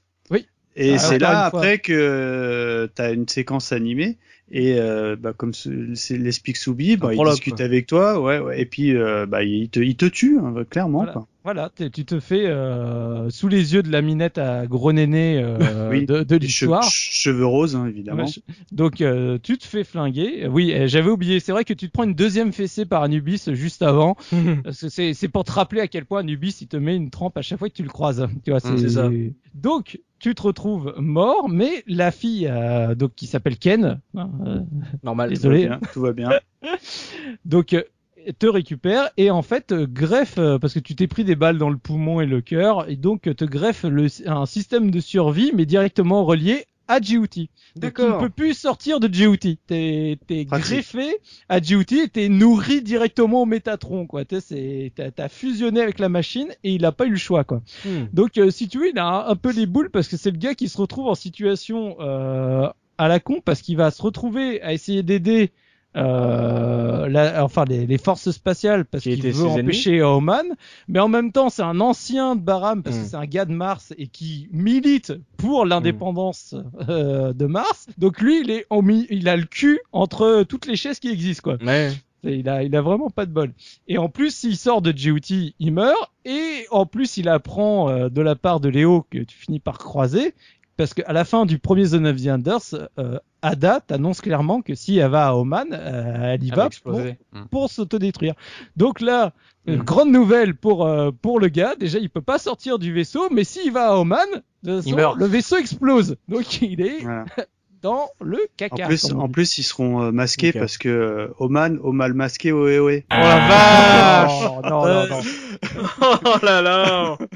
Et Ah, c'est là après que tu as une séquence animée et euh, bah, comme ce- c'est l'explique Soubi, bah, il discute quoi. avec toi, ouais, ouais, et puis euh, bah, il te, il te tue hein, clairement. Voilà. Quoi. voilà tu te fais euh, sous les yeux de la minette à gros néné euh, Oui. de, de Che- l'histoire cheveux roses hein, évidemment. Donc euh, tu te fais flinguer. Oui, euh, j'avais oublié. C'est vrai que tu te prends une deuxième fessée par Anubis juste avant. C'est pour te rappeler à quel point Anubis il te met une trempe à chaque fois que tu le croises. Tu vois, Mm, c'est ça. Donc tu te retrouves mort, mais la fille euh, donc qui s'appelle Ken, hein, euh, Normal. Désolé. Tout va bien, tout va bien. donc euh, te récupère et en fait euh, greffe parce que tu t'es pris des balles dans le poumon et le cœur et donc te greffe le, un système de survie mais directement relié à GOT. Donc, tu ne D'accord. peux plus sortir de GOT. T'es, t'es greffé à et t'es nourri directement au Métatron, quoi. T'es, c'est, t'as, t'as fusionné avec la machine et il a pas eu le choix, quoi. Hmm. Donc, euh, si tu veux, il a un, un peu les boules parce que c'est le gars qui se retrouve en situation euh, à la con parce qu'il va se retrouver à essayer d'aider euh, la, enfin les, les forces spatiales parce Qui qu'il veut empêcher Oman, mais en même temps c'est un ancien de Baram parce Mm. que c'est un gars de Mars et qui milite pour l'indépendance euh, de Mars. Donc lui il est il a le cul entre toutes les chaises qui existent quoi. Ouais. Il a, il a vraiment pas de bol. Et en plus, s'il sort de GOT, il meurt. Et en plus, il apprend euh, de la part de Léo que tu finis par croiser. Parce qu'à la fin du premier Zone of the Enders, euh, Ada t'annonce clairement que si elle va à Oman, euh, elle y Elle va va pour, exploser. Mm. pour s'autodétruire. Donc là, une Mm. grande nouvelle pour euh, pour le gars. Déjà, il peut pas sortir du vaisseau, mais s'il va à Oman, de toute Il façon, meurt. le vaisseau explose. Donc il est Voilà. dans le En caca. plus, comme on en plus, ils seront euh, masqués parce que euh, Oman, au mal masqué, ohé ohé. Oh la vache Oh, non, non, non. Oh là là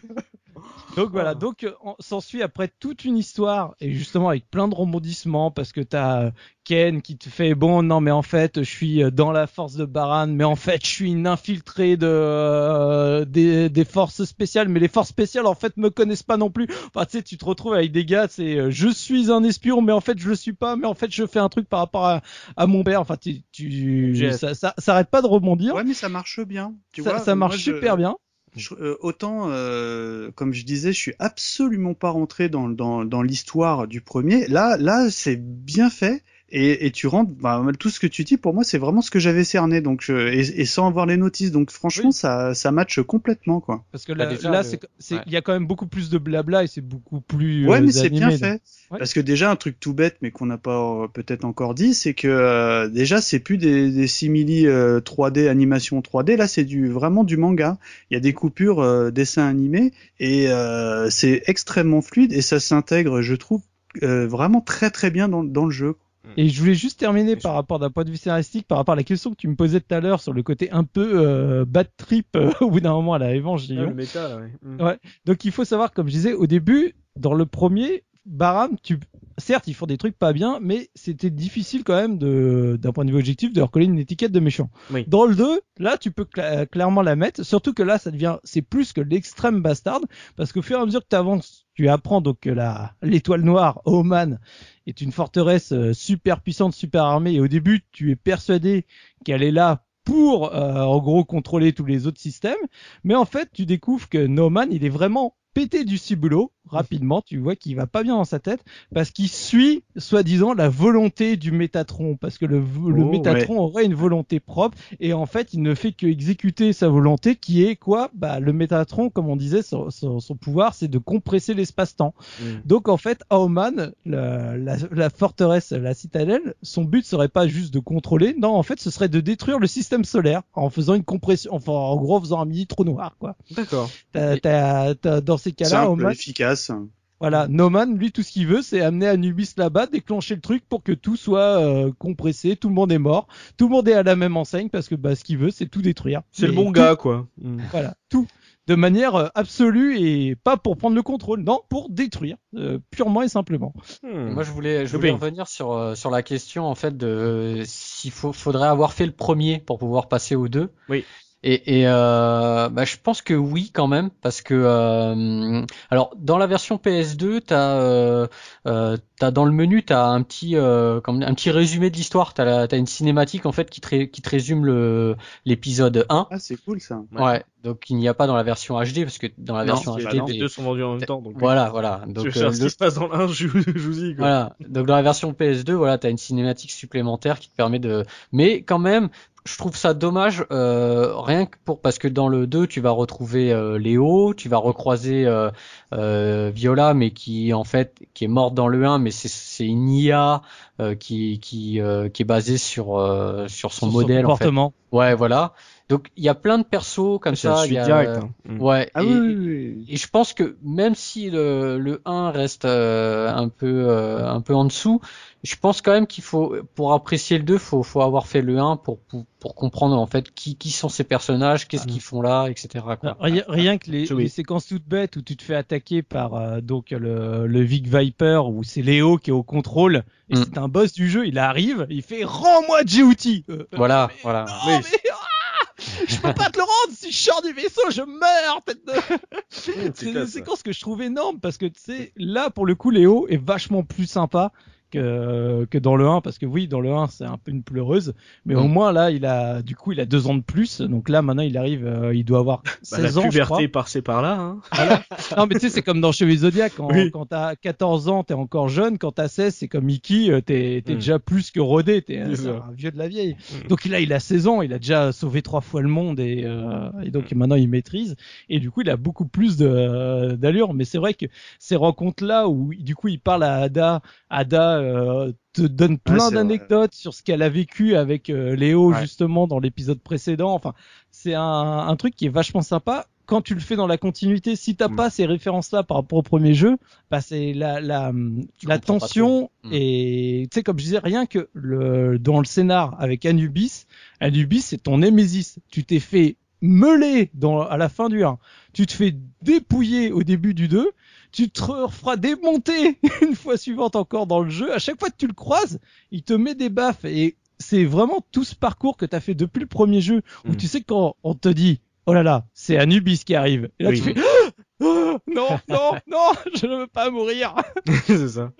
Donc voilà, donc euh, on- s'ensuit après toute une histoire et justement avec plein de rebondissements parce que t'as euh, Ken qui te fait bon non mais en fait je suis euh, dans la force de Baran mais en fait je suis une infiltrée de euh, des, des forces spéciales mais les forces spéciales en fait me connaissent pas non plus. Enfin tu sais tu te retrouves avec des gars c'est euh, je suis un espion mais en fait je le suis pas mais en fait je fais un truc par rapport à, à mon père. Enfin tu, tu ça, ça, ça arrête pas de rebondir. Ouais, mais ça marche bien. Tu ça, vois, ça moi, marche je- super bien. Je- euh, autant, euh, comme je disais, je suis absolument pas rentré dans, dans, dans l'histoire du premier. Là, là, c'est bien fait. Et, et tu rentres, bah, tout ce que tu dis, pour moi, c'est vraiment ce que j'avais cerné. Donc, je- et, et sans avoir les notices. Donc, franchement, Oui. ça, ça matche complètement, quoi. Parce que Bah, là, déjà, là le- c'est, ouais. il y a quand même beaucoup plus de blabla et c'est beaucoup plus. Ouais, euh, mais c'est animé, bien donc. fait. Ouais. Parce que déjà, un truc tout bête, mais qu'on n'a pas euh, peut-être encore dit, c'est que euh, déjà, c'est plus des, des simili euh, 3D, animation 3D. Là, c'est du vraiment du manga. Il y a des coupures euh, dessins animés et euh, c'est extrêmement fluide et ça s'intègre, je trouve, euh, vraiment très très bien dans, dans le jeu. Et je voulais juste terminer par rapport d'un point de vue scénaristique, par rapport à la question que tu me posais tout à l'heure sur le côté un peu euh, bad trip euh, au bout d'un moment à la Ah, méta, là, ouais. Ouais. Donc il faut savoir, comme je disais au début, dans le premier, Baram, tu certes, ils font des trucs pas bien, mais c'était difficile quand même de, d'un point de vue objectif, de leur coller une étiquette de méchant. Oui. Dans le 2, là, tu peux cla- clairement la mettre, surtout que là, ça devient, c'est plus que l'extrême bastard, parce qu'au fur et à mesure que tu avances, tu apprends donc que la, l'étoile noire, Oman, est une forteresse euh, super puissante, super armée, et au début, tu es persuadé qu'elle est là pour, euh, en gros, contrôler tous les autres systèmes, mais en fait, tu découvres que Noman, il est vraiment pété du ciboulot rapidement, tu vois qu'il va pas bien dans sa tête parce qu'il suit soi-disant la volonté du Métatron parce que le, le Oh, Métatron aurait une volonté propre et en fait il ne fait que exécuter sa volonté qui est quoi? Bah le Métatron comme on disait son, son- son pouvoir c'est de compresser l'espace-temps. Mm. Donc en fait Aoman, la, la, la forteresse, la citadelle, son but serait pas juste de contrôler, non en fait ce serait de détruire le système solaire en faisant une compression, enfin en gros en faisant un mini trou noir quoi. D'accord. Dans ces cas-là, Simple, Oman, efficace. voilà, Noman, lui, tout ce qu'il veut, c'est amener Anubis là-bas, déclencher le truc pour que tout soit euh, compressé, tout le monde est mort, tout le monde est à la même enseigne parce que bah, ce qu'il veut, c'est tout détruire. C'est le bon tout- gars, quoi. Mm. Voilà, tout. De manière euh, absolue et pas pour prendre le contrôle, non, pour détruire, euh, purement et simplement. Hmm. Moi, je voulais, je voulais revenir sur sur la question en fait de s'il faut, faudrait avoir fait le premier pour pouvoir passer aux deux. Oui. Et, et euh, bah, je pense que oui quand même parce que euh, alors dans la version PS2 t'as euh, euh, t'as dans le menu t'as un petit euh, comme un petit résumé de l'histoire t'as la- t'as une cinématique en fait qui te qui te résume le l'épisode 1 Ah, c'est cool ça. Ouais. ouais. donc il n'y a pas dans la version HD parce que dans la Non, version HD bah non. Les deux sont vendus en même temps, donc. voilà voilà Je donc euh, ce qui se passe dans l'un, je, je vous dis, quoi. voilà. Donc dans la version PS2, voilà, t'as une cinématique supplémentaire qui te permet de. Mais quand même, je trouve ça dommage, euh, rien que pour parce que dans le 2, tu vas retrouver euh, Léo, tu vas recroiser euh, euh, Viola, mais qui en fait qui est morte dans le 1, mais c'est c'est une IA euh, qui qui euh, qui est basée sur euh, sur son Sur modèle en fait. comportement. Ouais, voilà. Donc il y a plein de persos comme la ça. suite il y a, directe. hein. Mm. Ouais. Ah et- oui, oui, oui. et je pense que même si le, le 1 reste euh, un peu euh, un peu en dessous, je pense quand même qu'il faut pour apprécier le 2, faut faut avoir fait le 1 pour pour, pour comprendre en fait qui qui sont ces personnages, qu'est-ce Ah. qu'ils font là, etc. Quoi. Rien, rien que les, séquences toutes bêtes où tu te fais attaquer par euh, donc le, le Vic Viper où c'est Léo qui est au contrôle et Mm. c'est un boss du jeu, il arrive, il fait rends-moi Djibouti. Euh, euh, Voilà, mais voilà. Non, Oui. mais ah, je peux pas te le rendre si je sors du vaisseau, je meurs. c'est une séquence que je trouve énorme parce que tu sais, là pour le coup, Léo est vachement plus sympa que, que dans le 1 parce que oui, dans le 1 c'est un peu une pleureuse, mais Mm. au moins là il a du coup il a deux ans de plus, donc là maintenant il arrive, euh, il doit avoir Bah, 16 la ans. je crois. puberté par-ci par-là, hein. Non, mais tu sais, c'est comme dans Chevalier Zodiac. Quand, Oui. quand t'as 14 ans, t'es encore jeune. Quand t'as 16, c'est comme Mickey, euh, t'es Mm. déjà plus que rodé. T'es C'est c'est un vieux de la vieille. Mm. Donc là, il a 16 ans. Il a déjà sauvé trois fois le monde et, euh, et donc Mm. maintenant il maîtrise. Et du coup, il a beaucoup plus de d'allure. Mais c'est vrai que ces rencontres-là où du coup il parle à Ada, Ada euh, te donne plein d'anecdotes sur ce qu'elle a vécu avec euh, Léo Ouais. justement dans l'épisode précédent. Enfin, c'est un, un truc qui est vachement sympa. Quand tu le fais dans la continuité, si t'as Mm. pas ces références-là par rapport au premier jeu, bah c'est la la, Tu la comprends pas tension. Mm. et tu sais comme je disais rien que le dans le scénar avec Anubis, Anubis c'est ton Némésis. Tu t'es fait meuler dans à la fin du 1. Tu te fais dépouiller au début du 2 tu te referas démonter une fois suivante encore dans le jeu. À chaque fois que tu le croises, il te met des baffes et c'est vraiment tout ce parcours que tu as fait depuis le premier jeu où Mm. tu sais quand on te dit oh là là, c'est Anubis qui arrive. Et là Oui. tu fais Ah, non, non, non, je ne veux pas mourir. c'est ça.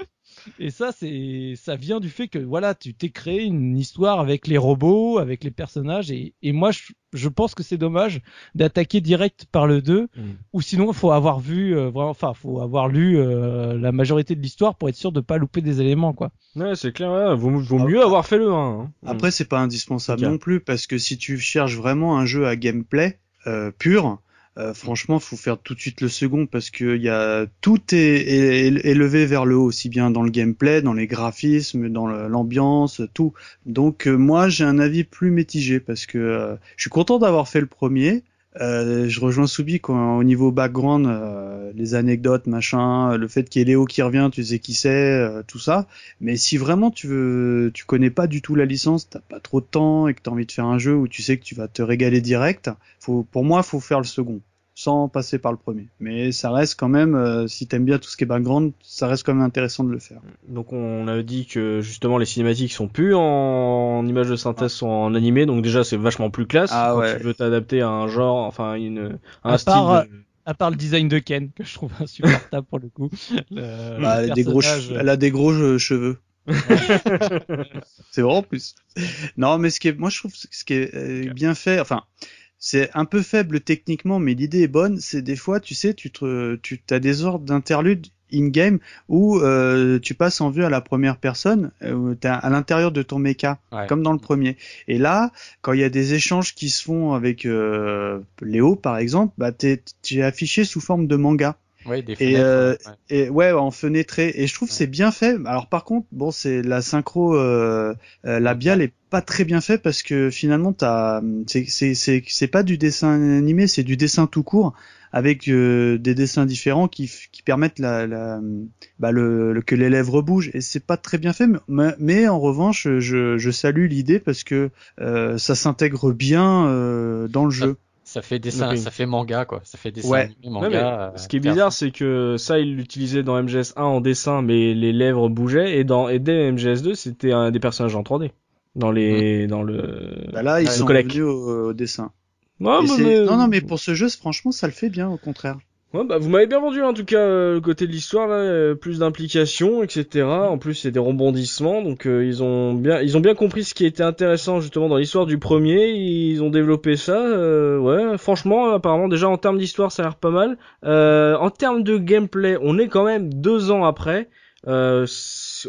Et ça, c'est, ça vient du fait que voilà, tu t'es créé une histoire avec les robots, avec les personnages, et, et moi, je, je pense que c'est dommage d'attaquer direct par le 2, Mm. ou sinon, faut avoir vu, euh, vraiment, enfin, faut avoir lu euh, la majorité de l'histoire pour être sûr de pas louper des éléments, quoi. Ouais, c'est clair, ouais. vaut, vaut Ah. mieux avoir fait le 1. Hein. Après, c'est pas indispensable non plus parce que si tu cherches vraiment un jeu à gameplay euh, pur, euh, franchement, faut faire tout de suite le second parce que y a tout est, élevé vers le haut, aussi bien dans le gameplay, dans les graphismes, dans l'ambiance, tout. Donc euh, moi, j'ai un avis plus mitigé parce que euh, je suis content d'avoir fait le premier. Euh, je rejoins Soubi quand, au niveau background, euh, les anecdotes, machin, le fait qu'il y ait Léo qui revient, tu sais qui c'est, euh, tout ça. Mais si vraiment tu veux, tu connais pas du tout la licence, t'as pas trop de temps et que t'as envie de faire un jeu où tu sais que tu vas te régaler direct, faut, pour moi, faut faire le second. Sans passer par le premier. Mais ça reste quand même, euh, si t'aimes bien tout ce qui est background, ça reste quand même intéressant de le faire. Donc on a dit que justement les cinématiques sont plus en, images de synthèse, sont en animé, donc déjà c'est vachement plus classe Ah quand ouais. tu veux t'adapter à un genre, enfin une, un À style. part, de- À part le design de Ken, que je trouve insupportable pour le coup. Le- Bah, le elle, a des gros personnage, che- elle a des gros che- cheveux. c'est vrai en plus. Non, mais ce qui est, moi je trouve ce qui est euh, bien fait, enfin, c'est un peu faible techniquement, mais l'idée est bonne. C'est des fois, tu sais, tu te, tu as des ordres d'interlude in-game où euh, tu passes en vue à la première personne, euh, t'es à l'intérieur de ton mecha, Ouais. comme dans le premier. Et là, quand il y a des échanges qui se font avec euh, Léo, par exemple, bah t'es, tu es affiché sous forme de manga. Ouais, des Et, euh, ouais. Et ouais, en fenêtré. Et je trouve que Ouais. c'est bien fait. Alors par contre, bon, c'est la synchro euh, euh, labiale est pas très bien fait parce que finalement, t'as, c'est c'est c'est c'est pas du dessin animé, c'est du dessin tout court avec euh, des dessins différents qui qui permettent la, la bah le, le- que les lèvres bougent. Et c'est pas très bien fait, mais, mais en revanche, je je salue l'idée parce que euh, ça s'intègre bien euh, dans le jeu. Ça fait dessin, ça fait manga quoi. Ça fait dessin Ouais. animé, Ouais, manga. mais euh, ce qui est bizarre, c'est que ça, il l'utilisait dans MGS1 en dessin, mais les lèvres bougeaient, et dans et dès MGS2, c'était un des personnages en 3D. Dans les, dans le. Bah là, ils le sont collègue. revenus au, au dessin. Mais- mais- Non, non, mais pour ce jeu, franchement, ça le fait bien, au contraire. Ouais, bah, vous m'avez bien vendu en tout cas euh, le côté de l'histoire là, euh, plus d'implication, etc. En plus, c'est des rebondissements, donc euh, ils ont bien, ils ont bien compris ce qui était intéressant justement dans l'histoire du premier. Ils ont développé ça. euh, ouais, franchement, apparemment déjà en termes d'histoire, ça a l'air pas mal. Euh, en termes de gameplay, on est quand même deux ans après. Euh,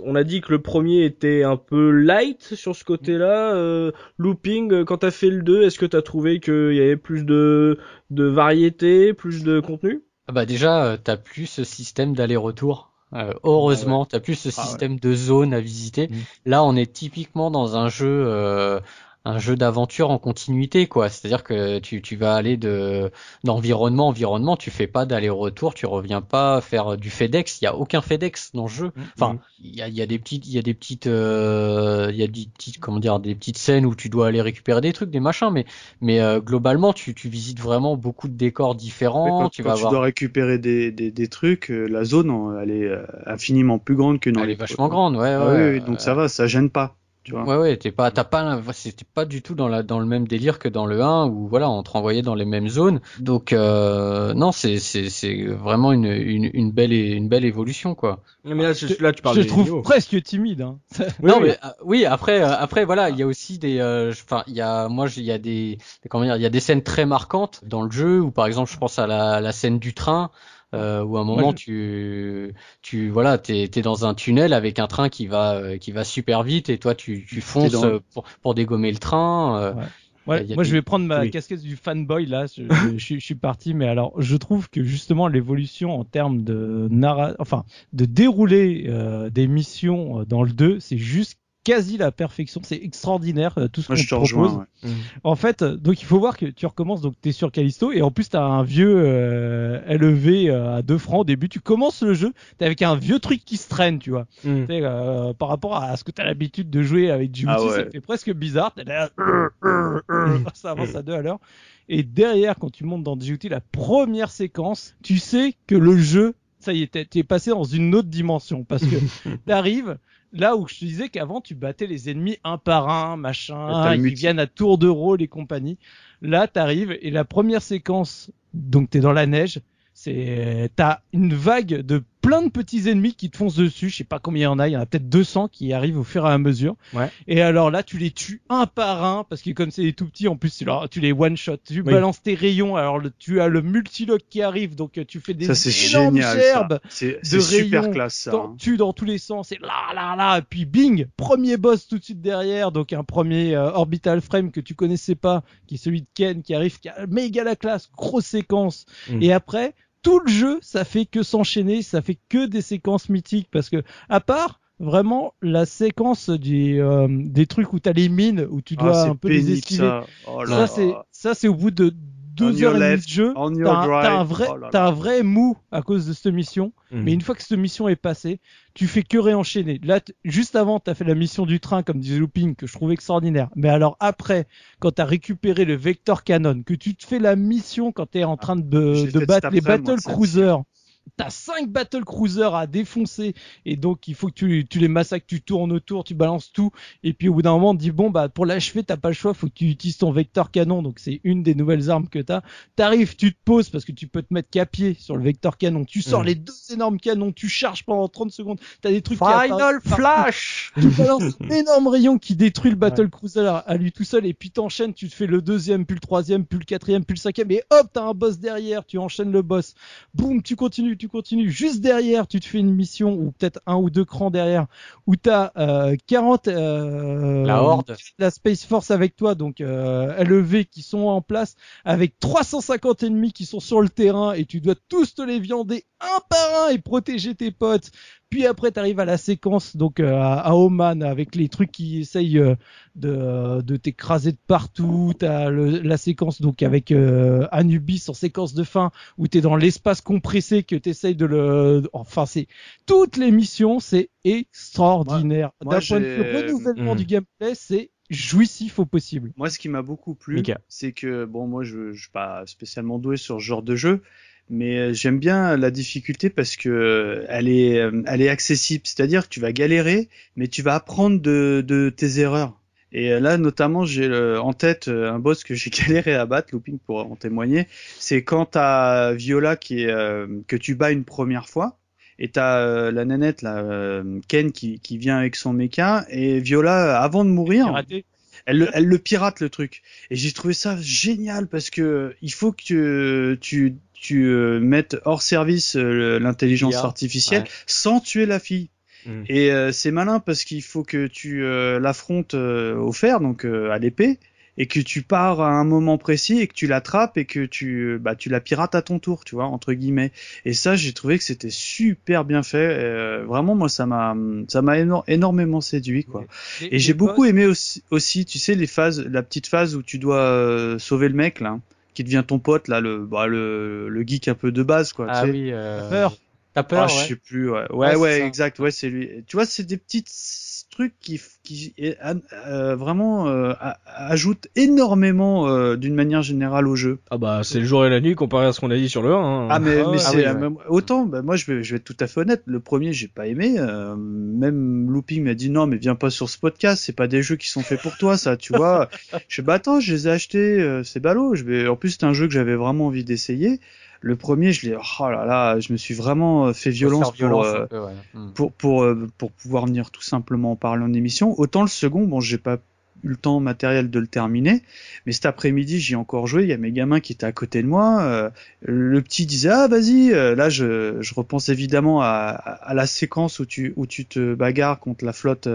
on a dit que le premier était un peu light sur ce côté-là. Euh, looping, quand t'as fait le 2, est-ce que t'as trouvé qu'il y avait plus de, de variété, plus de contenu? Bah déjà, euh, t'as plus ce système d'aller-retour. Euh, heureusement, t'as plus ce Ah ouais. système de zone à visiter. Mm. Là, on est typiquement dans un jeu, euh, un jeu d'aventure en continuité, quoi. C'est-à-dire que tu, tu vas aller de d'environnement en environnement, tu fais pas d'aller-retour, tu reviens pas faire du FedEx. Il y a aucun FedEx dans le jeu. Enfin, Mhm. il y a, y a des petites, il y a des petites, euh, il y a des petites, comment dire, des petites scènes où tu dois aller récupérer des trucs, des machins, mais mais euh, globalement, tu, tu visites vraiment beaucoup de décors différents. quand tu quand vas tu avoir dois récupérer des, des, des trucs, euh, la zone, elle est euh, infiniment plus grande que dans Elle les est vachement grande, ouais, Ah ouais. donc ça va, ça gêne pas. Tu vois. Ouais, ouais, t'es pas, t'as pas, c'était pas du tout dans la, dans le même délire que dans le 1 où voilà, on te renvoyait dans les mêmes zones. Donc, euh, non, c'est, c'est, c'est vraiment une, une, une belle, une belle évolution, quoi. Mais là, je- là tu parles je des trouve niveaux. presque timide. Hein. Oui, non, oui. mais euh, oui, après, euh, après, voilà, il y a aussi des, euh, je- enfin, il y a, moi, j'ai- il y a des, comment dire, il y a des scènes très marquantes dans le jeu où, par exemple, je pense à la, la scène du train. Euh, où à un moment tu tu voilà t'es t'es dans un tunnel avec un train qui va euh, qui va super vite et toi tu tu fonces dans- euh, pour pour dégommer le train euh, Ouais, moi, des- je vais prendre ma oui. casquette du fanboy là. Je, je, je suis- je suis parti, mais alors, je trouve que justement l'évolution en termes de narra, enfin, de dérouler euh, des missions dans le 2, c'est juste quasi la perfection. C'est extraordinaire euh, tout ce qu'on Moi, je te propose. rejoins. ouais. En fait, euh, donc il faut voir que tu recommences, donc tu es sur Callisto, et en plus tu as un vieux euh, LEV euh, à 2 francs au début. Tu commences le jeu, tu avec un vieux truc qui se traîne, tu vois. Mm. Euh, par rapport à ce que tu as l'habitude de jouer avec Djibouti, Ah ouais. ça fait presque bizarre. T'es là, euh, euh, euh, ça avance à deux à l'heure. Et derrière, quand tu montes dans Djibouti, la première séquence, tu sais que le jeu, ça y est, t'es- t'es passé dans une autre dimension. Parce que t'arrives là où je te disais qu'avant, tu battais les ennemis un par un, machin, ils viennent à tour de rôle et compagnie. Là, t'arrives et la première séquence, donc t'es dans la neige, c'est t'as une vague de plein de petits ennemis qui te foncent dessus. Je sais pas combien il y en a. Il y en a peut-être 200 qui arrivent au fur et à mesure. Ouais. Et alors là, tu les tues un par un parce que comme c'est des tout petits, en plus, tu leur- tu les one shot. Tu Oui. balances tes rayons. Alors le- tu as le multilock qui arrive, donc tu fais des Ça, énormes génial. gerbes ça. C'est c'est super rayons classe, ça. hein. dans tous les sens, et là, là, là, et puis bing, premier boss tout de suite derrière, donc un premier euh, orbital frame que tu connaissais pas, qui est celui de Ken, qui arrive, qui a méga la classe, grosse séquence, Mm. et après, tout le jeu, ça fait que s'enchaîner, ça fait que des séquences mythiques, parce que, à part, vraiment, la séquence du, euh, des trucs où t'as les mines, où tu Ah, dois un peu les esquiver, ça. Oh là ça là. c'est ça c'est au bout de deux On your heures et demie de jeu, t'as un, vrai, Oh là là. t'as un vrai mou à cause de cette mission. Mhm. Mais une fois que cette mission est passée, tu fais que réenchaîner. Là, juste avant, t'as fait la mission du train, comme disait Looping, que je trouvais extraordinaire. Mais alors après, quand t'as récupéré le Vector Cannon, que tu te fais la mission quand t'es en train de, de battre les battle ça. T'as cinq battle cruisers à défoncer et donc il faut que tu, tu les massacres, tu tournes autour, tu balances tout et puis au bout d'un moment on te dit bon bah pour l'achever t'as pas le choix, faut que tu utilises ton vecteur canon donc c'est une des nouvelles armes que t'as. T'arrives, tu te poses parce que tu peux te mettre qu'à pied sur le vecteur canon, tu sors Mhm. les deux énormes canons, tu charges pendant 30 secondes, t'as des trucs qui Final partout. Flash Tu balances un énorme rayon qui détruit le battle cruiser à, à lui tout seul et puis t'enchaînes, tu te fais le deuxième, puis le troisième, puis le quatrième, puis le cinquième et hop t'as un boss derrière, tu enchaînes le boss. Boum, tu continues, tu continues. Juste derrière, tu te fais une mission ou peut-être un ou deux crans derrière où t'as euh, 40 euh, La Horde. la Space Force avec toi, donc euh, LEV qui sont en place avec 350 ennemis qui sont sur le terrain et tu dois tous te les viander un par un et protéger tes potes. Puis après, tu arrives à la séquence donc euh, à, à Oman avec les trucs qui essayent euh, de, de t'écraser de partout. T'as le- la séquence donc avec euh, Anubis en séquence de fin où t'es dans l'espace compressé que t'essayes de le. Enfin, c'est toutes les missions, c'est extraordinaire. D'un moi, point de vue renouvellement Hmm. du gameplay, c'est jouissif au possible. Moi, ce qui m'a beaucoup plu, c'est que bon, moi, je, je suis pas spécialement doué sur ce genre de jeu, mais euh, j'aime bien la difficulté parce que euh, elle est, euh, elle est accessible. C'est-à-dire que tu vas galérer, mais tu vas apprendre de, de tes erreurs. Et euh, là, notamment, j'ai euh, en tête euh, un boss que j'ai galéré à battre, Looping pour en témoigner. C'est quand t'as Viola qui est euh, que tu bats une première fois. Et t'as euh, la nanette là, euh, Ken qui, qui vient avec son mecha et Viola avant de mourir, elle le, elle le pirate le truc. Et j'ai trouvé ça génial parce que il faut que tu tu euh, mettes hors service euh, l'intelligence artificielle ouais. sans tuer la fille. Mm. Et euh, c'est malin parce qu'il faut que tu euh, l'affrontes euh, au fer, donc euh, à l'épée, et que tu pars à un moment précis et que tu l'attrapes et que tu euh, bah tu la pirates à ton tour, tu vois entre guillemets. Et ça, j'ai trouvé que c'était super bien fait. Euh, vraiment, moi, ça m'a ça m'a éno- énormément séduit quoi. Les- Et j'ai beaucoup aimé aussi, aussi, tu sais, les phases, la petite phase où tu dois euh, sauver le mec là, qui devient ton pote là, le bah, le, le geek un peu de base quoi. Ah tu sais. oui. Euh... T'as peur Ah, ouais. je sais plus. Ouais, ouais, Ouais, c'est exact. Ouais, c'est lui. Tu vois, c'est des petits trucs qui qui euh, vraiment euh, a- ajoutent énormément euh, d'une manière générale au jeu. Ah bah c'est le jour et la nuit comparé à ce qu'on a dit sur le 1. hein. Ah mais, Ah mais ouais. c'est Ah oui, même- autant bah, moi je vais je vais être tout à fait honnête le premier j'ai pas aimé euh, même Looping m'a dit non mais viens pas sur ce podcast c'est pas des jeux qui sont faits pour toi ça tu vois je fais bah attends je les ai achetés euh, c'est ballot je vais en plus c'est un jeu que j'avais vraiment envie d'essayer le premier je l'ai oh là là je me suis vraiment euh, fait violence, pour euh, un peu, ouais. Hmm. pour pour euh, pour pouvoir venir tout simplement en parler en émission. Autant le second, bon, j'ai pas eu le temps matériel de le terminer, mais cet après-midi j'y ai encore joué. Il y a mes gamins qui étaient à côté de moi. le petit disait ah vas-y. Là je je repense évidemment à, à la séquence où tu où tu te bagarres contre la flotte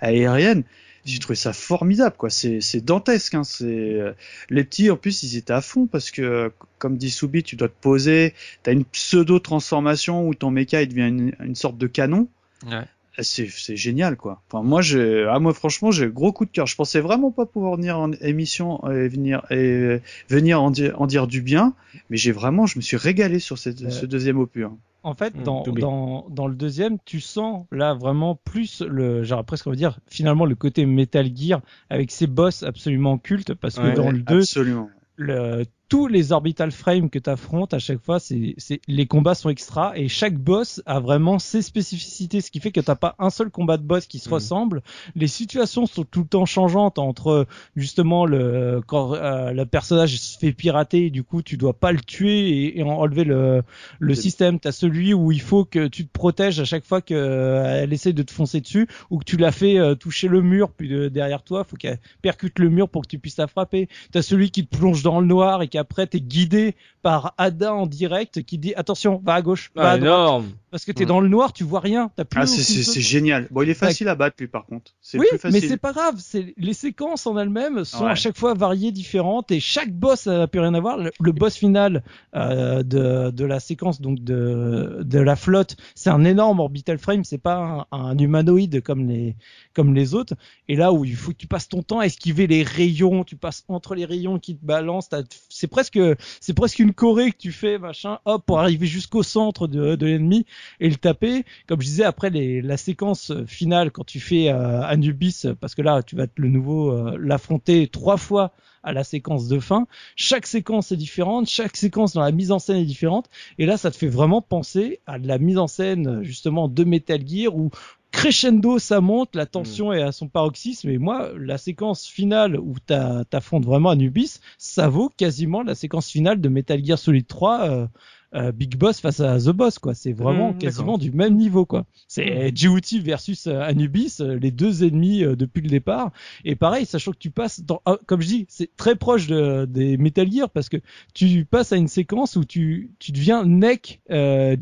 aérienne. J'ai trouvé ça formidable, quoi. C'est, c'est dantesque, hein. C'est, euh, les petits, en plus, ils étaient à fond parce que, comme dit Soubi, tu dois te poser. T'as une pseudo transformation où ton mecha il devient une, une sorte de canon. Ouais. C'est, c'est génial, quoi. Enfin, moi, j'ai, ah, moi, franchement, j'ai gros coup de cœur. Je pensais vraiment pas pouvoir venir en émission et venir et venir en dire, en dire du bien, mais j'ai vraiment, je me suis régalé sur cette, Euh, ce deuxième opus. hein. En fait, Hmm, dans, dans, dans le deuxième, tu sens là vraiment plus le, genre presque on va dire finalement le côté Metal Gear avec ses boss absolument cultes parce que Ouais, dans le 2, Absolument. le, tous les orbital frames que tu affrontes à chaque fois, c'est, c'est, les combats sont extra et chaque boss a vraiment ses spécificités, ce qui fait que t'as pas un seul combat de boss qui se Mhm. ressemble. Les situations sont tout le temps changeantes entre justement le quand euh, le personnage se fait pirater, et du coup tu dois pas le tuer et, et enlever le, le système. T'as celui où il faut que tu te protèges à chaque fois qu'elle essaie de te foncer dessus ou que tu l'as fait euh, toucher le mur puis de- derrière toi, faut qu'elle percute le mur pour que tu puisses la frapper. T'as celui qui te plonge dans le noir et qu'après t'es guidé par Ada en direct qui dit attention, va à gauche, va Ah, à droite. énorme. Parce que t'es Mm. dans le noir, tu vois rien. T'as plus Ah, c'est, génial. Bon, il est facile à battre, lui, par contre. C'est Oui, plus mais facile. c'est pas grave. C'est les séquences en elles-mêmes sont Ouais. à chaque fois variées, différentes, et chaque boss n'a plus rien à voir. Le, le boss final euh, de, de la séquence donc de de la flotte, c'est un énorme orbital frame. C'est pas un, un humanoïde comme les comme les autres. Et là où il faut que tu passes ton temps à esquiver les rayons, tu passes entre les rayons qui te balancent. C'est presque, c'est presque une choré que tu fais, machin, hop, pour arriver jusqu'au centre de, de l'ennemi et le taper. Comme je disais, après les, la séquence finale, quand tu fais euh, Anubis, parce que là, tu vas le nouveau euh, l'affronter trois fois à la séquence de fin. Chaque séquence est différente, chaque séquence dans la mise en scène est différente. Et là, ça te fait vraiment penser à la mise en scène justement de Metal Gear où crescendo ça monte, la tension Mm. est à son paroxysme. Et moi, la séquence finale où t'affrontes vraiment Anubis, ça vaut quasiment la séquence finale de Metal Gear Solid 3. euh, euh, Big Boss face à The Boss quoi c'est vraiment Mm, quasiment du même niveau quoi c'est Djibouti versus euh, Anubis euh, les deux ennemis euh, depuis le départ et pareil sachant que tu passes dans ah, comme je dis c'est très proche de, des Metal Gear parce que tu passes à une séquence où tu tu deviens neck euh,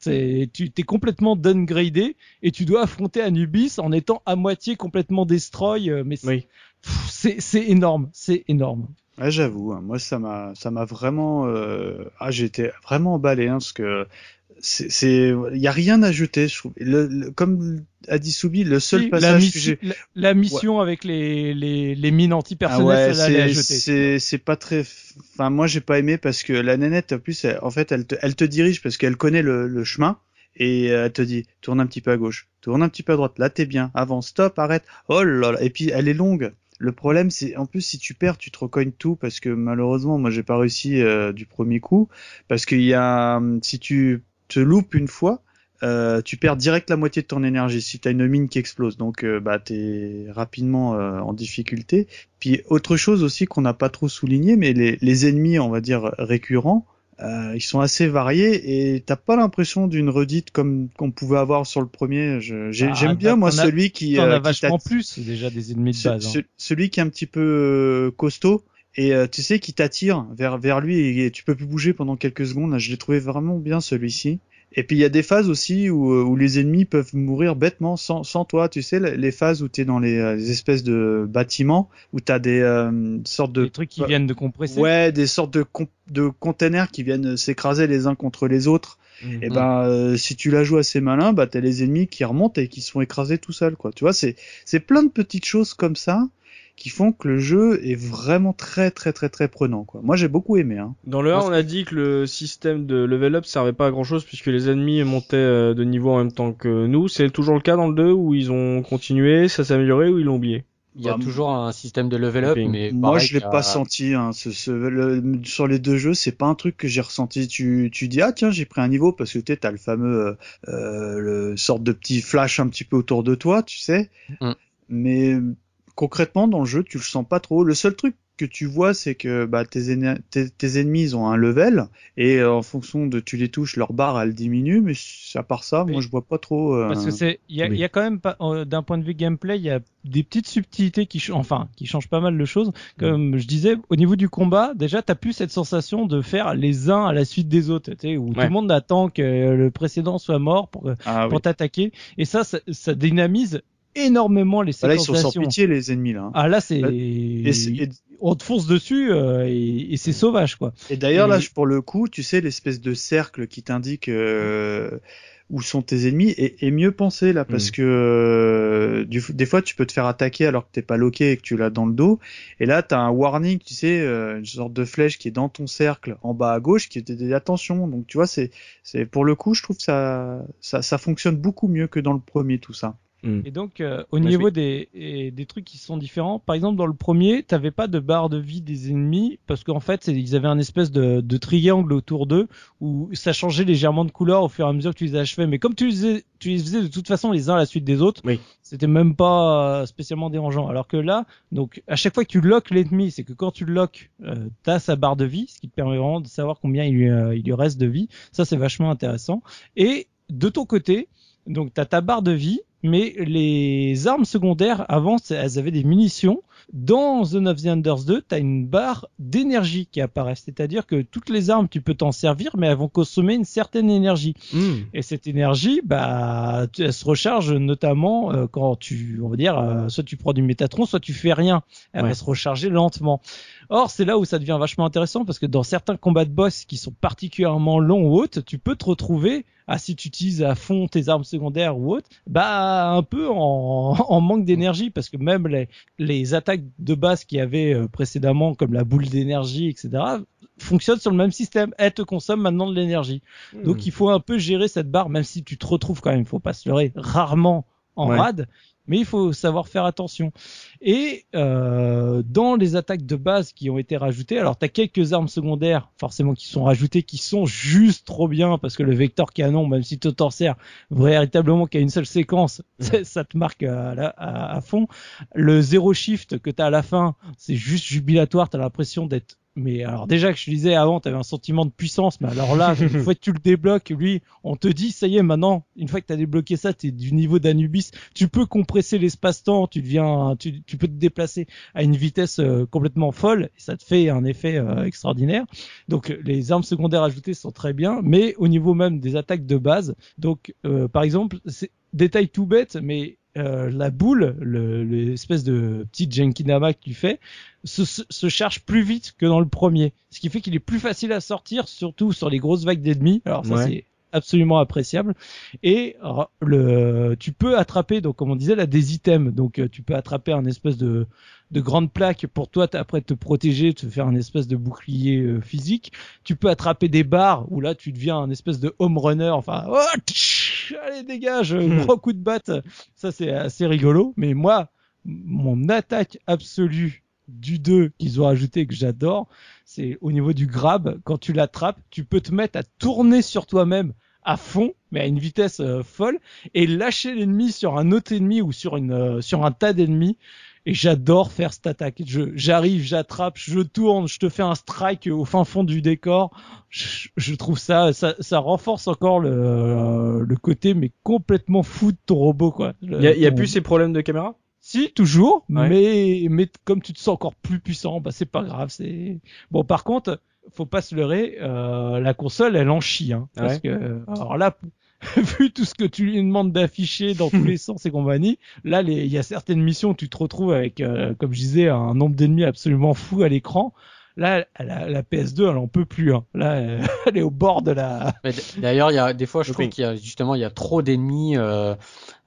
tu t'es complètement downgradé et tu dois affronter Anubis en étant à moitié complètement destroy euh, mais c'est Oui. pff, c'est c'est énorme c'est énorme Ouais, j'avoue, hein, moi ça m'a ça m'a vraiment euh... ah j'étais vraiment emballé hein, parce que c'est il y a rien à jeter je trouve. Le, le- comme a dit Soubi le seul la, passage que mission, j'ai la, la mission avec les, les, les mines ah antipersonnelles, ouais à c'est c'est pas très enfin moi j'ai pas aimé parce que la nénette en plus elle- en fait elle te elle te dirige parce qu'elle connaît le, le chemin et euh, elle te dit tourne un petit peu à gauche tourne un petit peu à droite là t'es bien avance stop arrête. Oh là là. Et puis elle est longue. Le problème, c'est en plus si tu perds, tu te recognes tout parce que malheureusement, moi, j'ai pas réussi euh, du premier coup parce qu'il y a, hum, si tu te loupes une fois, euh, tu perds direct la moitié de ton énergie si tu as une mine qui explose. Donc, euh, bah, t'es rapidement euh, en difficulté. Puis autre chose aussi qu'on n'a pas trop souligné, mais les, les ennemis, on va dire récurrents. euh, ils sont assez variés et t'as pas l'impression d'une redite comme qu'on pouvait avoir sur le premier. Ah, J'aime bien moi celui qui, T'en euh, as qui vachement plus, déjà, des ennemis de ce- base. hein. ce- celui qui est un petit peu costaud et euh, tu sais qui t'attire vers vers lui et, et tu peux plus bouger pendant quelques secondes. Je l'ai trouvé vraiment bien celui-ci. Et puis il y a des phases aussi où, euh, où les ennemis peuvent mourir bêtement sans, sans toi. Tu sais les phases où tu es dans les, euh, les espèces de bâtiments où tu as des euh, sortes de Des trucs qui viennent de compresser. ouais des sortes de de containers qui viennent s'écraser les uns contre les autres. Mhm. Et ben euh, si tu la joues assez malin, bah t'as les ennemis qui remontent et qui se font écraser tout seuls quoi. Tu vois, c'est c'est plein de petites choses comme ça qui font que le jeu est vraiment très très très très prenant quoi. Moi j'ai beaucoup aimé hein. Dans le 1, Moi, on a dit que le système de level up servait pas à grand chose puisque les ennemis montaient euh, de niveau en même temps que nous. C'est toujours le cas dans le 2 où ils ont continué, ça s'est amélioré ou ils l'ont oublié? Il y a Bah, toujours un système de level up, mais Moi pareil je l'ai pas senti hein, ce, ce- le- sur les deux jeux, c'est pas un truc que j'ai ressenti. Tu tu dis ah tiens, j'ai pris un niveau parce que tu sais, t'as le fameux euh, euh, le sorte de petit flash un petit peu autour de toi, tu sais. Mm. Mais concrètement dans le jeu, tu le sens pas trop. Le seul truc que tu vois, c'est que bah, tes, enne- tes, tes ennemis ils ont un level et euh, en fonction de tu les touches, leur barre elle diminue. Mais à part ça, moi je vois pas trop. euh, Parce que c'est, il y oui. y a quand même pas, euh, d'un point de vue gameplay, il y a des petites subtilités qui, enfin, qui changent pas mal de choses. Comme je disais, au niveau du combat, déjà, t'as plus cette sensation de faire les uns à la suite des autres, tu sais, où tout le monde attend que le précédent soit mort pour, ah, oui. pour t'attaquer. Et ça, ça, ça dynamise énormément les Bah là ils séquences sont sans pitié les ennemis là. hein. Ah là, c'est, Et, on te fonce dessus euh, et, et c'est sauvage, quoi. Et d'ailleurs, là, Et- je- pour le coup, tu sais, l'espèce de cercle qui t'indique euh, où sont tes ennemis est, est mieux pensé là, parce Mm. que euh, du, des fois, tu peux te faire attaquer alors que t'es pas loqué et que tu l'as dans le dos. Et là, t'as un warning, tu sais, euh, une sorte de flèche qui est dans ton cercle en bas à gauche, qui te dit attention. Donc, tu vois, c'est, c'est pour le coup, je trouve que ça, ça, ça fonctionne beaucoup mieux que dans le premier, tout ça. Et donc, euh, au niveau des, des trucs qui sont différents, par exemple, dans le premier, t'avais pas de barre de vie des ennemis, parce qu'en fait, ils avaient un espèce de, de triangle autour d'eux, où ça changeait légèrement de couleur au fur et à mesure que tu les achevais. Mais comme tu les, faisais- tu les faisais de toute façon les uns à la suite des autres, Oui. c'était même pas euh, spécialement dérangeant. Alors que là, donc, à chaque fois que tu lock l'ennemi, c'est que quand tu le lock, euh, t'as sa barre de vie, ce qui te permet vraiment de savoir combien il lui, euh, il lui reste de vie. Ça, c'est vachement intéressant. Et de ton côté, donc t'as ta barre de vie, mais les armes secondaires avant elles avaient des munitions. Dans Zone of the Enders 2, t'as une barre d'énergie qui apparaît, c'est-à-dire que toutes les armes tu peux t'en servir, mais elles vont consommer une certaine énergie. Hmm. Et cette énergie, bah, tu- elle se recharge notamment euh, quand tu, on va dire, euh, soit tu prends du métatron, soit tu fais rien. Elle Ouais. va se recharger lentement. Or, c'est là où ça devient vachement intéressant parce que dans certains combats de boss qui sont particulièrement longs ou hautes, tu peux te retrouver, ah, si tu utilises à fond tes armes secondaires ou autres, bah, un peu en, en manque d'énergie parce que même les, les attaques attaques de base qu'il y avait euh, précédemment, comme la boule d'énergie, etc., fonctionnent sur le même système. Elle te consomme maintenant de l'énergie. Hmm. Donc il faut un peu gérer cette barre, même si tu te retrouves quand même, faut pas se leurrer, rarement en Ouais. rade, mais il faut savoir faire attention. Et euh, dans les attaques de base qui ont été rajoutées, alors tu as quelques armes secondaires forcément qui sont rajoutées, qui sont juste trop bien, parce que le vecteur canon, même si tu t'en sers véritablement qu'à une seule séquence, ça- ça te marque à, la- à, à fond. Le zéro shift que tu as à la fin, c'est juste jubilatoire, tu as l'impression d'être mais alors déjà que je disais avant, tu avais un sentiment de puissance, mais alors là, une fois que tu le débloques, lui, on te dit, ça y est, maintenant, une fois que tu as débloqué ça, tu es du niveau d'Anubis, tu peux compresser l'espace-temps, tu deviens, tu, tu peux te déplacer à une vitesse euh, complètement folle, et ça te fait un effet euh, extraordinaire. Donc euh, les armes secondaires ajoutées sont très bien, mais au niveau même des attaques de base, donc euh, par exemple, c'est détail tout bête, mais euh, la boule, le- l'espèce de petit Genkinama que tu fais, se, se, se charge plus vite que dans le premier. Ce qui fait qu'il est plus facile à sortir, surtout sur les grosses vagues d'ennemis. Alors ça Ouais. c'est absolument appréciable. Et le, tu peux attraper, donc comme on disait, là des items. Donc euh, tu peux attraper un espèce de, de grande plaque pour toi après te protéger, te faire un espèce de bouclier euh, physique. Tu peux attraper des barres où là tu deviens un espèce de home runner. Enfin, oh, tch, allez dégage, Hmm. gros coup de batte. Ça c'est assez rigolo. Mais moi, mon attaque absolue du 2 qu'ils ont ajouté que j'adore, c'est au niveau du grab, quand tu l'attrapes, tu peux te mettre à tourner sur toi-même à fond, mais à une vitesse euh, folle, et lâcher l'ennemi sur un autre ennemi ou sur une euh, sur un tas d'ennemis. Et j'adore faire cette attaque. Je, j'arrive, j'attrape, je tourne, je te fais un strike au fin fond du décor. Je, je trouve ça, ça, ça renforce encore le, le côté mais complètement fou de ton robot quoi. Il y a, y a ton- plus ces problèmes de caméra? Si, toujours, Ouais. mais, mais comme tu te sens encore plus puissant, bah c'est pas grave. C'est bon. Par contre, faut pas se leurrer, euh, la console, elle en chie, hein, Ah parce ouais? que alors là, vu tout ce que tu lui demandes d'afficher dans tous les sens et compagnie, là, il y a certaines missions où tu te retrouves avec, euh, comme je disais, un nombre d'ennemis absolument fou à l'écran. Là, la, la PS2, elle en peut plus. Hein. Là, elle, elle est au bord de la. D'ailleurs, il y a des fois, je trouve qu'il y a justement il y a trop d'ennemis. Euh,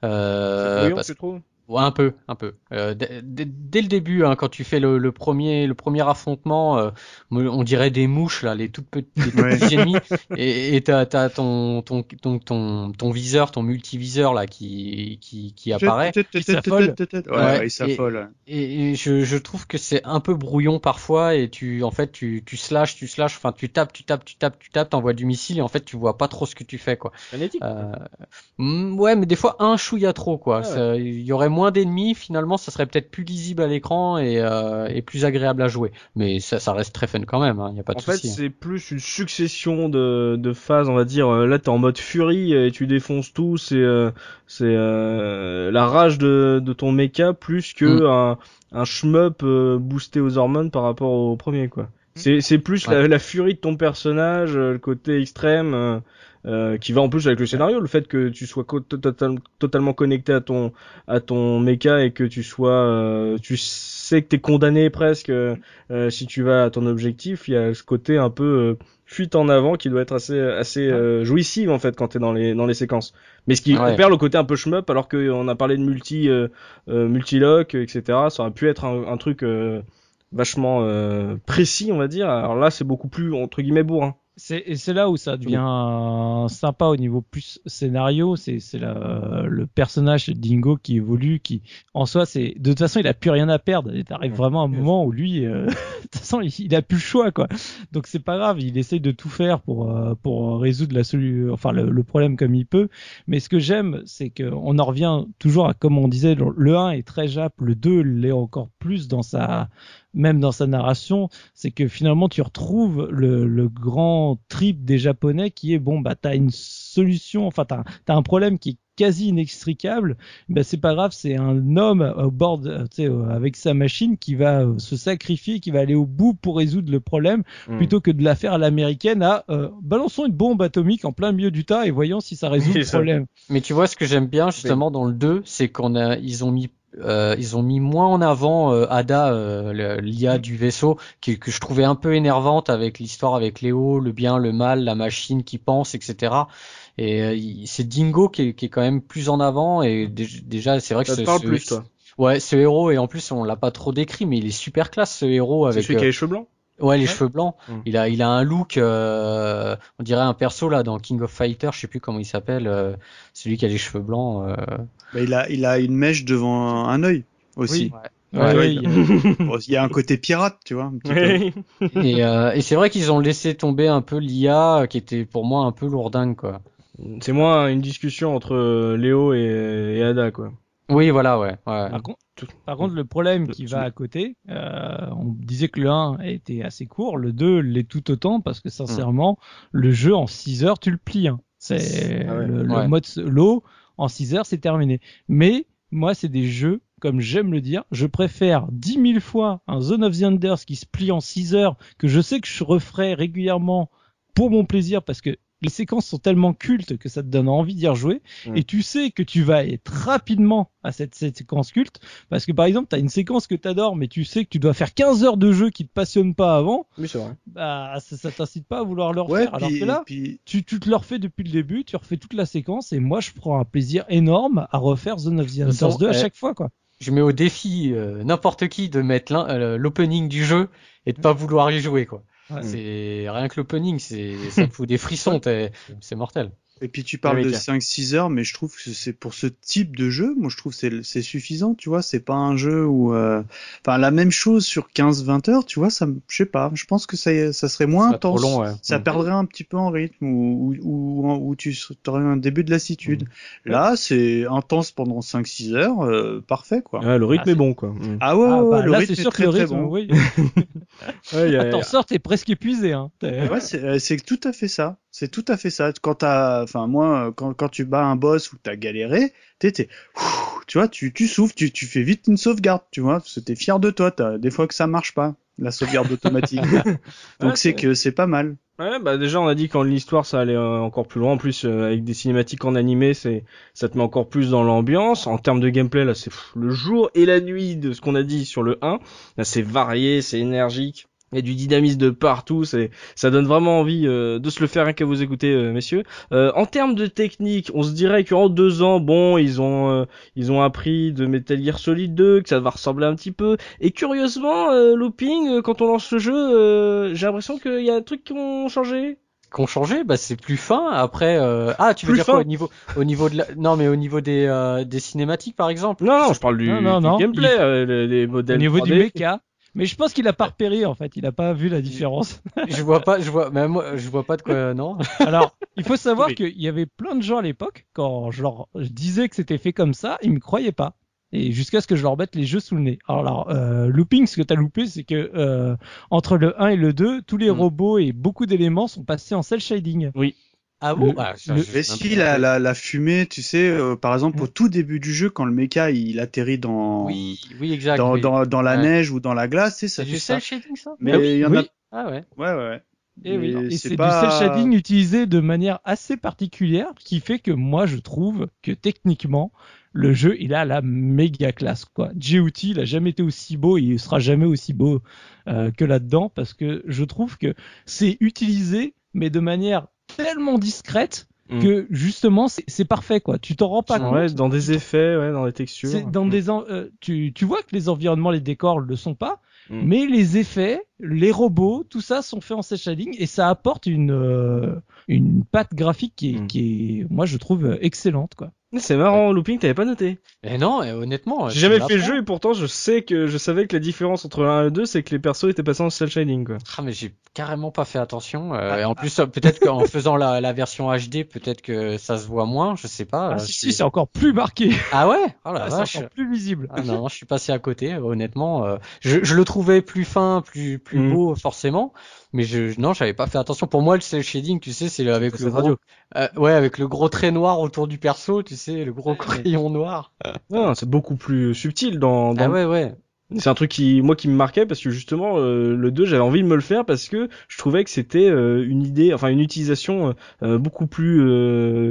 euh, parce- tu trouves? Ouais, un peu, un peu. Euh, dès, le début, hein, quand tu fais le, le premier, le premier affrontement, euh, on dirait des mouches là, les toutes petites, Ouais. petits ennemis, et t'as t'as ton ton ton ton ton viseur, ton multiviseur là qui qui qui apparaît. Il s'affole. Ouais, Ouais, et- s'affole. Et, je, je trouve que c'est un peu brouillon parfois et tu en fait tu tu slashes, tu slashes, enfin tu tapes, tu tapes, tu tapes, tu tapes, t'envoies du missile et en fait tu vois pas trop ce que tu fais quoi. Euh, ouais, mais des fois un chouïa trop quoi. Ah ouais. Ça- Il y aurait moins d'ennemis, finalement, ça serait peut-être plus lisible à l'écran et, euh, et plus agréable à jouer. Mais ça, ça reste très fun quand même. Il n'y a pas de En fait, souci. hein. c'est plus une succession de, de phases, on va dire. Euh, Là, t'es en mode furie et tu défonces tout. C'est euh, c'est euh, la rage de, de ton mecha plus que Mm. un, un shmup boosté aux hormones par rapport au premier, quoi. C'est c'est plus la, Ouais. la furie de ton personnage, euh, le côté extrême. euh, euh, qui va en plus avec le scénario, le fait que tu sois total- totalement connecté à ton à ton mecha et que tu sois, euh, tu sais que t'es condamné presque euh, euh, si tu vas à ton objectif, il y a ce côté un peu euh, fuite en avant qui doit être assez assez euh, jouissif en fait quand t'es dans les dans les séquences. Mais ce qui Ouais. perd le côté un peu shmup alors qu'on a parlé de multi euh, multilock etc. Ça aurait pu être un, un truc euh, vachement euh, précis on va dire. Alors là c'est beaucoup plus entre guillemets bourrin. C'est et c'est là où ça devient euh, sympa au niveau plus scénario. C'est c'est le personnage Dingo qui évolue, qui en soi c'est de toute façon il a plus rien à perdre. Et t'arrives vraiment à un moment où lui, euh, de toute façon il, il a plus le choix quoi. Donc c'est pas grave, il essaye de tout faire pour euh, pour résoudre la solution, enfin le, le problème comme il peut. Mais ce que j'aime, c'est que on en revient toujours à comme on disait, le, le 1 est très jap, le 2 l'est encore plus dans sa même dans sa narration, c'est que finalement tu retrouves le, le grand trip des japonais qui est bon bah t'as une solution, enfin t'as as un problème qui est quasi inextricable, bah c'est pas grave, c'est un homme au bord, de- tu sais, euh, avec sa machine qui va euh, se sacrifier, qui va aller au bout pour résoudre le problème, Mm. plutôt que de la faire à l'américaine à euh, balançons une bombe atomique en plein milieu du tas et voyons si ça résout le ça. problème. Mais tu vois, ce que j'aime bien justement dans le 2, c'est qu'on a, ils ont mis, euh, ils ont mis moins en avant euh, Ada, euh, l'IA du vaisseau, qui, que je trouvais un peu énervante avec l'histoire avec Léo, le bien, le mal, la machine qui pense, etc. Et euh, c'est Dingo qui est, qui est quand même plus en avant et dé- déjà, c'est vrai que Ça te ce- parle ce- plus toi? Ouais, ce héros et en plus on l'a pas trop décrit, mais il est super classe ce héros C'est avec. celui qui a les cheveux blancs? Ouais, les Ouais. cheveux blancs. Mm. Il a, il a un look, euh, on dirait un perso là dans King of Fighters, je sais plus comment il s'appelle, euh, celui qui a les cheveux blancs. euh. Bah, il a, il a une mèche devant un, œil aussi. Ouais, Ouais, ouais, il- a- Bon, il y a un côté pirate, tu vois. Un petit peu. Oui. Et, euh, et c'est vrai qu'ils ont laissé tomber un peu l'IA, qui était pour moi un peu lourdingue quoi. C'est moins une discussion entre euh, Léo et, et Ada, quoi. Oui, voilà, ouais. ouais. Par contre, par contre, le problème qui va à côté, euh, on disait que le 1 était assez court, le 2 l'est tout autant parce que sincèrement, le jeu en 6 heures, tu le plies. Hein. C'est Ah ouais. le, mode solo en 6 heures, c'est terminé. Mais moi, c'est des jeux, comme j'aime le dire, je préfère 10 000 fois un Zone of the Enders qui se plie en 6 heures, que je sais que je referai régulièrement pour mon plaisir parce que les séquences sont tellement cultes que ça te donne envie d'y rejouer Mm. et tu sais que tu vas être rapidement à cette, cette séquence culte parce que par exemple tu as une séquence que tu adores mais tu sais que tu dois faire 15 heures de jeu qui te passionne pas avant Oui, c'est vrai. bah ça, ça t'incite pas à vouloir le Ouais, refaire alors puis, que là puis- tu, tu te le refais depuis le début tu refais toute la séquence et moi je prends un plaisir énorme à refaire Zone of the toute façon, Enders 2 à eh, chaque fois quoi Je mets au défi euh, n'importe qui de mettre euh, l'opening du jeu et de pas vouloir y jouer quoi. Ouais. C'est rien que l'opening, c'est ça me fout des frissons, t'es- c'est mortel. Et puis tu parles Oui, de tiens. 5-6 heures, mais je trouve que c'est pour ce type de jeu, moi je trouve que c'est c'est suffisant, tu vois, c'est pas un jeu où... euh, Enfin, la même chose sur 15-20 heures, tu vois, ça, me- je sais pas, je pense que ça, ça serait moins intense, long, ouais. ça Mm. perdrait un petit peu en rythme, ou, ou, ou, ou tu aurais un début de lassitude. Là, c'est intense pendant 5-6 heures, euh, parfait, quoi. Ouais, le rythme Ah, est bon, quoi. Mm. Ah ouais, Ah, ouais, bah, le là rythme c'est est sûr que très le très rythme bon. oui Ouais, il y a- attends sort t'es presque épuisé hein Ouais, c'est euh, c'est tout à fait ça. C'est tout à fait ça. Quand t'as, enfin moi, quand, quand tu bats un boss ou que t'as galéré, ouh, tu vois, tu, tu souffles, tu, tu fais vite une sauvegarde, tu vois, parce que t'es fier de toi. T'as des fois que ça marche pas, la sauvegarde automatique. Donc Ouais, c'est que c'est pas mal. Ouais, bah déjà on a dit quand l'histoire ça allait euh, encore plus loin. En plus euh, avec des cinématiques en animé, c'est ça te met encore plus dans l'ambiance. En termes de gameplay, là c'est le jour et la nuit de ce qu'on a dit sur le 1. Là c'est varié, c'est énergique. Il y a du dynamisme de partout, c'est ça donne vraiment envie euh, de se le faire rien qu'à vous écouter, euh, messieurs. Euh, en termes de technique, on se dirait qu'en deux ans, bon, ils ont euh, ils ont appris de Metal Gear Solid 2, que ça va ressembler un petit peu. Et curieusement, euh, Looping, euh, quand on lance le jeu, euh, j'ai l'impression qu'il y a des trucs qui ont changé. Qu'on changé, bah c'est plus fin. Après, euh... ah, tu veux Plus dire fin quoi au niveau, au niveau de la, non mais au niveau des, euh, des cinématiques par exemple? Non, non, je parle du, Non, non, du non. gameplay, Il- euh, les, les au modèles niveau 3D. du méca mais je pense qu'il a pas repéré en fait il a pas vu la différence Je vois pas, je vois, même moi, je vois pas de quoi, non. Alors, il faut savoir Oui. qu'il y avait plein de gens à l'époque, quand je leur je disais que c'était fait comme ça, ils me croyaient pas. Et jusqu'à ce que je leur mette les jeux sous le nez. Alors, euh, looping, ce que t'as loupé, c'est que euh, entre le 1 et le 2, tous les Mm. robots et beaucoup d'éléments sont passés en cell shading. Ah bon Le- ah, ça, le- j'ai Mais si la, la, la fumée, tu sais, euh, par exemple au tout début du jeu, quand le mecha il atterrit dans Oui, oui, exact. dans, oui. dans, dans la Ouais. neige ou dans la glace, tu sais, ça C'est fait du ça. cel shading ça? Mais Ah oui, il y en oui. a, Ah ouais. ouais, ouais, ouais. Eh oui. Et c'est pas- du cell shading utilisé de manière assez particulière, qui fait que moi je trouve que techniquement le jeu il a la méga classe quoi. J.O.T. il a jamais été aussi beau, et il sera jamais aussi beau euh, que là-dedans parce que je trouve que c'est utilisé mais de manière tellement discrète Mm. que justement c'est parfait quoi. Tu t'en rends pas Ouais, compte. dans des effets, ouais, dans des textures. C'est dans des en- euh, tu tu vois que les environnements, les décors le sont pas, Mm. mais les effets, les robots, tout ça sont faits en cel shading et ça apporte une euh, une patte graphique qui est, Mm. qui est moi je trouve euh, excellente quoi. Mais C'est marrant, Looping, t'avais pas noté. Eh non, et honnêtement. J'ai jamais fait le jeu et pourtant je sais que je savais que la différence entre 1 et le 2 c'est que les persos étaient passés en cel shading quoi. Ah mais j'ai carrément pas fait attention. Ah. Euh, et en plus, euh, peut-être qu'en faisant la, la version HD, peut-être que ça se voit moins. Je sais pas. Ah, euh, si, si, c'est encore plus marqué. Ah ouais? Oh la Ah, vache. c'est encore plus visible. Ah non, je suis passé à côté. Honnêtement, euh, je, je le trouvais plus fin, plus plus Mhm. beau forcément. Mais je non, j'avais pas fait attention. Pour moi, le cel shading, tu sais, c'est le- avec le gros, radio. euh, ouais, avec le gros trait noir autour du perso, tu sais, le gros crayon noir. Non, c'est beaucoup plus subtil dans, dans Ah ouais, ouais. C'est un truc qui, moi, qui me marquait parce que justement, euh, le 2, j'avais envie de me le faire parce que je trouvais que c'était euh, une idée, enfin une utilisation euh, beaucoup plus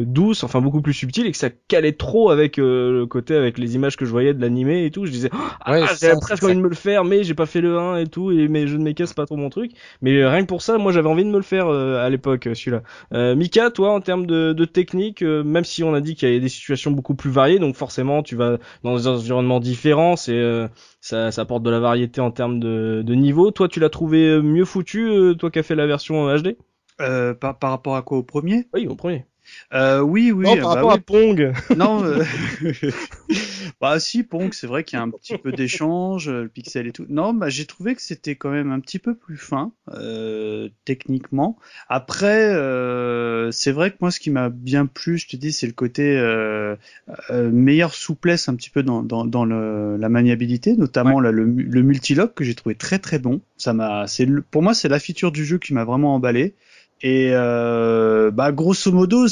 douce, enfin beaucoup plus subtile et que ça calait trop avec le côté, avec les images que je voyais de l'animé et tout. Je disais, ah, j'avais presque envie de me le faire, mais j'ai pas fait le 1 et tout, et mes jeux de c'est pas trop mon truc. Mais rien que pour ça, moi, j'avais envie de me le faire à l'époque, celui-là. Mika, toi, en termes de, de technique, même si on a dit qu'il y avait des situations beaucoup plus variées, donc forcément, tu vas dans des environnements différents, c'est ça, ça apporte de la variété en termes de, de niveau. Toi, tu l'as trouvé mieux foutu, euh, toi qui as fait la version HD euh, par, par rapport à quoi au premier? Oui, au premier. Euh, oui, oui. Non, par bah rapport oui. à Pong. Non, euh... bah si, Pong, c'est vrai qu'il y a un petit peu d'échange, le pixel et tout. Non, bah j'ai trouvé que c'était quand même un petit peu plus fin, euh, techniquement. Après, euh, c'est vrai que moi, ce qui m'a bien plu, je te dis, c'est le côté euh, euh, meilleure souplesse un petit peu dans, dans, dans le, la maniabilité, notamment là, le, le multilock que j'ai trouvé très très bon. Ça m'a, c'est pour moi, c'est la feature du jeu qui m'a vraiment emballé. Et euh, bah grosso modo,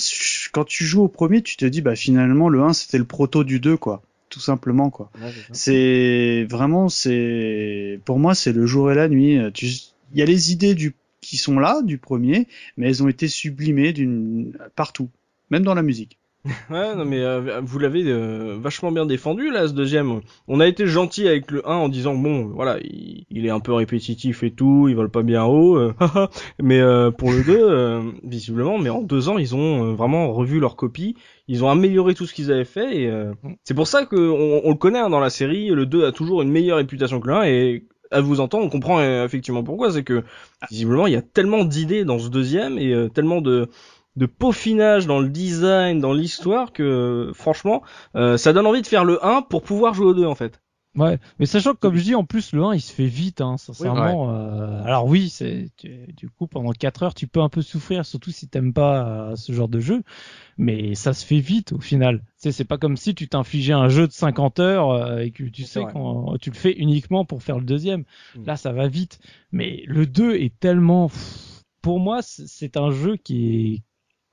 quand tu joues au premier, tu te dis bah finalement le 1 c'était le proto du 2 quoi, tout simplement quoi. C'est vraiment c'est pour moi c'est le jour et la nuit. Tu- Il y a les idées du qui sont là du premier, mais elles ont été sublimées d'une partout, même dans la musique. Ouais, non mais euh, vous l'avez euh, vachement bien défendu là ce deuxième. On a été gentil avec le 1 en disant bon voilà il, il est un peu répétitif et tout, il vole pas bien haut, euh, mais euh, pour le 2 euh, visiblement mais en deux ans ils ont euh, vraiment revu leur copie, ils ont amélioré tout ce qu'ils avaient fait et euh, c'est pour ça que on, on le connaît hein, dans la série, le 2 a toujours une meilleure réputation que le 1 et à vous entendre, on comprend effectivement pourquoi, c'est que visiblement il y a tellement d'idées dans ce deuxième et euh, tellement de de peaufinage dans le design, dans l'histoire que franchement, euh, ça donne envie de faire le 1 pour pouvoir jouer au 2 en fait. Ouais, mais sachant que comme je dis, en plus le 1 il se fait vite, hein, sincèrement. euh, alors oui, c'est tu- du coup pendant 4 heures tu peux un peu souffrir, surtout si t'aimes pas euh, ce genre de jeu, mais ça se fait vite au final. Sais, c'est pas comme si tu t'infligeais un jeu de 50 heures euh, et que tu sais quand tu le fais uniquement pour faire le deuxième. Mm. Là ça va vite, mais le 2 est tellement, pour moi c'est- c'est un jeu qui est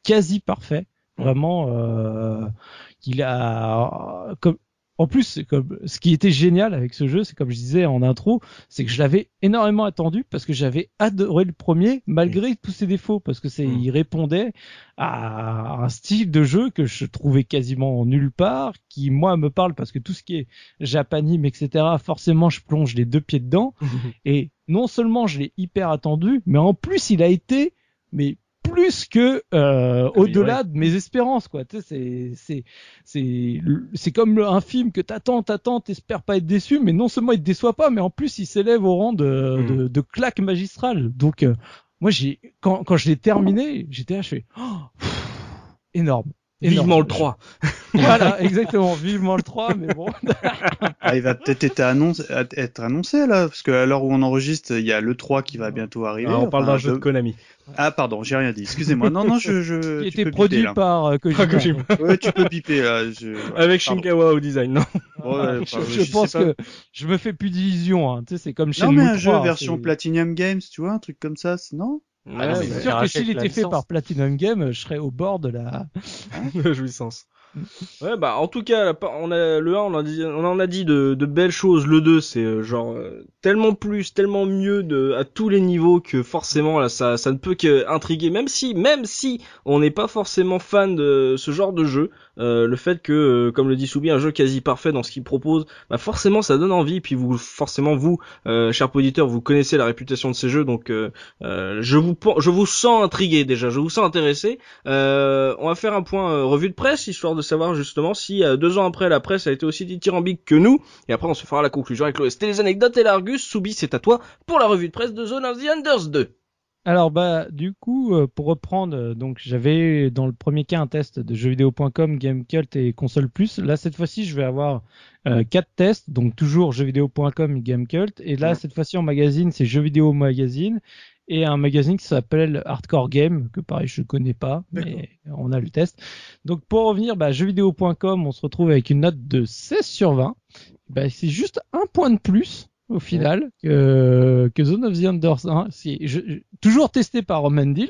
quasi parfait, vraiment. Euh, il a comme en plus, comme ce qui était génial avec ce jeu, c'est comme je disais en intro, c'est que je l'avais énormément attendu parce que j'avais adoré le premier malgré tous ses défauts parce que c'est Mm. il répondait à un style de jeu que je trouvais quasiment nulle part, qui moi me parle parce que tout ce qui est japanime etc. Forcément, je plonge les deux pieds dedans et non seulement je l'ai hyper attendu, mais en plus il a été mais plus que euh, au-delà de mes espérances quoi. Tu sais c'est c'est c'est c'est comme un film que t'attends t'attends t'espères pas être déçu mais non seulement il te déçoit pas mais en plus il s'élève au rang de Mm. de, de claque magistrale. Donc euh, moi j'ai quand quand je l'ai terminé j'étais là je fais oh, pff, énorme énorme. Vivement le 3. voilà exactement vivement le 3 mais bon Ah, il va peut-être être annoncé, être annoncé là, parce que à l'heure où on enregistre, il y a le 3 qui va bientôt arriver. Ah, on parle Enfin, d'un jeu de Konami. Ah pardon, j'ai rien dit. Excusez-moi. Non non, je je qui tu était produit par euh, Kojima. Ah, Kojima. Ouais, tu peux piper là. Je... ouais, Avec pardon. Shinkawa au design, non? Ouais, je, pense que je me fais plus d'illusions hein. tu sais c'est comme chez Non mais un jeu 3, version Platinum Games, tu vois, un truc comme ça, Ah non, Ouais, mais c'est sûr que s'il était fait licence. par Platinum Game, je serais au bord de la. jouissance. Ouais, bah en tout cas, on a le 1, on a dit, on en a dit de, de belles choses. Le 2, c'est euh, genre euh, tellement plus, tellement mieux de à tous les niveaux que forcément là, ça, ça ne peut qu'intriguer. Même si, même si on n'est pas forcément fan de ce genre de jeu, euh, le fait que, euh, comme le dit Soubi, un jeu quasi parfait dans ce qu'il propose, bah forcément ça donne envie. Puis vous, forcément vous, euh, chers auditeurs, vous connaissez la réputation de ces jeux, donc je vous, je vous sens intrigué déjà, je vous sens intéressé. On va faire un point revue de presse, histoire de savoir justement si euh, deux ans après la presse a été aussi dithyrambique que nous. Et après on se fera la conclusion avec l'OST, les anecdotes et l'Argus. Soubi, c'est à toi pour la revue de presse de Zone of the Enders 2. Alors bah du coup euh, pour reprendre euh, donc j'avais dans le premier cas un test de jeuxvideo.com, Gamecult et Console Plus. Là cette fois-ci je vais avoir euh, quatre tests donc toujours jeuxvideo.com et Gamecult et là Ouais. cette fois-ci en magazine c'est Jeuxvideo Magazine et un magazine qui s'appelle Hardcore Game que pareil je connais pas mais on a le test. Donc pour revenir bah jeuxvideo.com on se retrouve avec une note de 16 sur 20. Bah, c'est juste un point de plus au final que, que Zone of the Enders 1. Si, je, je- toujours testé par Roman Deal.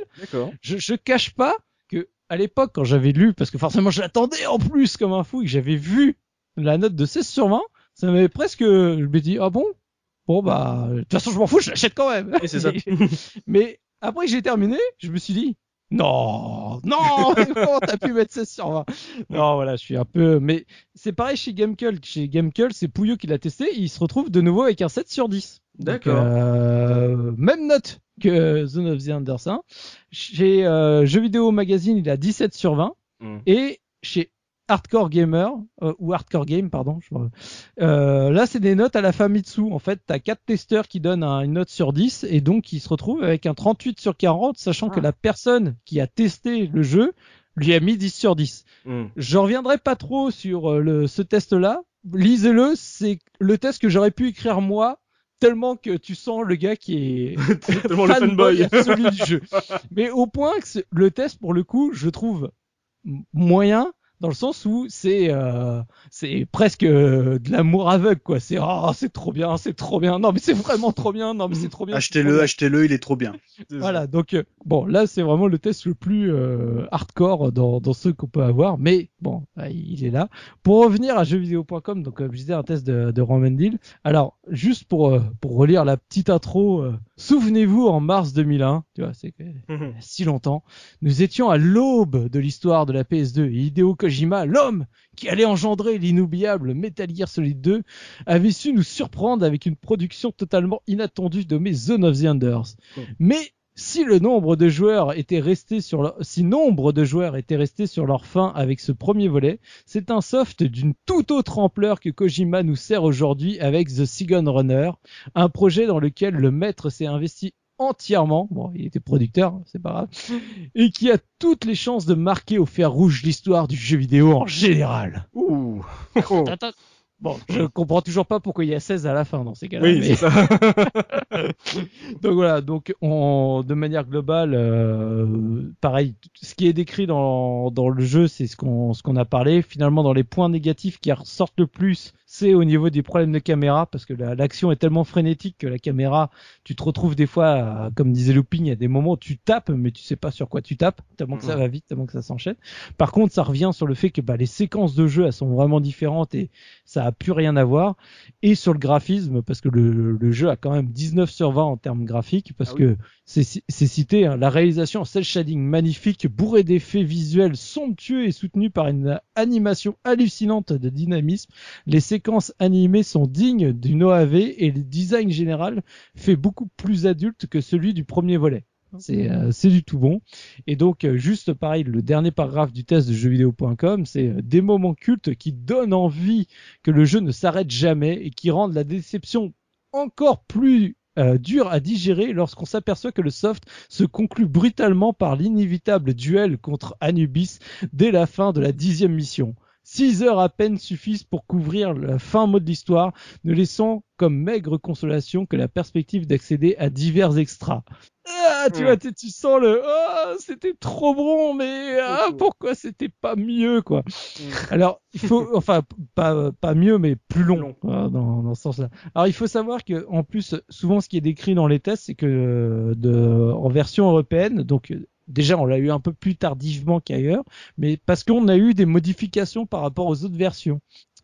Je, je cache pas que à l'époque quand j'avais lu, parce que forcément je l'attendais en plus comme un fou et que j'avais vu la note de 16 sur 20, ça m'avait presque, je me dis, ah bon? Bon, bah, de toute façon, je m'en fous, je l'achète quand même. Et c'est ça. Mais après que j'ai terminé, je me suis dit, non, non, comment t'as pu mettre 16 sur 20 Non, voilà, je suis un peu, mais c'est pareil chez Gamecult. Chez Gamecult, c'est Pouillot qui l'a testé, il se retrouve de nouveau avec un 7 sur 10. Donc, D'accord. euh, même note que Zone of the Enders 1. Chez euh, Jeux Vidéo Magazine, il a 17 sur 20. Mm. Et chez Hardcore Gamer, euh, ou Hardcore Game, pardon, je- euh, là c'est des notes à la Famitsu. En fait, t'as quatre testeurs qui donnent un- une note sur 10 et donc ils se retrouvent avec un 38 sur 40, sachant que Ah. la personne qui a testé le jeu lui a mis 10 sur 10. Mm. Je reviendrai pas trop sur euh, le, ce test-là. Lisez-le, c'est le test que j'aurais pu écrire moi, tellement que tu sens le gars qui est Tellement le fanboy. absolu du jeu. Mais au point que le test, pour le coup, je trouve moyen dans le sens où c'est euh, c'est presque euh, de l'amour aveugle quoi. C'est oh c'est trop bien, c'est trop bien. Non mais c'est vraiment trop bien. Non mais c'est trop bien. Achetez-le, achetez-le, il est trop bien. Voilà, donc euh, bon, là c'est vraiment le test le plus euh, hardcore dans, dans ceux qu'on peut avoir, mais bon, euh, il est là. Pour revenir à jeuxvideo.com, donc comme je disais, un test de, de Ramendil. Alors, juste pour pour relire la petite intro, euh, souvenez-vous en mars 2001, tu vois, c'est a si longtemps, nous étions à l'aube de l'histoire de la PS2 et Hideo Kojima, l'homme qui allait engendrer l'inoubliable Metal Gear Solid 2, avait su nous surprendre avec une production totalement inattendue nommée Zone of the Enders. Mais si le nombre de joueurs était resté sur leur, si nombre de joueurs étaient restés sur leur fin avec ce premier volet, c'est un soft d'une toute autre ampleur que Kojima nous sert aujourd'hui avec The Sigon Runner, un projet dans lequel le maître s'est investi entièrement, bon, il était producteur, c'est pas grave, et qui a toutes les chances de marquer au fer rouge l'histoire du jeu vidéo en général. Ouh. Attends. Bon, je comprends toujours pas pourquoi il y a 16 à la fin dans ces cas-là. Oui, mais- c'est ça. donc voilà, donc on, de manière globale, euh, pareil, ce qui est décrit dans, dans le jeu, c'est ce qu'on ce qu'on a parlé. Finalement, dans les points négatifs qui ressortent le plus, c'est au niveau des problèmes de caméra, parce que la- l'action est tellement frénétique que la caméra, tu te retrouves des fois, comme disait Looping, il y a des moments où tu tapes, mais tu sais pas sur quoi tu tapes, tellement que ça Mhm. va vite, tellement que ça s'enchaîne. Par contre, ça revient sur le fait que bah, les séquences de jeu, elles sont vraiment différentes et ça a plus rien à voir. Et sur le graphisme, parce que le, le jeu a quand même 19 sur 20 en termes graphiques, parce Ah oui. que c'est ci- c'est cité, hein, la réalisation en cel shading magnifique, bourrée d'effets visuels somptueux et soutenue par une animation hallucinante de dynamisme. Les séquences animées sont dignes d'une OAV et le design général fait beaucoup plus adulte que celui du premier volet. C'est euh, c'est du tout bon. Et donc, euh, juste pareil, le dernier paragraphe du test de jeuxvideo.com, c'est euh, des moments cultes qui donnent envie que le jeu ne s'arrête jamais et qui rendent la déception encore plus dure à digérer lorsqu'on s'aperçoit que le soft se conclut brutalement par l'inévitable duel contre Anubis dès la fin de la dixième mission. Six heures à peine suffisent pour couvrir le fin mot de l'histoire, ne laissant comme maigre consolation que la perspective d'accéder à divers extras. Tu vois, tu, tu sens le ah, c'était trop bon, mais ah, pourquoi c'était pas mieux, quoi. Alors, il faut, enfin, pas, pas mieux, mais plus long, Long. voilà, dans, dans ce sens-là. Alors, il faut savoir que, en plus, souvent, ce qui est décrit dans les tests, c'est que de, en version européenne, donc déjà, on l'a eu un peu plus tardivement qu'ailleurs, mais parce qu'on a eu des modifications par rapport aux autres versions.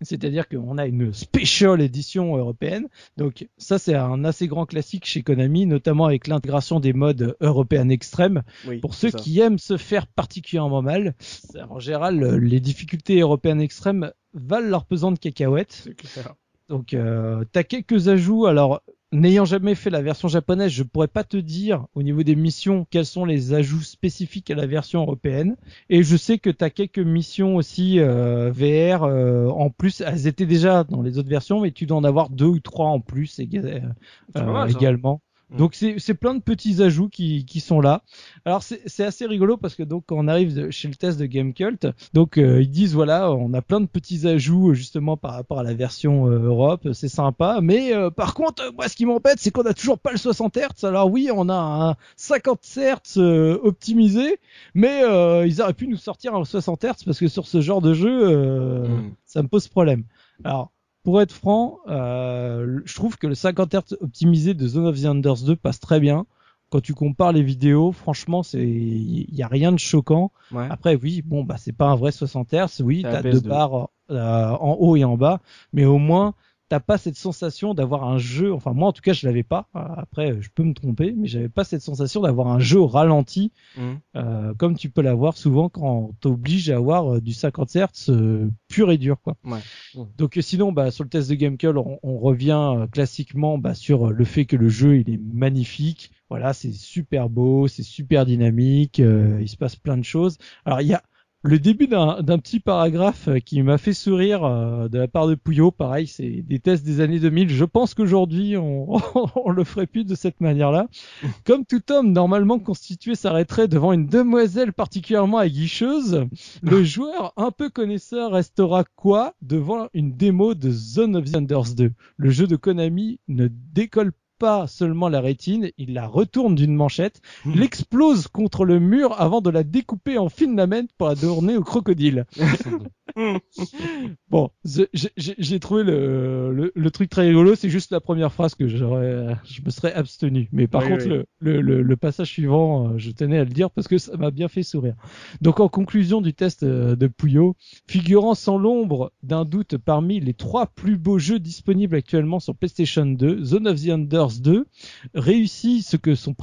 C'est-à-dire qu'on a une special édition européenne. Donc ça, c'est un assez grand classique chez Konami, notamment avec l'intégration des modes européens extrêmes. Oui, Pour ceux ça. qui aiment se faire particulièrement mal, en général, les difficultés européennes extrêmes valent leur pesant de cacahuètes. Donc, euh, t'as quelques ajouts. Alors, n'ayant jamais fait la version japonaise, je pourrais pas te dire au niveau des missions quels sont les ajouts spécifiques à la version européenne. Et je sais que t'as quelques missions aussi euh, VR. euh, en plus, elles étaient déjà dans les autres versions, mais tu dois en avoir deux ou trois en plus euh, mal, également. Mm. Donc c'est c'est plein de petits ajouts qui, qui sont là. Alors c'est c'est assez rigolo parce que donc quand on arrive de- chez le test de Gamecult, donc euh, ils disent voilà on a plein de petits ajouts justement par rapport à la version euh, Europe, c'est sympa. Mais euh, par contre euh, moi ce qui m'embête c'est qu'on a toujours pas le 60 Hz. Alors oui on a un 50 Hz euh, optimisé, mais euh, ils auraient pu nous sortir un 60 Hz parce que sur ce genre de jeu euh, Mm. ça me pose problème. Alors pour être franc, euh, je trouve que le 50 Hz optimisé de Zone of the Enders 2 passe très bien. Quand tu compares les vidéos, franchement, c'est il y a rien de choquant. Ouais. Après, oui, bon, bah c'est pas un vrai 60 Hz. Oui, t'as deux PS2. barres euh, en haut et en bas, mais au moins t'as pas cette sensation d'avoir un jeu. Enfin moi en tout cas je l'avais pas. Après je peux me tromper, mais j'avais pas cette sensation d'avoir un jeu ralenti Mhm. euh, comme tu peux l'avoir souvent quand t'oblige à avoir euh, du 50 Hz euh, pur et dur quoi. Ouais. Ouais. Donc sinon bah sur le test de GameCube on, on revient euh, classiquement bah, sur le fait que le jeu il est magnifique. Voilà, c'est super beau, c'est super dynamique, euh, il se passe plein de choses. Alors il y a le début d'un petit paragraphe euh, qui m'a fait sourire euh, de la part de Pouillot. Pareil, c'est des tests des années 2000. Je pense qu'aujourd'hui, on, on le ferait plus de cette manière-là. Comme tout homme normalement constitué s'arrêterait devant une demoiselle particulièrement aguicheuse, le joueur un peu connaisseur restera quoi devant une démo de Zone of the Enders 2 Le jeu de Konami ne décolle pas seulement la rétine, il la retourne d'une manchette, l'explose contre le mur avant de la découper en filaments pour la donner au crocodile. Bon, j'ai trouvé le, le, le truc très rigolo, c'est juste la première phrase que j'aurais, je me serais abstenu. Mais par Oui, contre, oui. Le, passage suivant, euh, je tenais à le dire parce que ça m'a bien fait sourire. Donc en conclusion du test euh, de Pouillot, figurant sans l'ombre d'un doute parmi les trois plus beaux jeux disponibles actuellement sur PlayStation 2, Zone of the Enders 2 réussit ce que son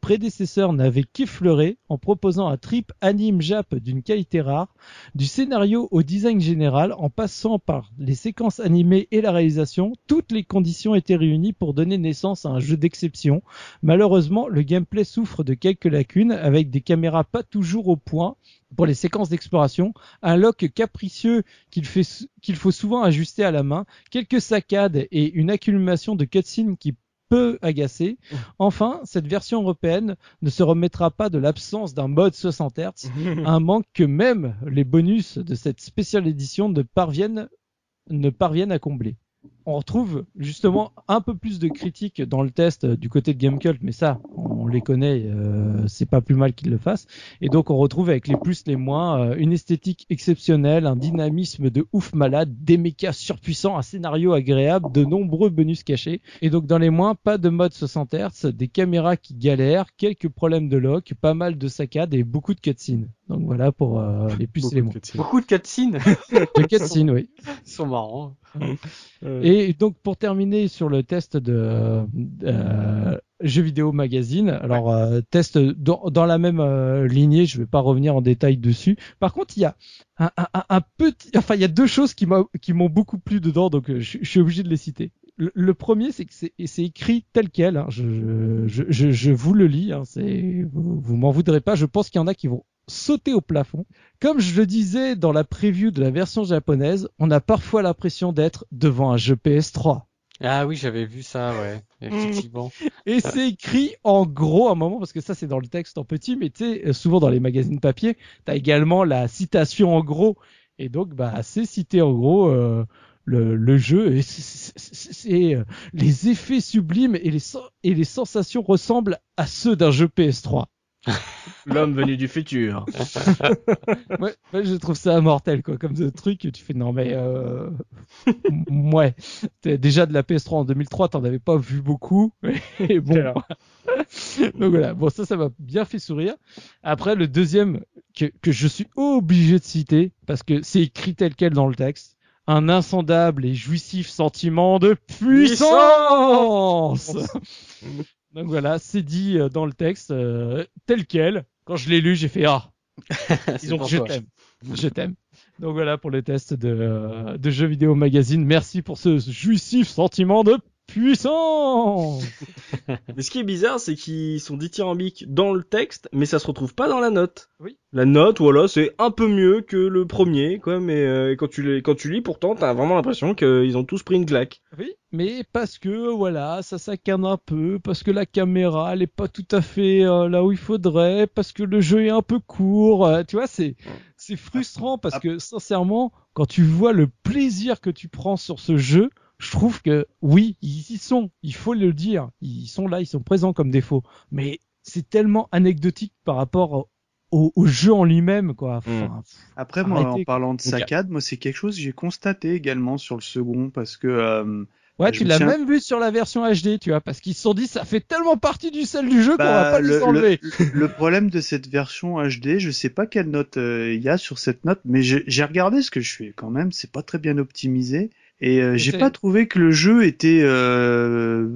prédécesseur n'avait qu'effleuré en proposant un trip anime jap d'une qualité rare, du scénario au design général, en passant par les séquences animées et la réalisation, toutes les conditions étaient réunies pour donner naissance à un jeu d'exception. Malheureusement, le gameplay souffre de quelques lacunes avec des caméras pas toujours au point pour les séquences d'exploration, un lock capricieux qu'il faut souvent ajuster à la main, quelques saccades et une accumulation de cutscenes qui peut agacer. Enfin, cette version européenne ne se remettra pas de l'absence d'un mode 60 Hz, un manque que même les bonus de cette spéciale édition ne parviennent, ne parviennent à combler. On retrouve justement un peu plus de critiques dans le test euh, du côté de Gamecult, mais ça, on les connaît, euh, c'est pas plus mal qu'ils le fassent. Et donc on retrouve avec les plus, les moins, euh, une esthétique exceptionnelle, un dynamisme de ouf malade, des mechas surpuissants, un scénario agréable, de nombreux bonus cachés. Et donc dans les moins, pas de mode 60 Hz, des caméras qui galèrent, quelques problèmes de lock, pas mal de saccades et beaucoup de cutscenes. Donc voilà pour euh, les plus et les moins. Beaucoup de cutscenes. De cutscenes, oui. Ils sont marrants. Et donc pour terminer sur le test de euh, jeux vidéo magazine, alors euh, test dans, dans la même euh, lignée, je vais pas revenir en détail dessus. Par contre, il y a un, un- un- un petit, enfin il y a deux choses qui m'ont beaucoup plu dedans, donc euh, je, je suis obligé de les citer. Le, premier, c'est que c'est et écrit tel quel. hein, je, je, je, je vous le lis. Hein, vous, vous m'en voudrez pas. Je pense qu'il y en a qui vont sauter au plafond. Comme je le disais dans la preview de la version japonaise, on a parfois l'impression d'être devant un jeu PS3. Ah oui, j'avais vu ça, ouais. Effectivement. Et c'est écrit en gros à un moment, parce que ça c'est dans le texte en petit, mais tu sais, souvent dans les magazines papier, t'as également la citation en gros. Et donc, bah, c'est cité en gros euh, le, le jeu. Et c'est- euh, les effets sublimes et les, et les sensations ressemblent à ceux d'un jeu PS3. L'homme venu du futur. Ouais, ouais, je trouve ça mortel, quoi, comme ce truc. Tu fais non mais euh... ouais. Déjà de la PS3 en 2003, t'en avais pas vu beaucoup. Et bon. Donc voilà. Bon, ça, ça m'a bien fait sourire. Après, le deuxième que, que je suis obligé de citer parce que c'est écrit tel quel dans le texte. Un insondable et jouissif sentiment de puissance. Donc voilà, c'est dit euh, dans le texte euh, tel quel. Quand je l'ai lu, j'ai fait ah. Donc pour je t'aime. Je t'aime. Donc voilà pour le test de, euh, de jeux vidéo magazine. Merci pour ce jouissif sentiment de puissance. Mais ce qui est bizarre, c'est qu'ils sont dithyrambiques dans le texte, mais ça se retrouve pas dans la note. Oui. La note, voilà, c'est un peu mieux que le premier, quoi, mais euh, quand tu les, quand tu lis, pourtant, t'as vraiment l'impression qu'ils ont tous pris une claque. Oui, mais parce que voilà, ça s'accane un peu, parce que la caméra elle est pas tout à fait euh, là où il faudrait, parce que le jeu est un peu court. euh, tu vois, c'est c'est frustrant parce que sincèrement, quand tu vois le plaisir que tu prends sur ce jeu, je trouve que oui, ils y sont, il faut le dire, ils sont là, ils sont présents comme défaut, mais c'est tellement anecdotique par rapport au, au jeu en lui-même, quoi. Enfin, Après, moi, Arrêtez. en parlant de saccade, moi, c'est quelque chose que j'ai constaté également sur le second parce que euh, Ouais, tu l'as même vu sur la version HD, tu vois, parce qu'ils se sont dit ça fait tellement partie du sel du jeu qu'on va bah, pas le, les enlever. le, le problème de cette version HD, je sais pas quelle note euh, il y a sur cette note, mais j'ai j'ai regardé ce que je fais quand même, c'est pas très bien optimisé. Et euh, j'ai pas trouvé que le jeu était euh,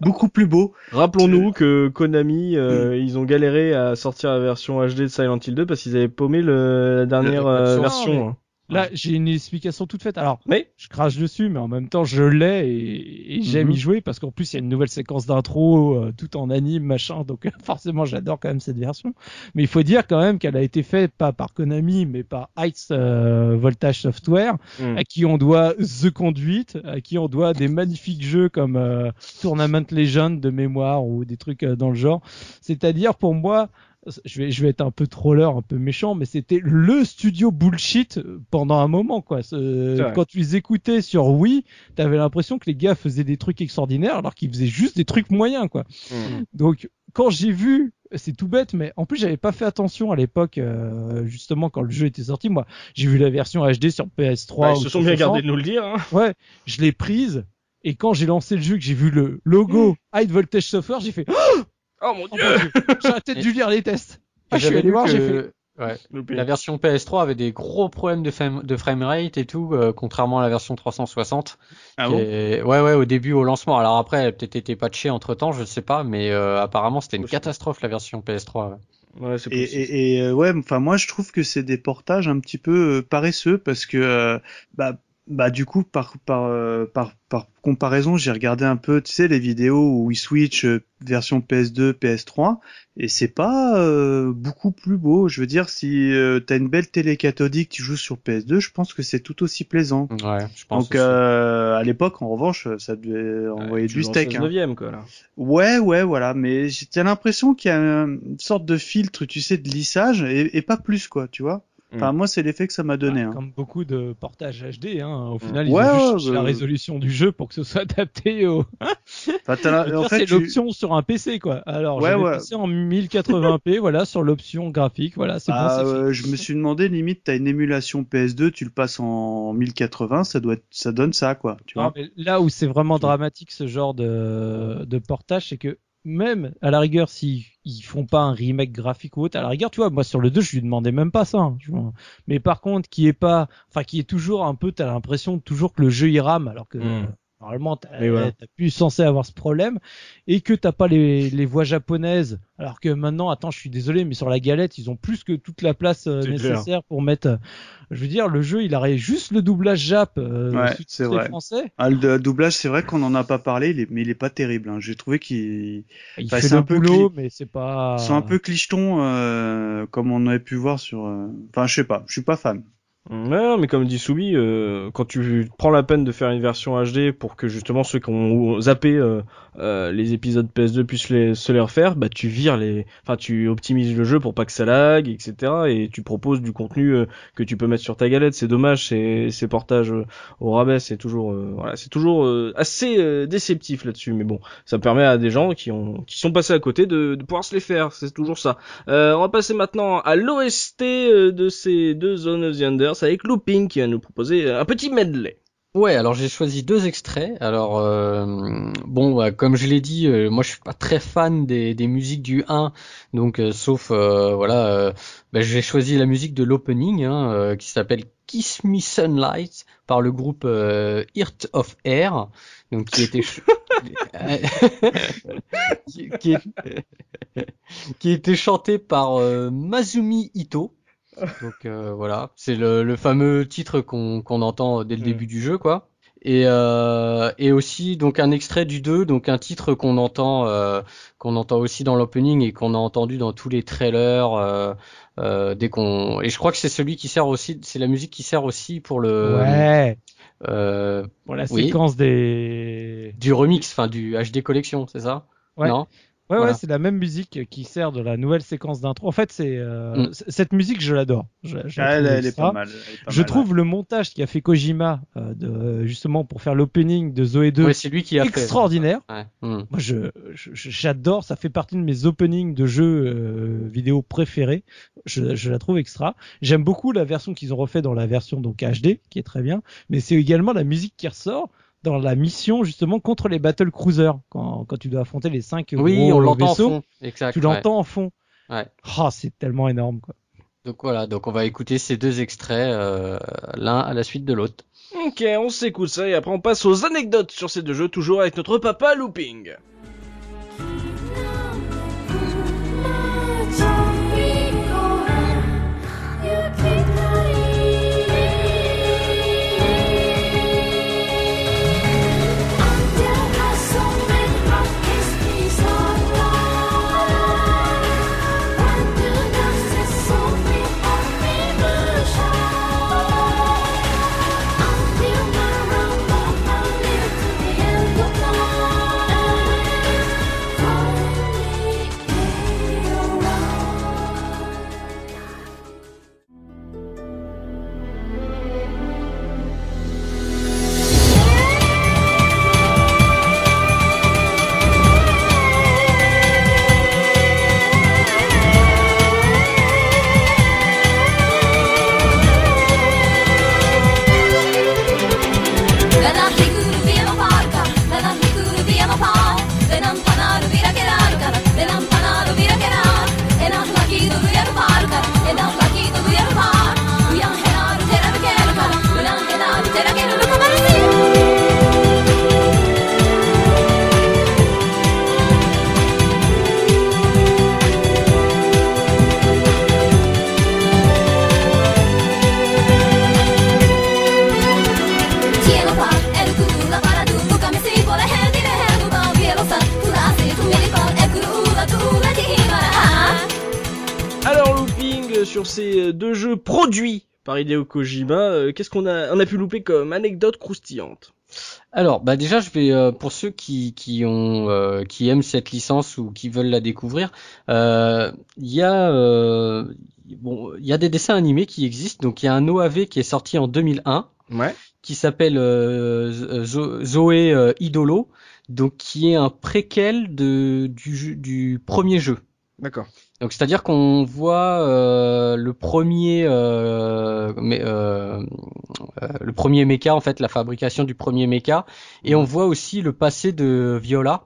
beaucoup plus beau. Rappelons-nous que Konami, euh, ils ont galéré à sortir la version HD de Silent Hill 2 parce qu'ils avaient paumé le, la dernière euh, version. hein. Là, j'ai une explication toute faite. Alors, Mais je crache dessus, mais en même temps, je l'ai et, et j'aime Mhm. y jouer parce qu'en plus, il y a une nouvelle séquence d'intro, euh, tout en anime, machin. Donc, forcément, j'adore quand même cette version. Mais il faut dire quand même qu'elle a été faite pas par Konami, mais par Heights euh, Voltage Software, Hmm. à qui on doit The Conduit, à qui on doit des magnifiques jeux comme euh, Tournament Legend de mémoire ou des trucs euh, dans le genre. C'est-à-dire, pour moi, je vais, je vais être un peu troller, un peu méchant, mais c'était le studio bullshit pendant un moment, quoi. Ce-. Quand tu les écoutais sur Wii, t'avais l'impression que les gars faisaient des trucs extraordinaires alors qu'ils faisaient juste des trucs moyens, quoi. Hmm. Donc, quand j'ai vu, c'est tout bête, mais en plus, j'avais pas fait attention à l'époque, euh, justement, quand le jeu était sorti. Moi, j'ai vu la version HD sur PS3. Ouais, ou ils se sont 360. bien gardés de nous le dire. Hein. Ouais, je l'ai prise. Et quand j'ai lancé le jeu, que j'ai vu le logo High Voltage Software, j'ai fait Oh Oh mon Dieu J'aurais peut-être dû lire les tests. Ah, je suis J'avais allé lu voir, que- j'ai fait. ouais, la version PS3 avait des gros problèmes de, frame- de framerate et tout, euh, contrairement à la version 360. Ah bon est- Ouais, ouais, au début, au lancement. Alors après, elle a peut-être été patchée entre temps, je sais pas, mais euh, apparemment c'était une catastrophe la version PS3. ouais. Ouais, c'est Et, possible. et, et, euh, ouais, enfin moi je trouve que c'est des portages un petit peu euh, paresseux parce que euh, bah bah du coup par par euh, par par comparaison j'ai regardé un peu tu sais les vidéos où ils switchent euh, version PS2 PS3 et c'est pas euh, beaucoup plus beau je veux dire si euh, t'as une belle télé cathodique tu joues sur PS2 je pense que c'est tout aussi plaisant Ouais, je pense. donc aussi. euh, à l'époque en revanche ça devait envoyer du steak hein. 16e, quoi, là. Ouais, ouais, voilà, mais j'ai l'impression qu'il y a une sorte de filtre, tu sais, de lissage et, et pas plus, quoi, tu vois. Enfin, moi, c'est l'effet que ça m'a donné. Bah, hein. Comme beaucoup de portages HD, hein. Au final, ils Ouais, ont juste ouais, changé la bah, résolution du jeu pour que ce soit adapté au. Enfin, la- Je en dire, fait, c'est tu- l'option sur un PC, quoi. Alors, Ouais, passé en 1080p, voilà, sur l'option graphique, voilà, c'est Ah, bon, euh, je me suis demandé, limite, t'as une émulation PS2, tu le passes en 1080, ça doit être, ça donne ça, quoi, tu Non, vois. mais là où c'est vraiment dramatique ce genre de, de portage, c'est que même à la rigueur, s'ils ils font pas un remake graphique ou autre, à la rigueur, tu vois, moi sur le 2, je lui demandais même pas ça. hein. Mais par contre, qui est pas, enfin, qui est toujours un peu, t'as l'impression toujours que le jeu il rame, alors que Mm. Normalement t'as voilà. t'as plus censé avoir ce problème et que t'as pas les, les voix japonaises, alors que maintenant, attends, je suis désolé, mais sur la galette, ils ont plus que toute la place euh, clair. nécessaire pour mettre. euh, je veux dire, le jeu, il aurait juste le doublage jap, euh, Ouais, c'est vrai. français. Ah, le, doublage, c'est vrai qu'on en a pas parlé, il est- mais il est pas terrible. Hein. J'ai trouvé qu'ils Il Enfin, fait un peu boulot, mais c'est pas. sont un peu clichetons, euh, comme on avait pu voir sur. Enfin, je sais pas, je suis pas fan. Ouais, mais comme dit Soubi, euh, quand tu prends la peine de faire une version HD pour que justement ceux qui ont zappé euh, euh, les épisodes PS2 puissent se les refaire, bah tu vires les, enfin tu optimises le jeu pour pas que ça lag, etc. Et tu proposes du contenu euh, que tu peux mettre sur ta galette. C'est dommage, ces, ces portages euh, au rabais, c'est toujours, voilà, c'est toujours assez déceptif là-dessus. Mais bon, ça permet à des gens qui ont, qui sont passés à côté de, de pouvoir se les faire. C'est toujours ça. On va passer maintenant à l'OST de ces deux Zone of the Enders avec Looping qui va nous proposer un petit medley. Ouais, alors j'ai choisi deux extraits. Alors euh, bon, bah, comme je l'ai dit, euh, moi je suis pas très fan des, musiques du 1, donc euh, sauf euh, voilà, euh, bah, j'ai choisi la musique de l'opening hein, euh, qui s'appelle Kiss Me Sunlight par le groupe euh, Earth of Air, donc qui était qui, était chanté par euh, Mazumi Ito. Donc euh, voilà, c'est le, le fameux titre qu'on entend dès le Mm. début du jeu, quoi. Et, euh, et aussi donc un extrait du 2, donc un titre qu'on entend euh, qu'on entend aussi dans l'opening et qu'on a entendu dans tous les trailers euh, euh, dès qu'on et je crois que c'est celui qui sert aussi c'est la musique qui sert aussi pour le Ouais. euh, Pour la oui. séquence des. du remix, enfin du HD collection, c'est ça? Ouais. Non? Ouais, Voilà. ouais, c'est la même musique qui sert de la nouvelle séquence d'intro. En fait, c'est euh, Mm. cette musique, je l'adore. Je, je la Ah, elle, trouve elle est extra. pas mal. elle est pas Je mal, trouve le montage qu'a fait Kojima euh, de, justement pour faire l'opening de Zoé 2 Ouais, c'est lui qui a fait. extraordinaire. Ouais. Hmm. Moi, je, je- j'adore. Ça fait partie de mes openings de jeux euh, vidéo préférés. Je, je la trouve extra. J'aime beaucoup la version qu'ils ont refait dans la version donc HD, qui est très bien. Mais c'est également la musique qui ressort dans la mission justement contre les battle cruisers quand, quand tu dois affronter les cinq Oui, gros on l'entend en fond. Exact. Tu ouais. l'entends en fond. Ouais. Ah, c'est tellement énorme quoi. Donc voilà, donc on va écouter ces deux extraits, euh, l'un à la suite de l'autre. Ok, on s'écoute ça et après on passe aux anecdotes sur ces deux jeux, toujours avec notre papa Looping. Qu'est-ce qu'on a, on a pu louper comme anecdote croustillante Alors, bah déjà, je vais euh, pour ceux qui qui ont euh, qui aiment cette licence ou qui veulent la découvrir, il y a bon, il y a des dessins animés qui existent. Donc, il y a un OAV qui est sorti en 2001, Ouais. qui s'appelle Zo- Zoé Idolo, donc qui est un préquel de du du premier jeu. D'accord. Donc c'est-à-dire qu'on voit euh, le premier euh, mais, euh, euh, le premier mecha en fait la fabrication du premier mecha. Et on voit aussi le passé de Viola.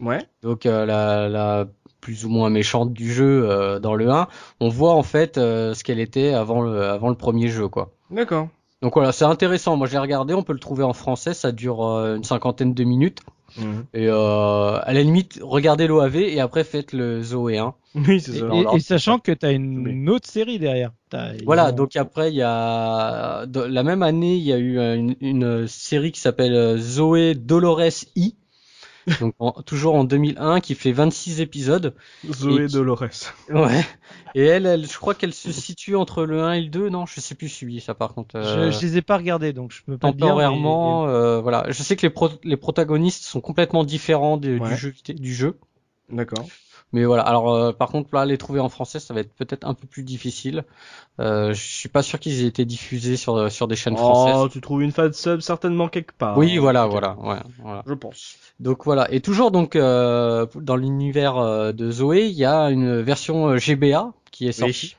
Ouais. donc la, la plus ou moins méchante du jeu euh, dans le 1 on voit en fait euh, ce qu'elle était avant le avant le premier jeu quoi. D'accord. donc voilà c'est intéressant. Moi j'ai regardé. On peut le trouver en français. Ça dure une cinquantaine de minutes Mhm. et euh, à la limite regardez l'OAV et après faites le Zoé 1 Oui, c'est Et, ça. et- sachant que t'as Oui. une autre série derrière. Voilà, ont- donc après il y a la même année il y a eu euh, une, une série qui s'appelle euh, Zoé Dolores I, donc en- toujours en 2001 qui fait 26 épisodes. Zoé Dolores. Ouais. Et elle, elle je crois qu'elle se situe entre le 1 et le 2, non, je sais plus celui ça par contre. euh, Je, je les ai pas regardés, donc je peux pas te dire, mais- temporairement, euh, voilà. Je sais que les, pro- les protagonistes sont complètement différents de- Ouais. du jeu, du jeu. D'accord. Mais voilà. Alors, euh, par contre, là, les trouver en français, ça va être peut-être un peu plus difficile. Euh, je suis pas sûr qu'ils aient été diffusés sur sur des chaînes françaises. Oh, tu trouves une fan sub certainement quelque part. Oui, hein, voilà, voilà, ouais, voilà. Je pense. Donc voilà. Et toujours donc euh, dans l'univers euh, de Zoé, il y a une version euh, GBA qui est sortie.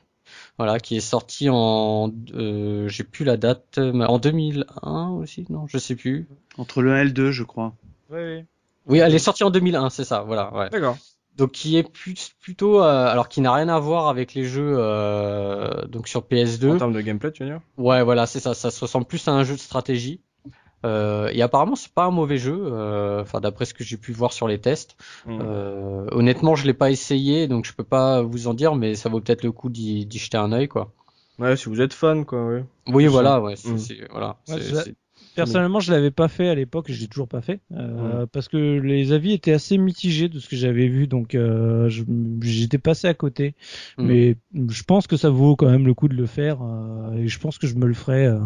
Voilà, qui est sortie en, euh, j'ai plus la date, mais en 2001 aussi, non, je sais plus. Entre le 1 et le 2, je crois. Ouais. Oui, elle est sortie en 2001, c'est ça, voilà, ouais. D'accord. Donc qui est plus, plutôt, euh, alors qui n'a rien à voir avec les jeux euh, donc sur PS2. En termes de gameplay, tu veux dire? Ouais, voilà, c'est ça. Ça se ressemble plus à un jeu de stratégie. Euh, et apparemment, c'est pas un mauvais jeu. euh, Enfin, d'après ce que j'ai pu voir sur les tests. Mm. Euh, honnêtement, je l'ai pas essayé, donc je peux pas vous en dire, mais ça vaut peut-être le coup d'y d'y jeter un œil, quoi. Ouais, si vous êtes fan, quoi, ouais. Oui, C'est voilà, ouais. c'est- Mm. c'est- voilà. Ouais, c'est- c'est- c'est- Personnellement, je l'avais pas fait à l'époque, et je l'ai toujours pas fait, euh, parce que les avis étaient assez mitigés de ce que j'avais vu, donc euh, j'étais passé à côté. Mm. Mais je pense que ça vaut quand même le coup de le faire, euh, et je pense que je me le ferai euh,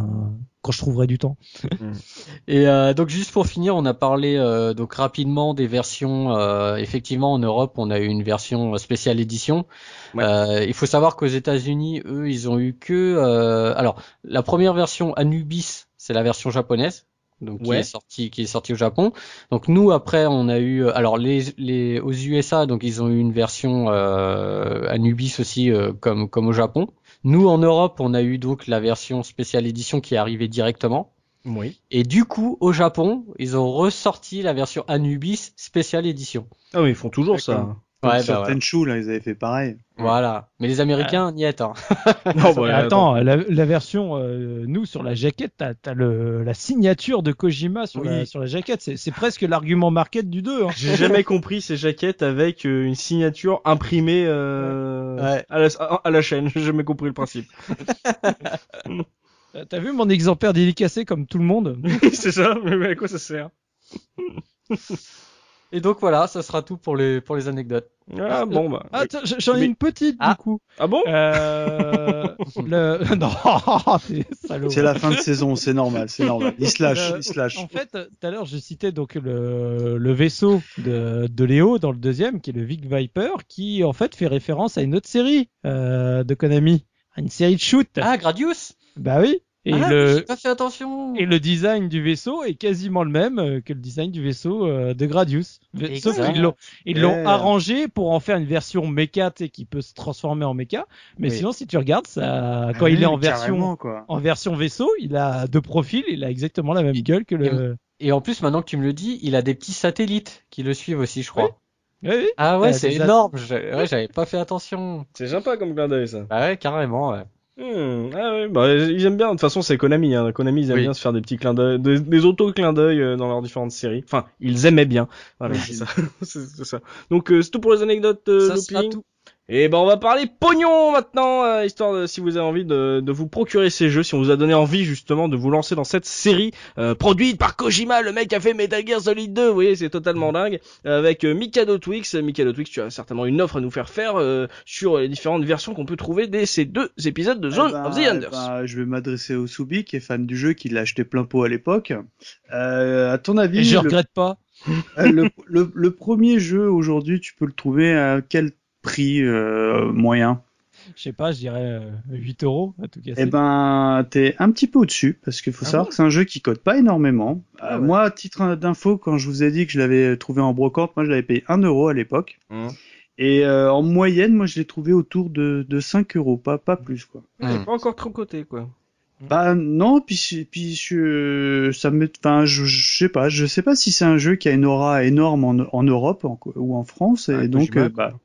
quand je trouverai du temps. Et euh, donc juste pour finir, on a parlé euh, donc rapidement des versions. euh, effectivement, en Europe, on a eu une version spéciale édition. Ouais. Euh, il faut savoir qu'aux États-Unis, eux, ils ont eu que. euh, alors, la première version Anubis, c'est la version japonaise. Donc qui est sortie qui est sortie au Japon. Donc nous après on a eu alors les les aux USA donc ils ont eu une version euh, Anubis aussi euh, comme comme au Japon. Nous en Europe on a eu donc la version spéciale édition qui est arrivée directement. Oui. Et du coup, au Japon, ils ont ressorti la version Anubis spéciale édition. Ah oui, ils font toujours ça. Ouais, sur bah, voilà. Tenchu, là, ils avaient fait pareil. Voilà. Mais les Américains, n'y est. Hein. Non, Mais bah, attends, la, la version, euh, nous sur la jaquette, t'as as le la signature de Kojima sur, Oui. la, sur la jaquette. C'est c'est presque l'argument market du 2. Hein. J'ai jamais compris ces jaquettes avec euh, une signature imprimée euh, Ouais. à, la, à la chaîne. J'ai jamais compris le principe. T'as vu mon exemplaire dédicacé comme tout le monde? C'est ça, mais à quoi ça sert? Et donc voilà, ça sera tout pour les pour les anecdotes. Ah bon bah. Ah, J'en ai Mais- une petite Ah. du coup. Ah bon? Euh, le... Non. C'est la fin de saison, c'est normal, c'est normal. Il se lâche, Euh, il se lâche. En fait, tout à l'heure, je citais donc le, le vaisseau de, de Léo dans le deuxième, qui est le Vic Viper, qui en fait fait référence à une autre série euh, de Konami, à une série de shoot. Ah, Gradius? Bah oui. Et ah, le j'ai pas fait attention. et le design du vaisseau est quasiment le même euh, que le design du vaisseau euh, de Gradius. Sauf qu'ils l'ont ils l'ont Eh. arrangé pour en faire une version méca, tu sais, qui peut se transformer en méca. Mais Oui. sinon, si tu regardes ça, quand Ah il oui, est en version quoi. en version vaisseau, il a deux profils, il a exactement la même gueule que le. Et en plus, maintenant que tu me le dis, il a des petits satellites qui le suivent aussi, je crois. Oui, oui. Ah ouais, Euh, c'est énorme. Ouais, j'avais pas fait attention. C'est sympa comme clin d'œil ça. Bah ouais, carrément. Ouais. Hmm, ah ouais, bah ils aiment bien. De toute façon, c'est Konami. Hein. Konami, ils aiment Oui. bien se faire des petits clins d'œil, des, des auto-clins d'œil euh, dans leurs différentes séries. Enfin, ils aimaient bien. Voilà, c'est ça. ça. Donc euh, c'est tout pour les anecdotes euh, Ça sera looping. tout. Et ben on va parler pognon maintenant, euh, histoire de si vous avez envie de, de vous procurer ces jeux, si on vous a donné envie justement de vous lancer dans cette série euh, produite par Kojima, le mec qui a fait Metal Gear Solid 2, vous voyez c'est totalement dingue, avec euh, Mikado Twix. Mikado Twix, tu as certainement une offre à nous faire faire euh, sur les différentes versions qu'on peut trouver dès ces deux épisodes de Zone Eh ben, of the eh Enders. ben, je vais m'adresser au Soubi, qui est fan du jeu, qui l'a acheté plein pot à l'époque. Euh, à ton avis, Et je le, regrette pas. le, le- le premier jeu aujourd'hui, tu peux le trouver à quel prix euh, moyen Je sais pas, je dirais euh, 8 euros à tout casser. Eh ben, t'es un petit peu au-dessus, parce qu'il faut Ah savoir bon que c'est un jeu qui cote pas énormément. Ah Euh, ouais. Moi, à titre d'info, quand je vous ai dit que je l'avais trouvé en brocante, moi je l'avais payé 1 euro à l'époque. Mmh. Et euh, en moyenne, moi je l'ai trouvé autour de, de 5 euros, pas, pas plus quoi. Hmm. pas encore trop coté quoi. Bah non, puis puis je ça me enfin je, je sais pas, je sais pas si c'est un jeu qui a une aura énorme en, en Europe en- ou en France et Ah, donc euh, bah,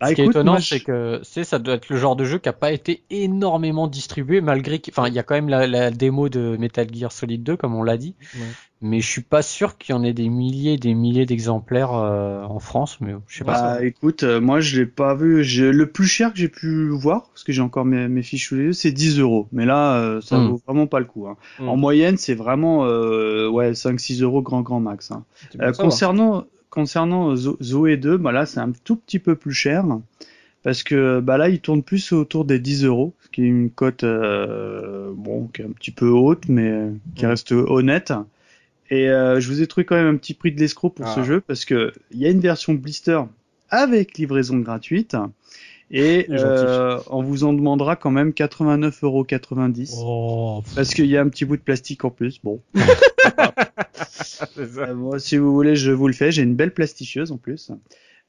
Bah, Ce qui est étonnant, moi, c'est que c'est ça doit être le genre de jeu qui a pas été énormément distribué malgré que, enfin, il y a quand même la, la démo de Metal Gear Solid 2 comme on l'a dit, Ouais. mais je suis pas sûr qu'il y en ait des milliers, et des milliers d'exemplaires euh, en France, mais je sais pas. Bah écoute, euh, moi je l'ai pas vu. J'ai- Le plus cher que j'ai pu voir, parce que j'ai encore mes, mes fiches sous les yeux, c'est 10 euros. Mais là, euh, ça Hmm. vaut vraiment pas le coup. hein. Hmm. En moyenne, c'est vraiment euh, ouais 5-6 euros grand grand max. hein. Euh, concernant concernant Zo- Zoé 2, bah là c'est un tout petit peu plus cher parce que bah là il tourne plus autour des 10 euros, ce qui est une cote euh, bon qui est un petit peu haute mais qui reste honnête. Et euh, je vous ai trouvé quand même un petit prix de l'escroc pour Ah. ce jeu parce que il y a une version blister avec livraison gratuite et euh, on vous en demandera quand même 89,90 euros Oh, parce qu'il y a un petit bout de plastique en plus. Bon, ça. euh, moi, si vous voulez, je vous le fais. J'ai une belle plastichieuse en plus.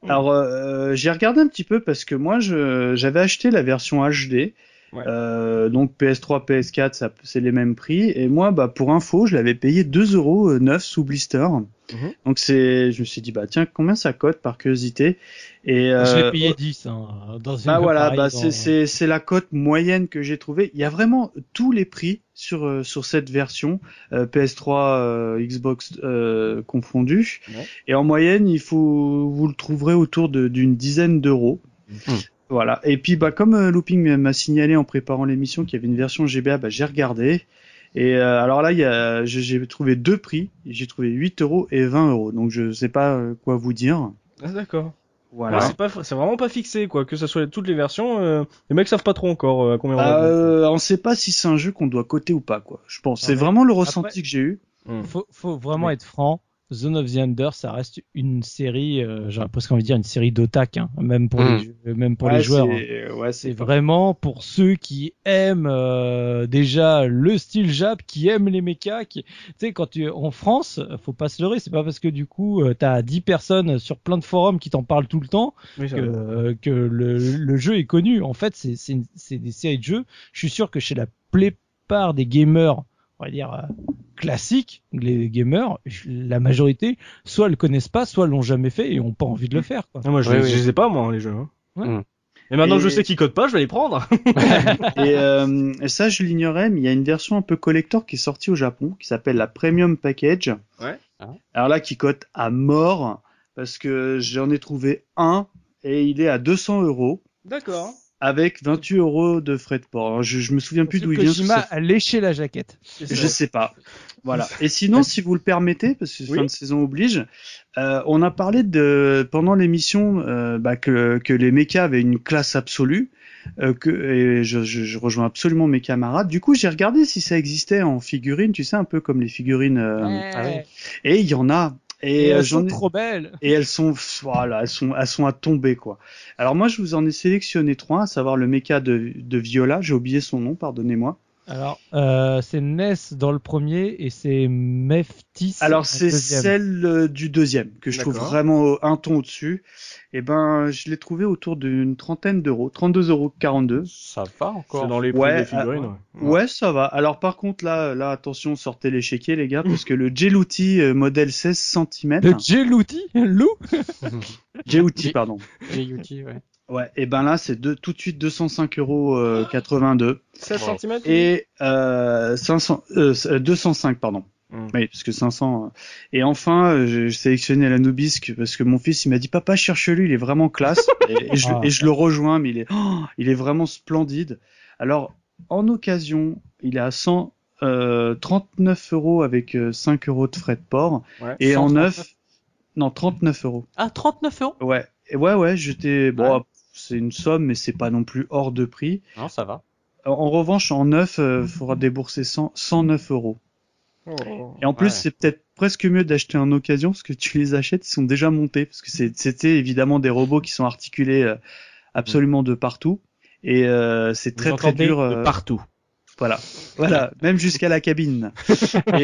Alors, euh, j'ai regardé un petit peu parce que moi, j'avais acheté la version HD. Ouais. Euh, donc PS3, PS4, ça, c'est les mêmes prix. Et moi, bah, pour info, je l'avais payé 2 euros euh, neuf sous blister. Mhm. Donc c'est, je me suis dit, bah tiens, combien ça cote par curiosité? Et je l'ai euh, payé 10 hein, dans une bah voilà, bah dans- c'est c'est c'est la cote moyenne que j'ai trouvée. Il y a vraiment tous les prix sur euh, sur cette version euh, PS3, euh, Xbox euh, confondu. Ouais. Et en moyenne, il faut vous le trouverez autour d'une dizaine d'euros. Hmm. Voilà. Et puis bah comme euh, Looping m'a signalé en préparant l'émission qu'il y avait une version GBA, bah j'ai regardé. Et euh, alors là, il y a, j'ai- trouvé deux prix. J'ai trouvé 8 euros et 20 euros. Donc je sais pas euh, quoi vous dire. Ah, d'accord. Voilà. Ouais, c'est pas, c'est vraiment pas fixé quoi, que ce soit toutes les versions. euh, les mecs savent pas trop encore euh, à combien on va. euh, on sait pas si c'est un jeu qu'on doit coter ou pas, quoi. Je pense. C'est ouais. vraiment le ressenti Après- que j'ai eu. Hmm. Faut, faut vraiment être franc. Zone of the Under, ça reste une série, euh, j'aurais presque envie de dire une série d'otac, hein, même pour les, jeux- même pour Ouais, les joueurs. hein. c'est- Ouais, C'est vraiment pour ceux qui aiment euh, déjà le style Jap, qui aiment les mechas. Qui... Tu sais, quand tu en France, faut pas se leurrer. C'est pas parce que du coup euh, t'as 10 personnes sur plein de forums qui t'en parlent tout le temps Oui, que, euh, que le, le jeu est connu. En fait, c'est c'est une- c'est des séries de jeux. Je suis sûr que chez la plupart des gamers, on va dire euh, classique, les gamers, la majorité, soit le connaissent pas, soit l'ont jamais fait et ont pas envie de le faire. Quoi. Ah, moi, je, Ouais, je les ai pas, moi, les jeux. hein. Ouais. Mm. Et maintenant Et- que je sais qu'ils codent pas, je vais les prendre. Et, euh, et ça, je l'ignorais, mais il y a une version un peu collector qui est sortie au Japon, qui s'appelle la Premium Package. Ouais. Ah. Alors là, qui cote à mort, parce que j'en ai trouvé un, et il est à 200 euros, D'accord. Avec 28 euros de frais de port. Alors, je, je me souviens plus d'où il vient. Kojima a léché la jaquette. Je sais pas. Voilà. Et sinon, si vous le permettez, parce que Oui. fin de saison oblige, euh, on a parlé de pendant l'émission euh, bah, que, que les mechas avaient une classe absolue. euh, que et je, je, je rejoins absolument mes camarades. Du coup, j'ai regardé si ça existait en figurines, tu sais, un peu comme les figurines. euh, Ah oui. Et il y en a. Et, Et euh, elles j'en sont ai- trop belles. et elles sont voilà, elles sont elles sont à tomber quoi. Alors moi, je vous en ai sélectionné trois, à savoir le mecha de, de Viola. J'ai oublié son nom, pardonnez-moi. Alors, euh, c'est Ness dans le premier et c'est Meftis. Alors c'est celle euh, du deuxième que je trouve vraiment euh, un ton au-dessus. Et ben je l'ai trouvé autour d'une trentaine d'euros, 32,42 euros. Ça va encore. C'est dans les prix Ouais, des figurines. ah, ouais. Ouais, ça va. Alors par contre là, là attention, sortez les chéquiers les gars, parce que le Gelouti euh, modèle 16 cm, Le Gelouti, loup? Gelouti pardon. G-U-T, ouais. Ouais, et ben là c'est de, tout de suite 205,82 euros. euh, 82. 16 Wow. cm et euh, 500, euh, 205 pardon. Mm. Oui, parce que 500. euh. Et enfin, euh, j'ai sélectionné l'Anubisque parce que mon fils il m'a dit papa cherche-le, il est vraiment classe. et, et je, Ah. et je le rejoins, mais il est, oh, il est vraiment splendide. Alors en occasion, il est à 100, euh, 39 euros avec euh, 5 euros de frais de port. Ouais. Et en 139. neuf, non 39 euros. Ah, 39 euros? Ouais, et ouais ouais, j'étais bon. Ouais. C'est une somme, mais c'est pas non plus hors de prix. Non, ça va. En, en revanche, en neuf, il faudra débourser 100, 109 euros. Oh. Et en plus, Ouais. c'est peut-être presque mieux d'acheter en occasion parce que tu les achètes, ils sont déjà montés parce que c'est- c'était évidemment des robots qui sont articulés euh, absolument de partout et euh, c'est très très dur. de euh, partout. Voilà, voilà, même jusqu'à la cabine. et,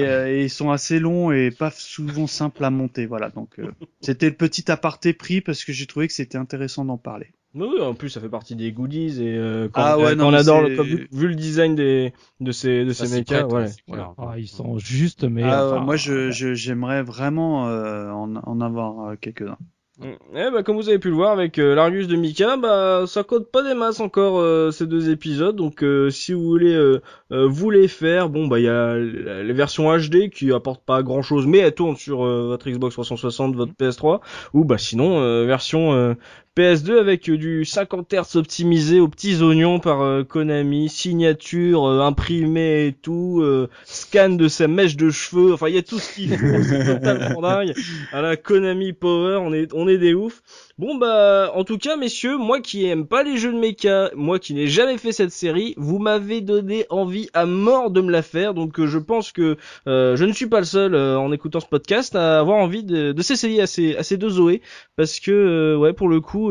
et, euh, et ils sont assez longs et pas souvent simples à monter. Voilà, donc euh, c'était le petit aparté pris parce que j'ai trouvé que c'était intéressant d'en parler. Oui, en plus, ça fait partie des goodies et euh, quand, Ah ouais, euh, non, on adore le, vu, vu le design des, de ces, de Ça ces mechas, ouais. clair. Ah, ils sont juste, mais. Ah, enfin, moi, je, j'aimerais vraiment euh, en, en avoir quelques-uns. Mm. Eh bah, comme vous avez pu le voir avec euh, l'Argus de Mika, bah ça code pas des masses encore euh, ces deux épisodes. Donc euh, si vous voulez euh, euh, vous les faire, bon bah il y a les versions HD qui apportent pas grand chose, mais elles tournent sur votre Xbox 360, votre PS3, ou bah sinon euh, version euh, PS2 avec euh, du 50 Hz optimisé aux petits oignons par euh, Konami, signature euh, imprimée et tout, euh, scan de sa mèche de cheveux, enfin il y a tout ce qu'il faut, c'est totalement dingue. À la Konami Power, on est on est des oufs. Bon bah en tout cas messieurs, moi qui aime pas les jeux de mecha, moi qui n'ai jamais fait cette série, vous m'avez donné envie à mort de me la faire, donc euh, je pense que euh, je ne suis pas le seul euh, en écoutant ce podcast à avoir envie de, s'essayer à ces deux Zoé parce que ouais pour le coup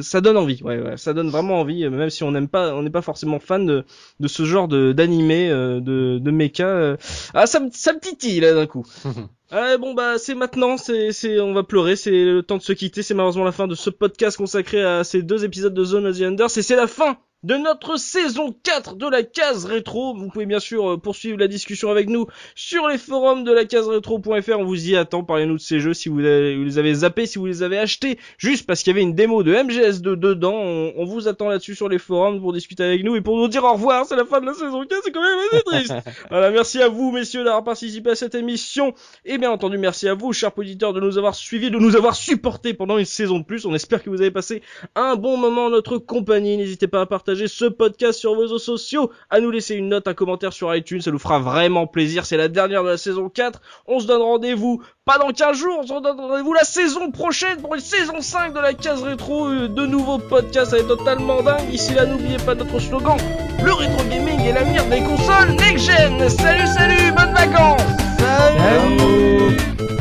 ça donne envie, ça donne vraiment envie, même si on n'aime pas, on n'est pas forcément fan de de ce genre de d'animé de de mecha. Ah ça me ça me titille là d'un coup. Ouais, bon bah c'est maintenant, c'est c'est on va pleurer, c'est le temps de se quitter, c'est malheureusement la fin de ce podcast consacré à ces deux épisodes de Zone of the Enders et c'est la fin de notre saison 4 de la case rétro. Vous pouvez bien sûr euh, poursuivre la discussion avec nous sur les forums de la case rétro.fr. On vous y attend. Parlez-nous de ces jeux si vous, avez- vous les avez zappés, si vous les avez achetés, juste parce qu'il y avait une démo de MGS2 dedans. On, on vous attend là-dessus sur les forums pour discuter avec nous et pour nous dire au revoir. C'est la fin de la saison 4, c'est quand même assez triste. voilà, merci à vous messieurs d'avoir participé à cette émission. Et bien entendu, merci à vous, chers auditeurs, de nous avoir suivis, de nous avoir supportés pendant une saison de plus. On espère que vous avez passé un bon moment en notre compagnie. N'hésitez pas à partager ce podcast sur vos réseaux sociaux, à nous laisser une note, un commentaire sur iTunes, ça nous fera vraiment plaisir. C'est la dernière de la saison 4. On se donne rendez-vous pas dans 15 jours, on se donne rendez-vous la saison prochaine pour une saison 5 de la case rétro, euh, de nouveaux podcasts, ça va être totalement dingue. Ici là, n'oubliez pas notre slogan, le rétro gaming est l'avenir des consoles next-gen. Salut, salut, bonnes vacances. Salut.